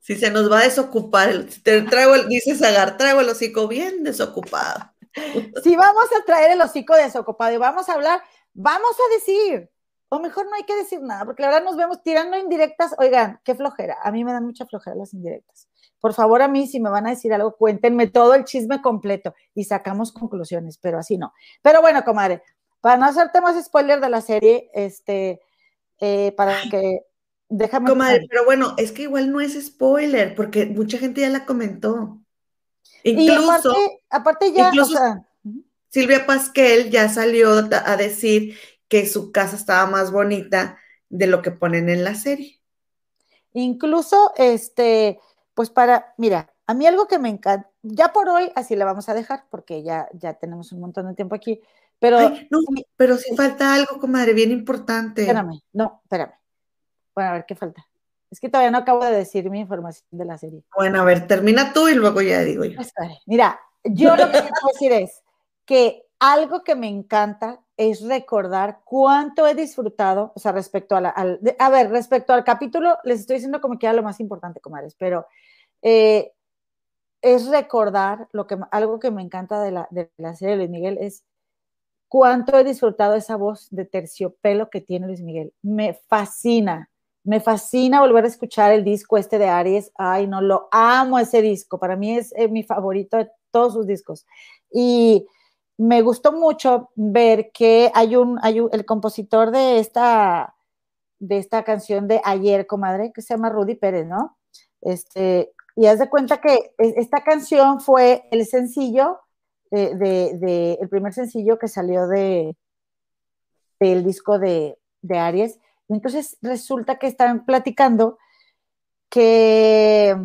Si se nos va a desocupar, te traigo el, dice Zagar, traigo el hocico bien desocupado. (laughs) Si vamos a traer el hocico desocupado y vamos a hablar, vamos a decir, o mejor no hay que decir nada, porque la verdad nos vemos tirando indirectas. Oigan, qué flojera. A mí me dan mucha flojera las indirectas. Por favor, a mí, si me van a decir algo, cuéntenme todo el chisme completo y sacamos conclusiones, pero así no. Pero bueno, comadre, para no hacerte más spoiler de la serie, este, eh, para que déjame. Comadre, pero bueno, es que igual no es spoiler, porque mucha gente ya la comentó. Incluso, y aparte, ya, incluso Silvia Pasquel ya salió a decir que su casa estaba más bonita de lo que ponen en la serie. Incluso, este, pues para, mira, a mí algo que me encanta, ya por hoy así la vamos a dejar porque ya, ya tenemos un montón de tiempo aquí, Pero, no, pero si falta algo, comadre, bien importante. Espérame, no, espérame. Bueno, a ver qué falta. Es que todavía no acabo de decir mi información de la serie. Bueno, a ver, termina tú y luego ya digo yo. Mira, yo lo que quiero decir es que algo que me encanta es recordar cuánto he disfrutado, o sea, respecto a la, al, a ver, respecto al capítulo, les estoy diciendo como que era lo más importante, comadres, pero eh, es recordar lo que, algo que me encanta de la, de la serie de Luis Miguel es cuánto he disfrutado esa voz de terciopelo que tiene Luis Miguel. Me fascina, me fascina volver a escuchar el disco este de Aries. Ay, no, lo amo ese disco. Para mí es mi favorito de todos sus discos. Y me gustó mucho ver que hay un, hay un, el compositor de esta, de esta canción de Ayer, comadre, que se llama Rudy Pérez, ¿no? Este, y haz de cuenta que esta canción fue el sencillo, de, el primer sencillo que salió de, del disco de, de Aries. Entonces resulta que están platicando que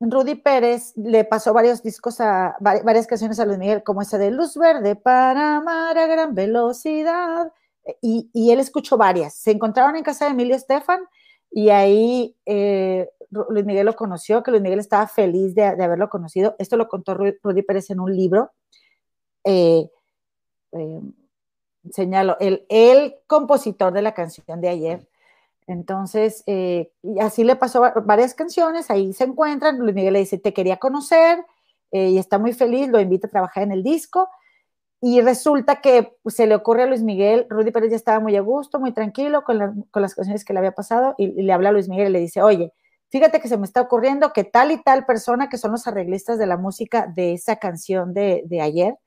Rudy Pérez le pasó varios discos a varias canciones a Luis Miguel, como esa de Luz Verde para amar a gran velocidad. Y, y él escuchó varias. Se encontraron en casa de Emilio Estefan y ahí eh, Luis Miguel lo conoció, que Luis Miguel estaba feliz de, haberlo conocido. Esto lo contó Rudy Pérez en un libro. Eh, eh, señalo, el, el compositor de la canción de ayer entonces, eh, así le pasó varias canciones, ahí se encuentran, Luis Miguel le dice, te quería conocer, eh, y está muy feliz, lo invita a trabajar en el disco, y resulta que pues, se le ocurre a Luis Miguel, Rudy Pérez ya estaba muy a gusto, muy tranquilo con, las canciones que le había pasado, y, le habla a Luis Miguel y le dice, oye, fíjate que se me está ocurriendo que tal y tal persona, que son los arreglistas de la música de esa canción de, ayer,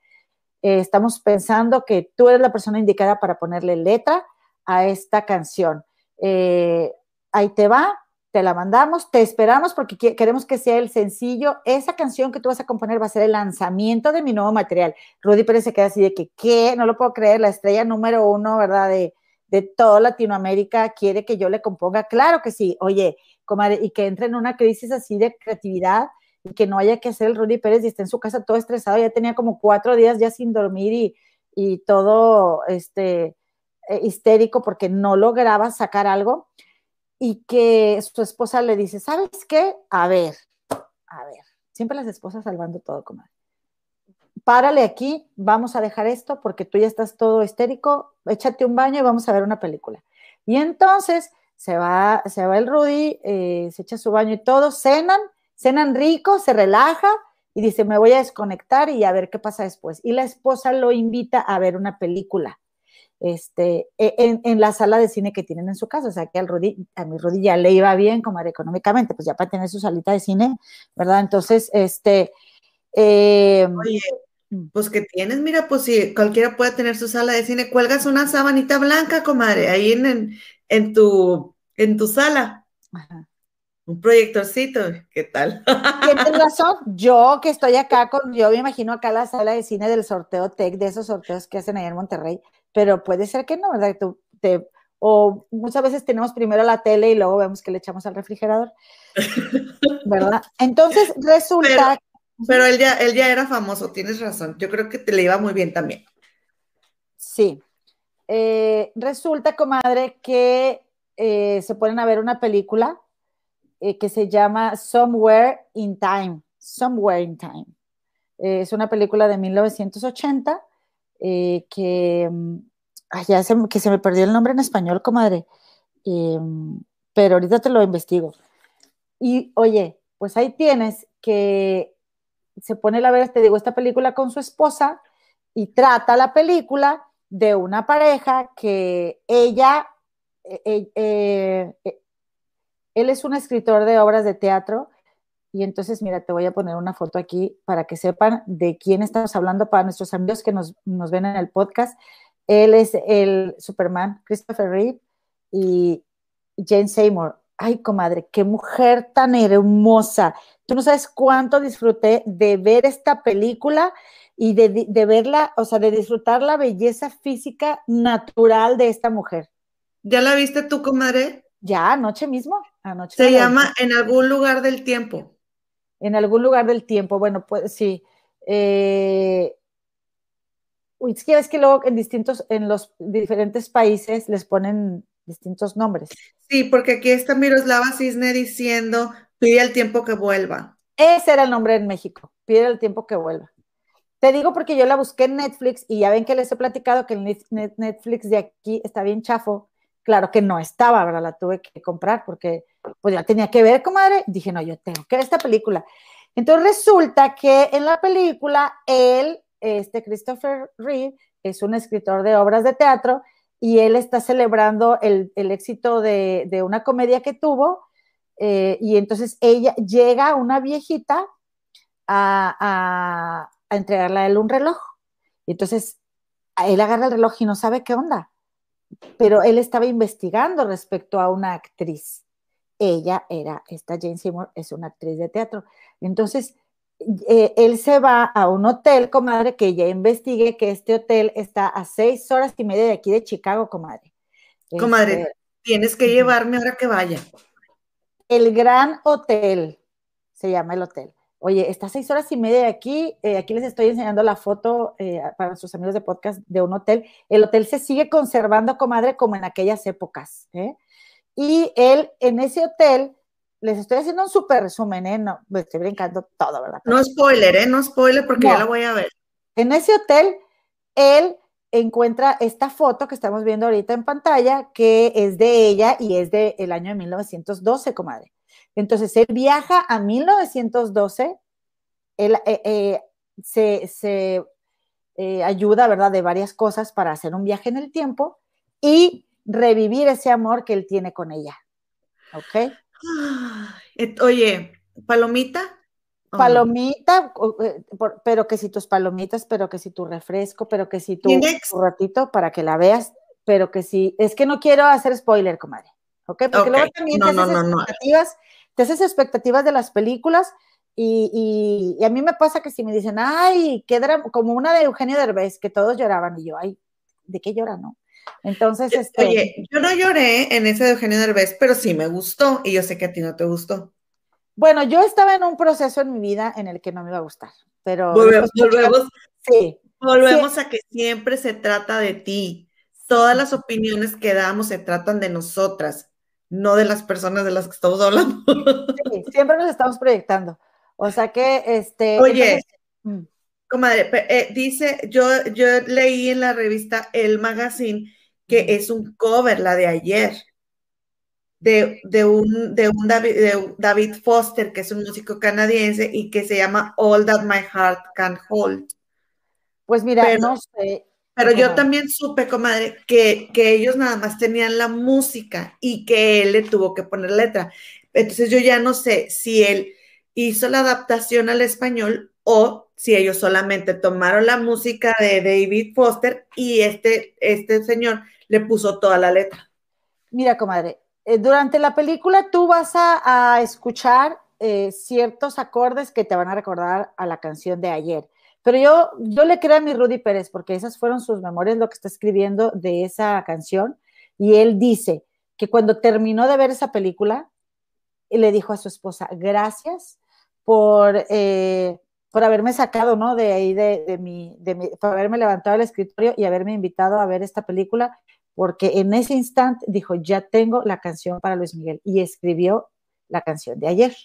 eh, estamos pensando que tú eres la persona indicada para ponerle letra a esta canción eh, ahí te va, te la mandamos, te esperamos porque queremos que sea el sencillo. Esa canción que tú vas a componer va a ser el lanzamiento de mi nuevo material. Rudy Pérez se queda así de que, ¿qué? No lo puedo creer, la estrella número uno, ¿verdad? De, de toda Latinoamérica quiere que yo le componga. Claro que sí, oye, y que entre en una crisis así de creatividad y que no haya que hacer el Rudy Pérez y esté en su casa todo estresado. Ya tenía como cuatro días ya sin dormir y, y todo, este, eh, histérico porque no lograba sacar algo y que su esposa le dice, ¿sabes qué? A ver, a ver, siempre las esposas salvando todo, comadre. Párale aquí, vamos a dejar esto porque tú ya estás todo histérico, échate un baño y vamos a ver una película. Y entonces se va, se va el Rudy, eh, se echa su baño y todo, cenan, cenan rico, se relaja y dice, me voy a desconectar y a ver qué pasa después. Y la esposa lo invita a ver una película este, e, en, la sala de cine que tienen en su casa. O sea, que al Rudy, a mi Rudy ya le iba bien, como económicamente, pues ya para tener su salita de cine, ¿verdad? Entonces, este. Em, Oye, mm. pues que tienes, mira, pues si cualquiera puede tener su sala de cine, cuelgas una sabanita blanca, comadre, ahí en, en, tu, en tu sala. Un proyectorcito, ¿qué tal? (laughs) Tienes razón, yo que estoy acá con, yo me imagino acá la sala de cine del sorteo TEC, de esos sorteos que hacen allá en Monterrey, pero puede ser que no, ¿verdad? Tú, te, o muchas veces tenemos primero la tele y luego vemos que le echamos al refrigerador, (laughs) ¿verdad? Entonces resulta... Pero, él, ya, él ya era famoso, tienes razón, yo creo que te le iba muy bien también. Sí. Eh, resulta, comadre, que eh, se ponen a ver una película eh, que se llama Somewhere in Time, Somewhere in Time. es una película de 1980 eh, que, mm, ya se, que se me perdió el nombre en español, comadre, em, pero ahorita te lo investigo. Y oye, pues ahí tienes que se pone la ver, te digo, esta película con su esposa y trata la película de una pareja que ella, eh, eh, él es un escritor de obras de teatro y entonces, mira, te voy a poner una foto aquí para que sepan de quién estamos hablando para nuestros amigos que nos, ven en el podcast. Él es el Superman, Christopher Reeve y Jane Seymour. Ay, comadre, qué mujer tan hermosa. Tú no sabes cuánto disfruté de ver esta película y de, de verla, o sea, de disfrutar la belleza física natural de esta mujer. ¿Ya la viste tú, comadre? Ya, anoche mismo. Anoche Se llama En algún lugar del tiempo en algún lugar del tiempo. Bueno, pues sí. Eh, es que luego en distintos, en los diferentes países les ponen distintos nombres. Sí, porque aquí está Miroslava Cisne diciendo, pide el tiempo que vuelva. Ese era el nombre en México, pide el tiempo que vuelva. Te digo porque yo la busqué en Netflix y ya ven que les he platicado que el Netflix de aquí está bien chafo. Claro que no estaba, ¿verdad? La tuve que comprar porque pues ya tenía que ver, comadre. Dije, no, yo tengo que ver esta película. Entonces resulta que en la película él, este Christopher Reeve, es un escritor de obras de teatro y él está celebrando el, éxito de, una comedia que tuvo eh, y entonces ella llega, una viejita, a, a entregarle a él un reloj. Y entonces él agarra el reloj y no sabe qué onda, pero él estaba investigando respecto a una actriz. Ella era, esta Jane Seymour es una actriz de teatro. Entonces, eh, él se va a un hotel, comadre, que ya investigue que este hotel está a seis horas y media de aquí de Chicago, comadre. Comadre, este, tienes que llevarme ahora que vaya. El Gran Hotel, se llama el hotel. Oye, está seis horas y media de aquí. Eh, aquí les estoy enseñando la foto eh, para sus amigos de podcast de un hotel. El hotel se sigue conservando, comadre, como en aquellas épocas. ¿eh? Y él, en ese hotel, les estoy haciendo un súper resumen, ¿eh? No, me estoy brincando todo, ¿verdad? No spoiler, ¿eh? No spoiler porque ya la voy a ver. En ese hotel, él encuentra esta foto que estamos viendo ahorita en pantalla, que es de ella y es del año de 1912, comadre. Entonces, él viaja a 1912, él eh, eh, se, eh, ayuda, ¿verdad?, de varias cosas para hacer un viaje en el tiempo y revivir ese amor que él tiene con ella. ¿Ok? Oye, palomita. Palomita, pero que si tus palomitas, pero que si tu refresco, pero que si tu, tu ratito para que la veas, pero que si, es que no quiero hacer spoiler, comadre. ¿ok? Porque luego también no, no, no, expectativas te haces expectativas de las películas y, a mí me pasa que si me dicen, ay, qué como una de Eugenio Derbez, que todos lloraban y yo, ay, ¿de qué llora, no? Entonces, este... Oye, yo no lloré en ese de Eugenio Derbez, pero sí me gustó y yo sé que a ti no te gustó. Bueno, yo estaba en un proceso en mi vida en el que no me iba a gustar, pero... Volvemos, volvemos, sí, volvemos a que siempre se trata de ti. Todas las opiniones que damos se tratan de nosotras no de las personas de las que estamos hablando. Sí, siempre nos estamos proyectando. O sea que, este... Oye, mm. Comadre, eh, dice, yo, yo leí en la revista El Magazine que es un cover, la de ayer, de, un, de un David, de David Foster, que es un músico canadiense y que se llama All That My Heart Can Hold. Pues mira, no sé, pero yo también supe, comadre, que, que ellos nada más tenían la música y que él le tuvo que poner letra. Entonces yo ya no sé si él hizo la adaptación al español o si ellos solamente tomaron la música de David Foster y este, este señor le puso toda la letra. Mira, comadre, eh, durante la película tú vas a, escuchar eh, ciertos acordes que te van a recordar a la canción de ayer. Pero yo, yo le creo a mi Rudy Pérez, porque esas fueron sus memorias, lo que está escribiendo de esa canción. Y él dice que cuando terminó de ver esa película, le dijo a su esposa, gracias por, eh, por haberme sacado, ¿no? De ahí, de, de, mi, de mi, por haberme levantado del escritorio y haberme invitado a ver esta película, porque en ese instante dijo, ya tengo la canción para Luis Miguel y escribió la canción de ayer.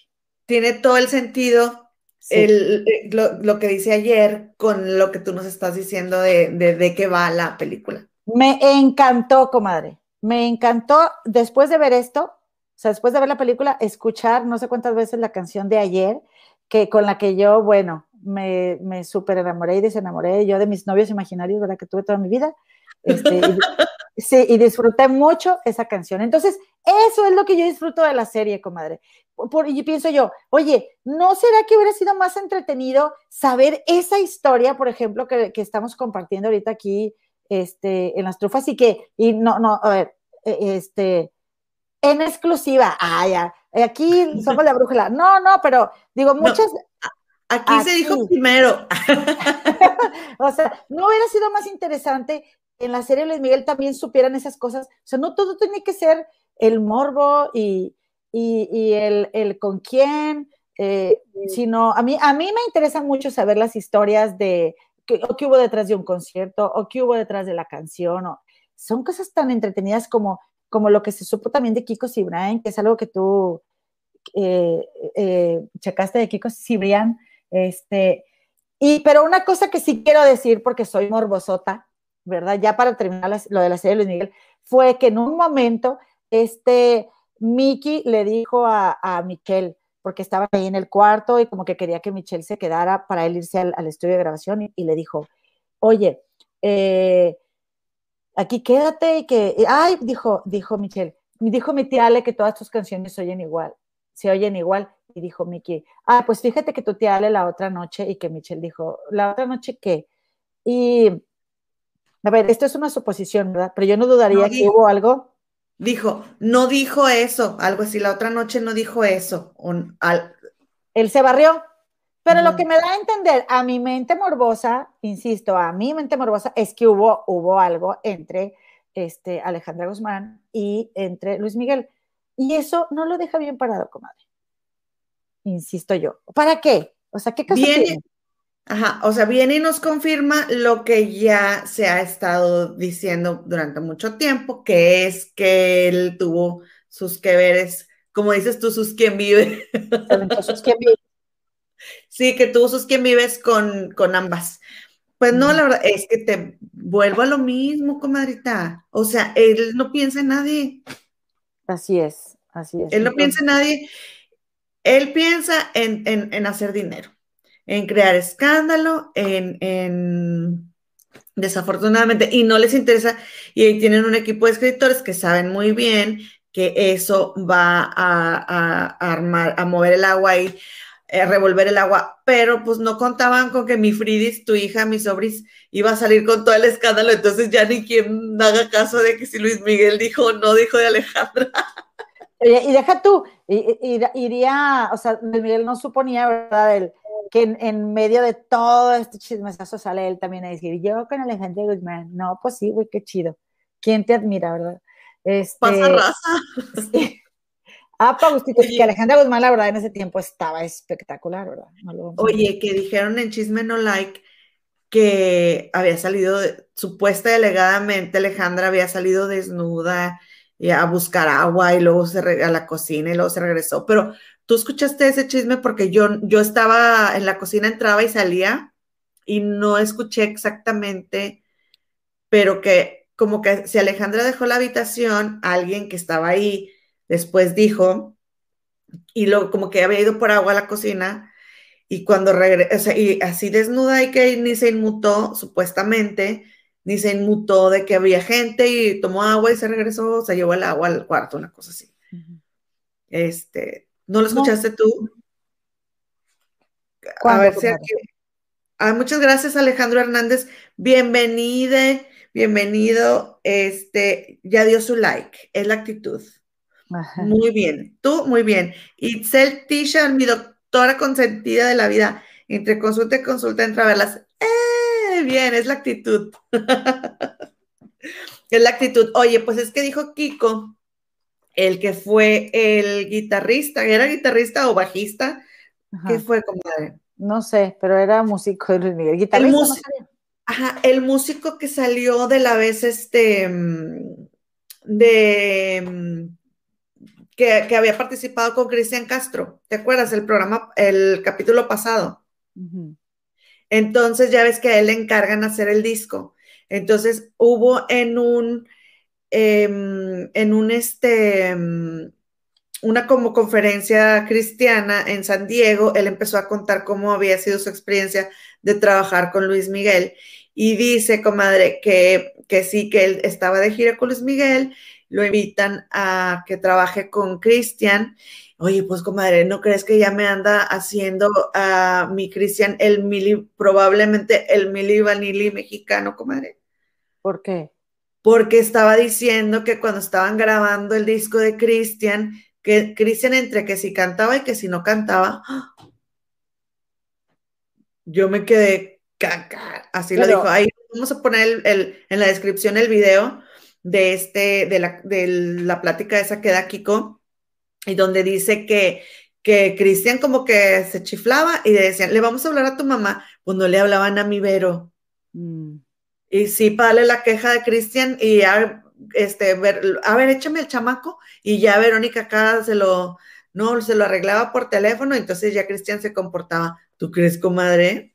Tiene todo el sentido el, eh, lo, que dice ayer con lo que tú nos estás diciendo de, de, qué va la película. Me encantó, comadre. Me encantó después de ver esto, o sea, después de ver la película, escuchar no sé cuántas veces la canción de ayer, que con la que yo, bueno, me, me súper enamoré y desenamoré yo de mis novios imaginarios, ¿verdad? Que tuve toda mi vida. Este, (laughs) sí, y disfruté mucho esa canción. Entonces, eso es lo que yo disfruto de la serie, comadre. Por, y pienso yo, oye, ¿no será que hubiera sido más entretenido saber esa historia, por ejemplo, que, que estamos compartiendo ahorita aquí este, en las trufas y que, y no, no, a ver, e, este, en exclusiva, ah, ya, aquí somos la brújula. (laughs) No, no, pero digo, muchas... aquí, se dijo primero. (laughs) o sea, ¿no hubiera sido más interesante en la serie Luis Miguel también supieran esas cosas? O sea, no todo tiene que ser el morbo y, y, el, el, con quién, eh, sino a mí, a mí me interesa mucho saber las historias de o qué hubo detrás de un concierto, o qué hubo detrás de la canción, o, son cosas tan entretenidas como, como lo que se supo también de Kiko Cibrián, que es algo que tú eh, eh, checaste de Kiko Cibrián, este, y, pero una cosa que sí quiero decir, porque soy morbosota, ¿verdad? Ya para terminar lo de la serie de Luis Miguel, fue que en un momento, este, Miki le dijo a, a porque estaba ahí en el cuarto y como que quería que Michelle se quedara para él irse al, estudio de grabación y, le dijo, oye, eh, aquí quédate y que, ay, dijo, dijo Michelle, dijo mi tía Ale que todas tus canciones se oyen igual, se oyen igual. Y dijo Miki, ah, pues fíjate que tu tía Ale la otra noche y que Michelle dijo, ¿la otra noche qué? Y, a ver, esto es una suposición, ¿verdad? Pero yo no dudaría que hubo algo. Dijo, no dijo eso, algo así, la otra noche no dijo eso. Él se barrió. Pero lo que me da a entender a mi mente morbosa, insisto, a mi mente morbosa, es que hubo, hubo algo entre este, Alejandra Guzmán y entre Luis Miguel. Y eso no lo deja bien parado, comadre. Insisto yo. ¿Para qué? O sea, ¿qué caso viene, Ajá, o sea, viene y nos confirma lo que ya se ha estado diciendo durante mucho tiempo, que es que él tuvo sus que veres, como dices tú, sus quien vive. Sus quien vive Sí, que tú sos quien vives con, con ambas. Pues no, la verdad, es que te vuelvo a lo mismo, comadrita. O sea, él no piensa en nadie. Así es, así es. Él no piensa en nadie. Él piensa en, en, hacer dinero, en crear escándalo, en, en, desafortunadamente, y no les interesa, y tienen un equipo de escritores que saben muy bien que eso va a, a, a armar, a mover el agua y eh, revolver el agua, pero pues no contaban con que mi Fridis, tu hija, mi sobris, iba a salir con todo el escándalo, entonces ya ni quien haga caso de que si Luis Miguel dijo o no dijo de Alejandra. Y deja tú, iría, o sea, Luis Miguel no suponía, ¿verdad? El, que en, medio de todo este chismesazo sale él también a decir, yo con Alejandra Guzmán, no, pues sí, güey, qué chido. ¿Quién te admira, verdad? Este, Pasa raza. Sí. Ah, Paustito, que Alejandra Guzmán, la verdad, en ese tiempo estaba espectacular, ¿verdad? oye, que dijeron en Chisme No Like que había salido, supuesta delegadamente, Alejandra había salido desnuda a buscar agua y luego se a la cocina y luego se regresó. Pero tú escuchaste ese chisme porque yo, yo estaba en la cocina, entraba y salía y no escuché exactamente, pero que como que si Alejandra dejó la habitación, alguien que estaba ahí Después dijo, y luego como que había ido por agua a la cocina, y cuando regresó, o sea, y así desnuda y que ni se inmutó, supuestamente, ni se inmutó de que había gente y tomó agua y se regresó, se llevó el agua al cuarto, una cosa así. Este, ¿no lo escuchaste tú? A ver si aquí. Ah, muchas gracias, Alejandro Hernández. Bienvenida, bienvenido. Este, ya dio su like, es la actitud. Muy bien, tú muy bien. Itzel Tisha, mi doctora consentida de la vida, entre consulta y consulta, entra a verlas. ¡Eh! Bien, es la actitud. (laughs) es la actitud. Oye, pues es que dijo Kiko, el que fue el guitarrista, ¿era guitarrista o bajista? ¿Qué fue, comadre? No sé, pero era músico de Luis Miguel. ¿Guitarrista? El músico, ajá, el músico que salió de la vez este mm, de que, había participado con Cristian Castro. ¿Te acuerdas el programa, el capítulo pasado? Entonces ya ves que a él le encargan hacer el disco. Entonces hubo en un, em, en un este, em, una como conferencia cristiana en San Diego, él empezó a contar cómo había sido su experiencia de trabajar con Luis Miguel. Y dice, comadre, que, que sí, que él estaba de gira con Luis Miguel lo invitan a que trabaje con Cristian. Oye, pues comadre, ¿no crees que ya me anda haciendo a mi Cristian el mili, probablemente el mili vanilli mexicano, comadre? ¿Por qué? Porque estaba diciendo que cuando estaban grabando el disco de Cristian, que Cristian entre que si cantaba y que si no cantaba, yo me quedé caca, así lo dijo. Ahí vamos a poner en la descripción el video de, este, de, la, de la plática esa que da Kiko, y donde dice que, que Cristian como que se chiflaba y le decían, le vamos a hablar a tu mamá, pues no le hablaban a mi Vero, Mm. Y sí, para darle la queja de Cristian y ya, este, ver, a ver, échame el chamaco. Y ya Verónica acá se lo, no, se lo arreglaba por teléfono, entonces ya Cristian se comportaba. ¿Tú crees, comadre?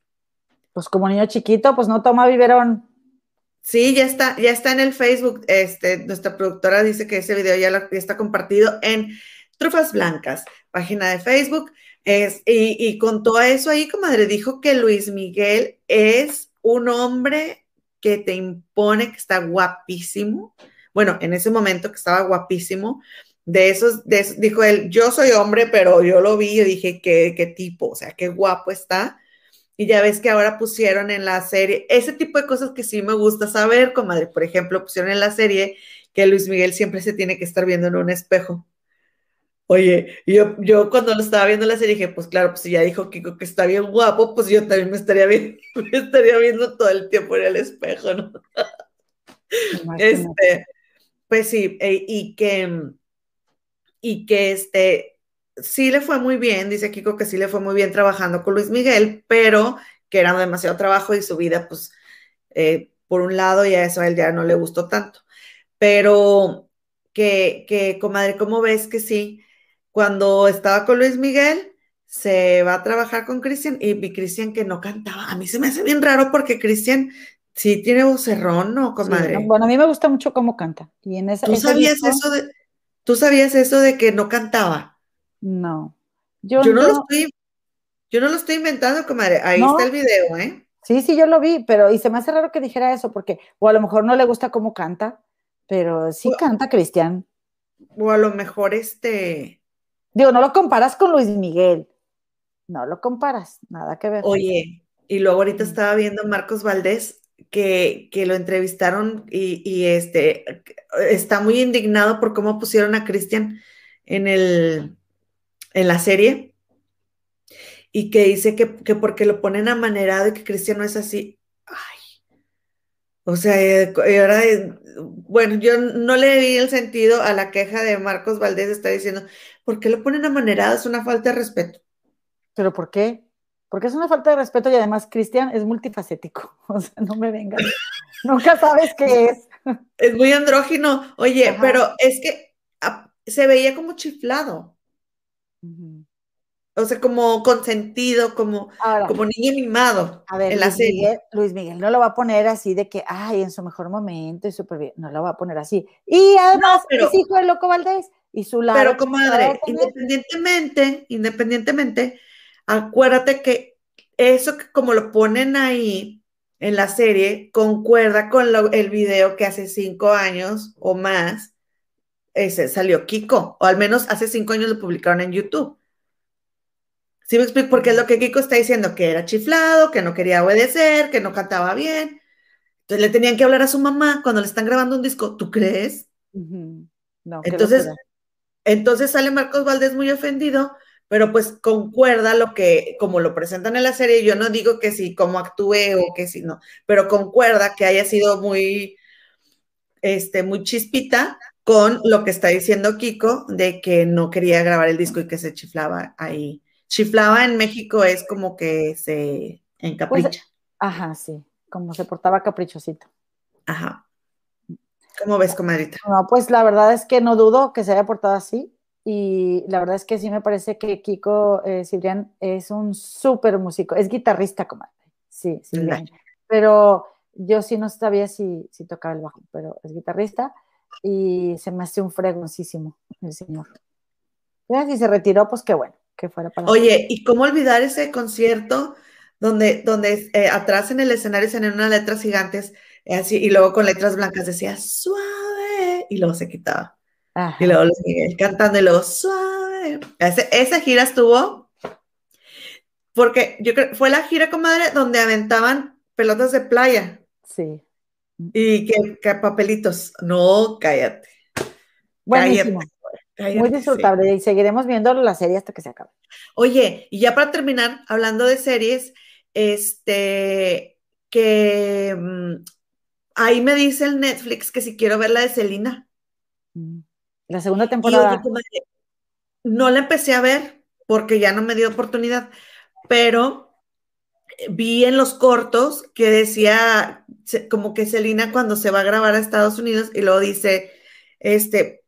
Pues como niño chiquito, pues no toma biberón. Sí, ya está, ya está en el Facebook. Este, nuestra productora dice que ese video ya, lo, está compartido en Trufas Blancas, página de Facebook. Es, y, y con todo eso ahí, comadre, dijo que Luis Miguel es un hombre que te impone, que está guapísimo. Bueno, en ese momento que estaba guapísimo. De esos, de dijo él, yo soy hombre, pero yo lo vi y dije, ¿qué, qué tipo? O sea, qué guapo está. Y ya ves que ahora pusieron en la serie, ese tipo de cosas que sí me gusta saber, comadre. Por ejemplo, pusieron en la serie que Luis Miguel siempre se tiene que estar viendo en un espejo. Oye, yo, yo cuando lo estaba viendo la serie dije, pues claro, pues si ya dijo Kiko que está bien guapo, pues yo también me estaría viendo, (laughs) me estaría viendo todo el tiempo en el espejo, ¿no? Imagínate. Este, pues sí, e- y que, y que este, sí le fue muy bien, dice Kiko que sí le fue muy bien trabajando con Luis Miguel, pero que era demasiado trabajo y su vida, pues, eh, por un lado, y a eso a él ya no le gustó tanto. Pero que, que, comadre, ¿cómo ves que sí? Cuando estaba con Luis Miguel, se va a trabajar con Cristian y vi Cristian que no cantaba. A mí se me hace bien raro porque Cristian sí tiene vocerrón, ¿no, Sí, comadre? no, bueno, a mí me gusta mucho cómo canta. Y en esa, ¿Tú sabías disco, eso de, tú sabías eso de que no cantaba? No. Yo, Yo no lo estoy, yo no lo estoy inventando, comadre. Ahí No. está el video, ¿eh? sí, sí, yo lo vi, pero y se me hace raro que dijera eso, porque, o a lo mejor no le gusta cómo canta, pero sí O- canta Cristian. O a lo mejor este, Digo, no lo comparas con Luis Miguel. No lo comparas, nada que ver. oye, y luego ahorita Mm. estaba viendo a Marcos Valdés que, que lo entrevistaron y, y este está muy indignado por cómo pusieron a Cristian en el en la serie y que dice que, que porque lo ponen amanerado y que Cristian no es así. Ay. O sea, eh, y ahora, eh, bueno, yo no le vi el sentido a la queja de Marcos Valdés, está diciendo, ¿por qué lo ponen amanerado? Es una falta de respeto. ¿Pero por qué? Porque es una falta de respeto y además Cristian es multifacético. (laughs) O sea, no me vengan. Nunca sabes qué es. Es muy andrógino. Oye, Ajá. pero es que ah, se veía como chiflado, O sea, como consentido, como, Ahora, como niño mimado a ver, en la Luis serie. Miguel, Luis Miguel no lo va a poner así de que, ay, en su mejor momento y súper bien. No lo va a poner así. Y además pero- es hijo de Loco Valdés y su lado. Pero, chiflado comadre, independientemente, independientemente, acuérdate que eso que como lo ponen ahí en la serie, concuerda con lo- el video que hace cinco años o más ese, salió Kiko, o al menos hace cinco años lo publicaron en YouTube. ¿Sí me explico? Porque es lo que Kiko está diciendo, que era chiflado, que no quería obedecer, que no cantaba bien. Entonces le tenían que hablar a su mamá cuando le están grabando un disco. ¿Tú crees? Ujú. No, qué Entonces, entonces sale Marcos Valdés muy ofendido, pero pues concuerda lo que, como lo presentan en la serie, yo no digo que si como actúe o que si no, pero concuerda que haya sido muy, este, muy chispita con lo que está diciendo Kiko de que no quería grabar el disco y que se chiflaba ahí. Chiflaba en México es como que se encapricha. Ajá, sí, como se portaba caprichosito. Ajá. ¿Cómo ves, comadrita? No, pues la verdad es que no dudo que se haya portado así. Y la verdad es que sí me parece que Kiko eh, Cibrián es un súper músico. Es guitarrista, comadre. Sí, Cibrián. Pero yo sí no sabía si, si tocaba el bajo, pero es guitarrista y se me hace un fregoncísimo el señor. Ya, si se retiró, pues qué bueno, que fuera para. Oye, ¿y cómo olvidar ese concierto donde, donde eh, atrás en el escenario se unas letras gigantes eh, así, y luego con letras blancas decía suave y luego se quitaba? Ajá. Y luego Miguel cantando y luego suave. Ese- esa gira estuvo porque yo creo fue la gira, comadre, donde aventaban pelotas de playa Sí. Y que, que papelitos. No, cállate. Buenísimo. cállate, Muy sí. disfrutable. Y seguiremos viendo la serie hasta que se acabe. Oye, y ya para terminar, hablando de series, este, que mm, ahí me dice el Netflix que si quiero ver la de Selena. Mm. La segunda temporada. no la empecé a ver porque ya no me dio oportunidad, pero vi en los cortos que decía como que Selina cuando se va a grabar a Estados Unidos y luego dice, este,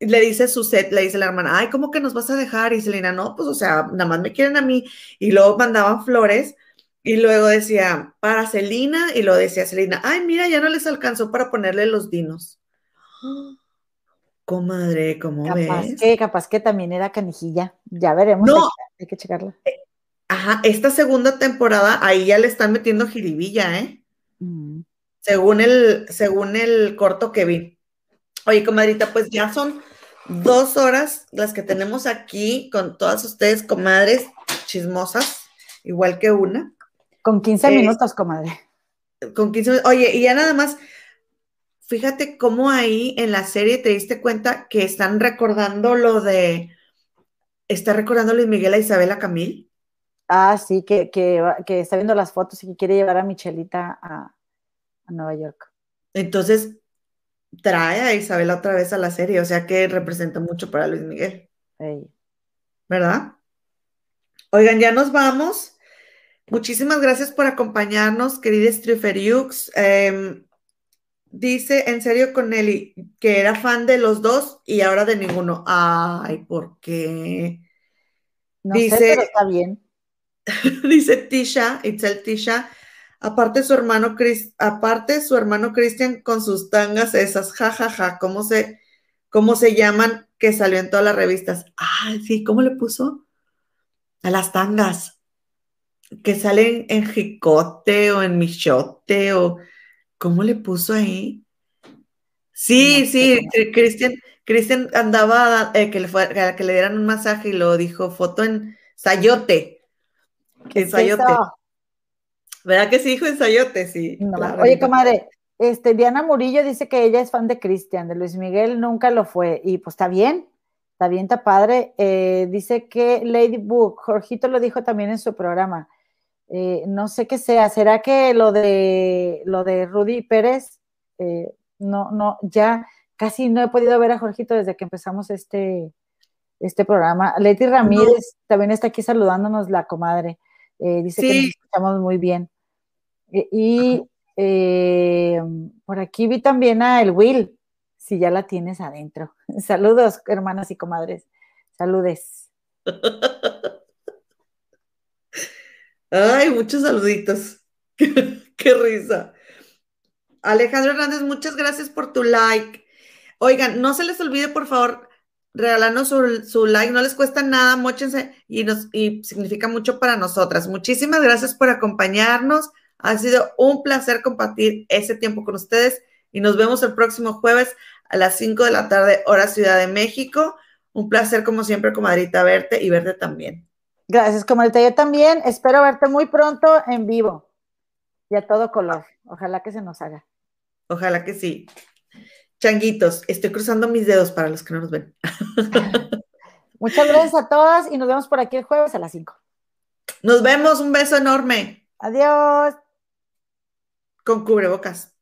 le dice su set, le dice la hermana, ay, ¿cómo que nos vas a dejar? Y Selina, no, pues o sea, nada más me quieren a mí. Y luego mandaban flores y luego decía, para Selina, y luego decía Selina, ay, mira, ya no les alcanzó para ponerle los dinos. Comadre, ¿cómo capaz ves? Que, capaz que también era canijilla. Ya veremos. No. Hay, que, checarla. Ajá, esta segunda temporada, ahí ya le están metiendo jiribilla, ¿eh? Mm. Según, el, según el corto que vi. Oye, comadrita, pues ya son dos horas las que tenemos aquí con todas ustedes, comadres chismosas, igual que una. Con 15 eh, minutos, comadre. Con 15 minutos. Oye, y ya nada más, fíjate cómo ahí en la serie te diste cuenta que están recordando lo de, está recordando Luis Miguel a Isabela Camil. Ah, sí, que, está viendo las fotos y que quiere llevar a Michelita a, Nueva York. Entonces, trae a Isabela otra vez a la serie, o sea que representa mucho para Luis Miguel. ¿Verdad? Oigan, ya nos vamos. Muchísimas gracias por acompañarnos, querida Struferiux. Em, Dice en serio con Nelly que era fan de los dos y ahora de ninguno. Ay, ¿por qué? dice, pero está bien. (laughs) dice Tisha, Itzel Tisha, aparte su hermano Chris, aparte su hermano Cristian con sus tangas esas, jajaja, ja, ja, ¿cómo se, cómo se llaman? Que salió en todas las revistas. Ay, sí, ¿cómo le puso? A las tangas. Que salen en jicote o en michote o ¿Cómo le puso ahí? Sí, sí, Cristian, Cristian andaba eh, que, le fue, que le dieran un masaje y lo dijo foto en Sayote. En Sayote. ¿Verdad que sí dijo en Sayote? Sí. Oye, comadre, este, Diana Murillo dice que ella es fan de Cristian, de Luis Miguel nunca lo fue. Y pues está bien, está bien, está padre. Eh, dice que Lady Book, Jorgito lo dijo también en su programa. Eh, no sé qué sea, ¿será que lo de lo de Rudy Pérez, eh, no, no, ya casi no he podido ver a Jorgito desde que empezamos este, este programa. Leti Ramírez también está aquí saludándonos la comadre. Eh, dice que nos escuchamos muy bien. y por aquí vi también a el Will, si ya la tienes adentro. (laughs) Saludos, hermanas y comadres. Saludes. (laughs) Ay, muchos saluditos. (laughs) Qué risa. Alejandro Hernández, muchas gracias por tu like. Oigan, no se les olvide, por favor, regalarnos su, like, no les cuesta nada, mochense y, nos, y significa mucho para nosotras. Muchísimas gracias por acompañarnos. Ha sido un placer compartir ese tiempo con ustedes y nos vemos el próximo jueves a las 5 de la tarde, hora Ciudad de México. Un placer, como siempre, comadrita, verte y verte también. Gracias, comadre. Yo también espero verte muy pronto en vivo y a todo color. Ojalá que se nos haga. Ojalá que sí. Changuitos, estoy cruzando mis dedos para los que no nos ven. (laughs) Muchas gracias a todas y nos vemos por aquí el jueves a las 5. Nos vemos, un beso enorme. Adiós. Con cubrebocas.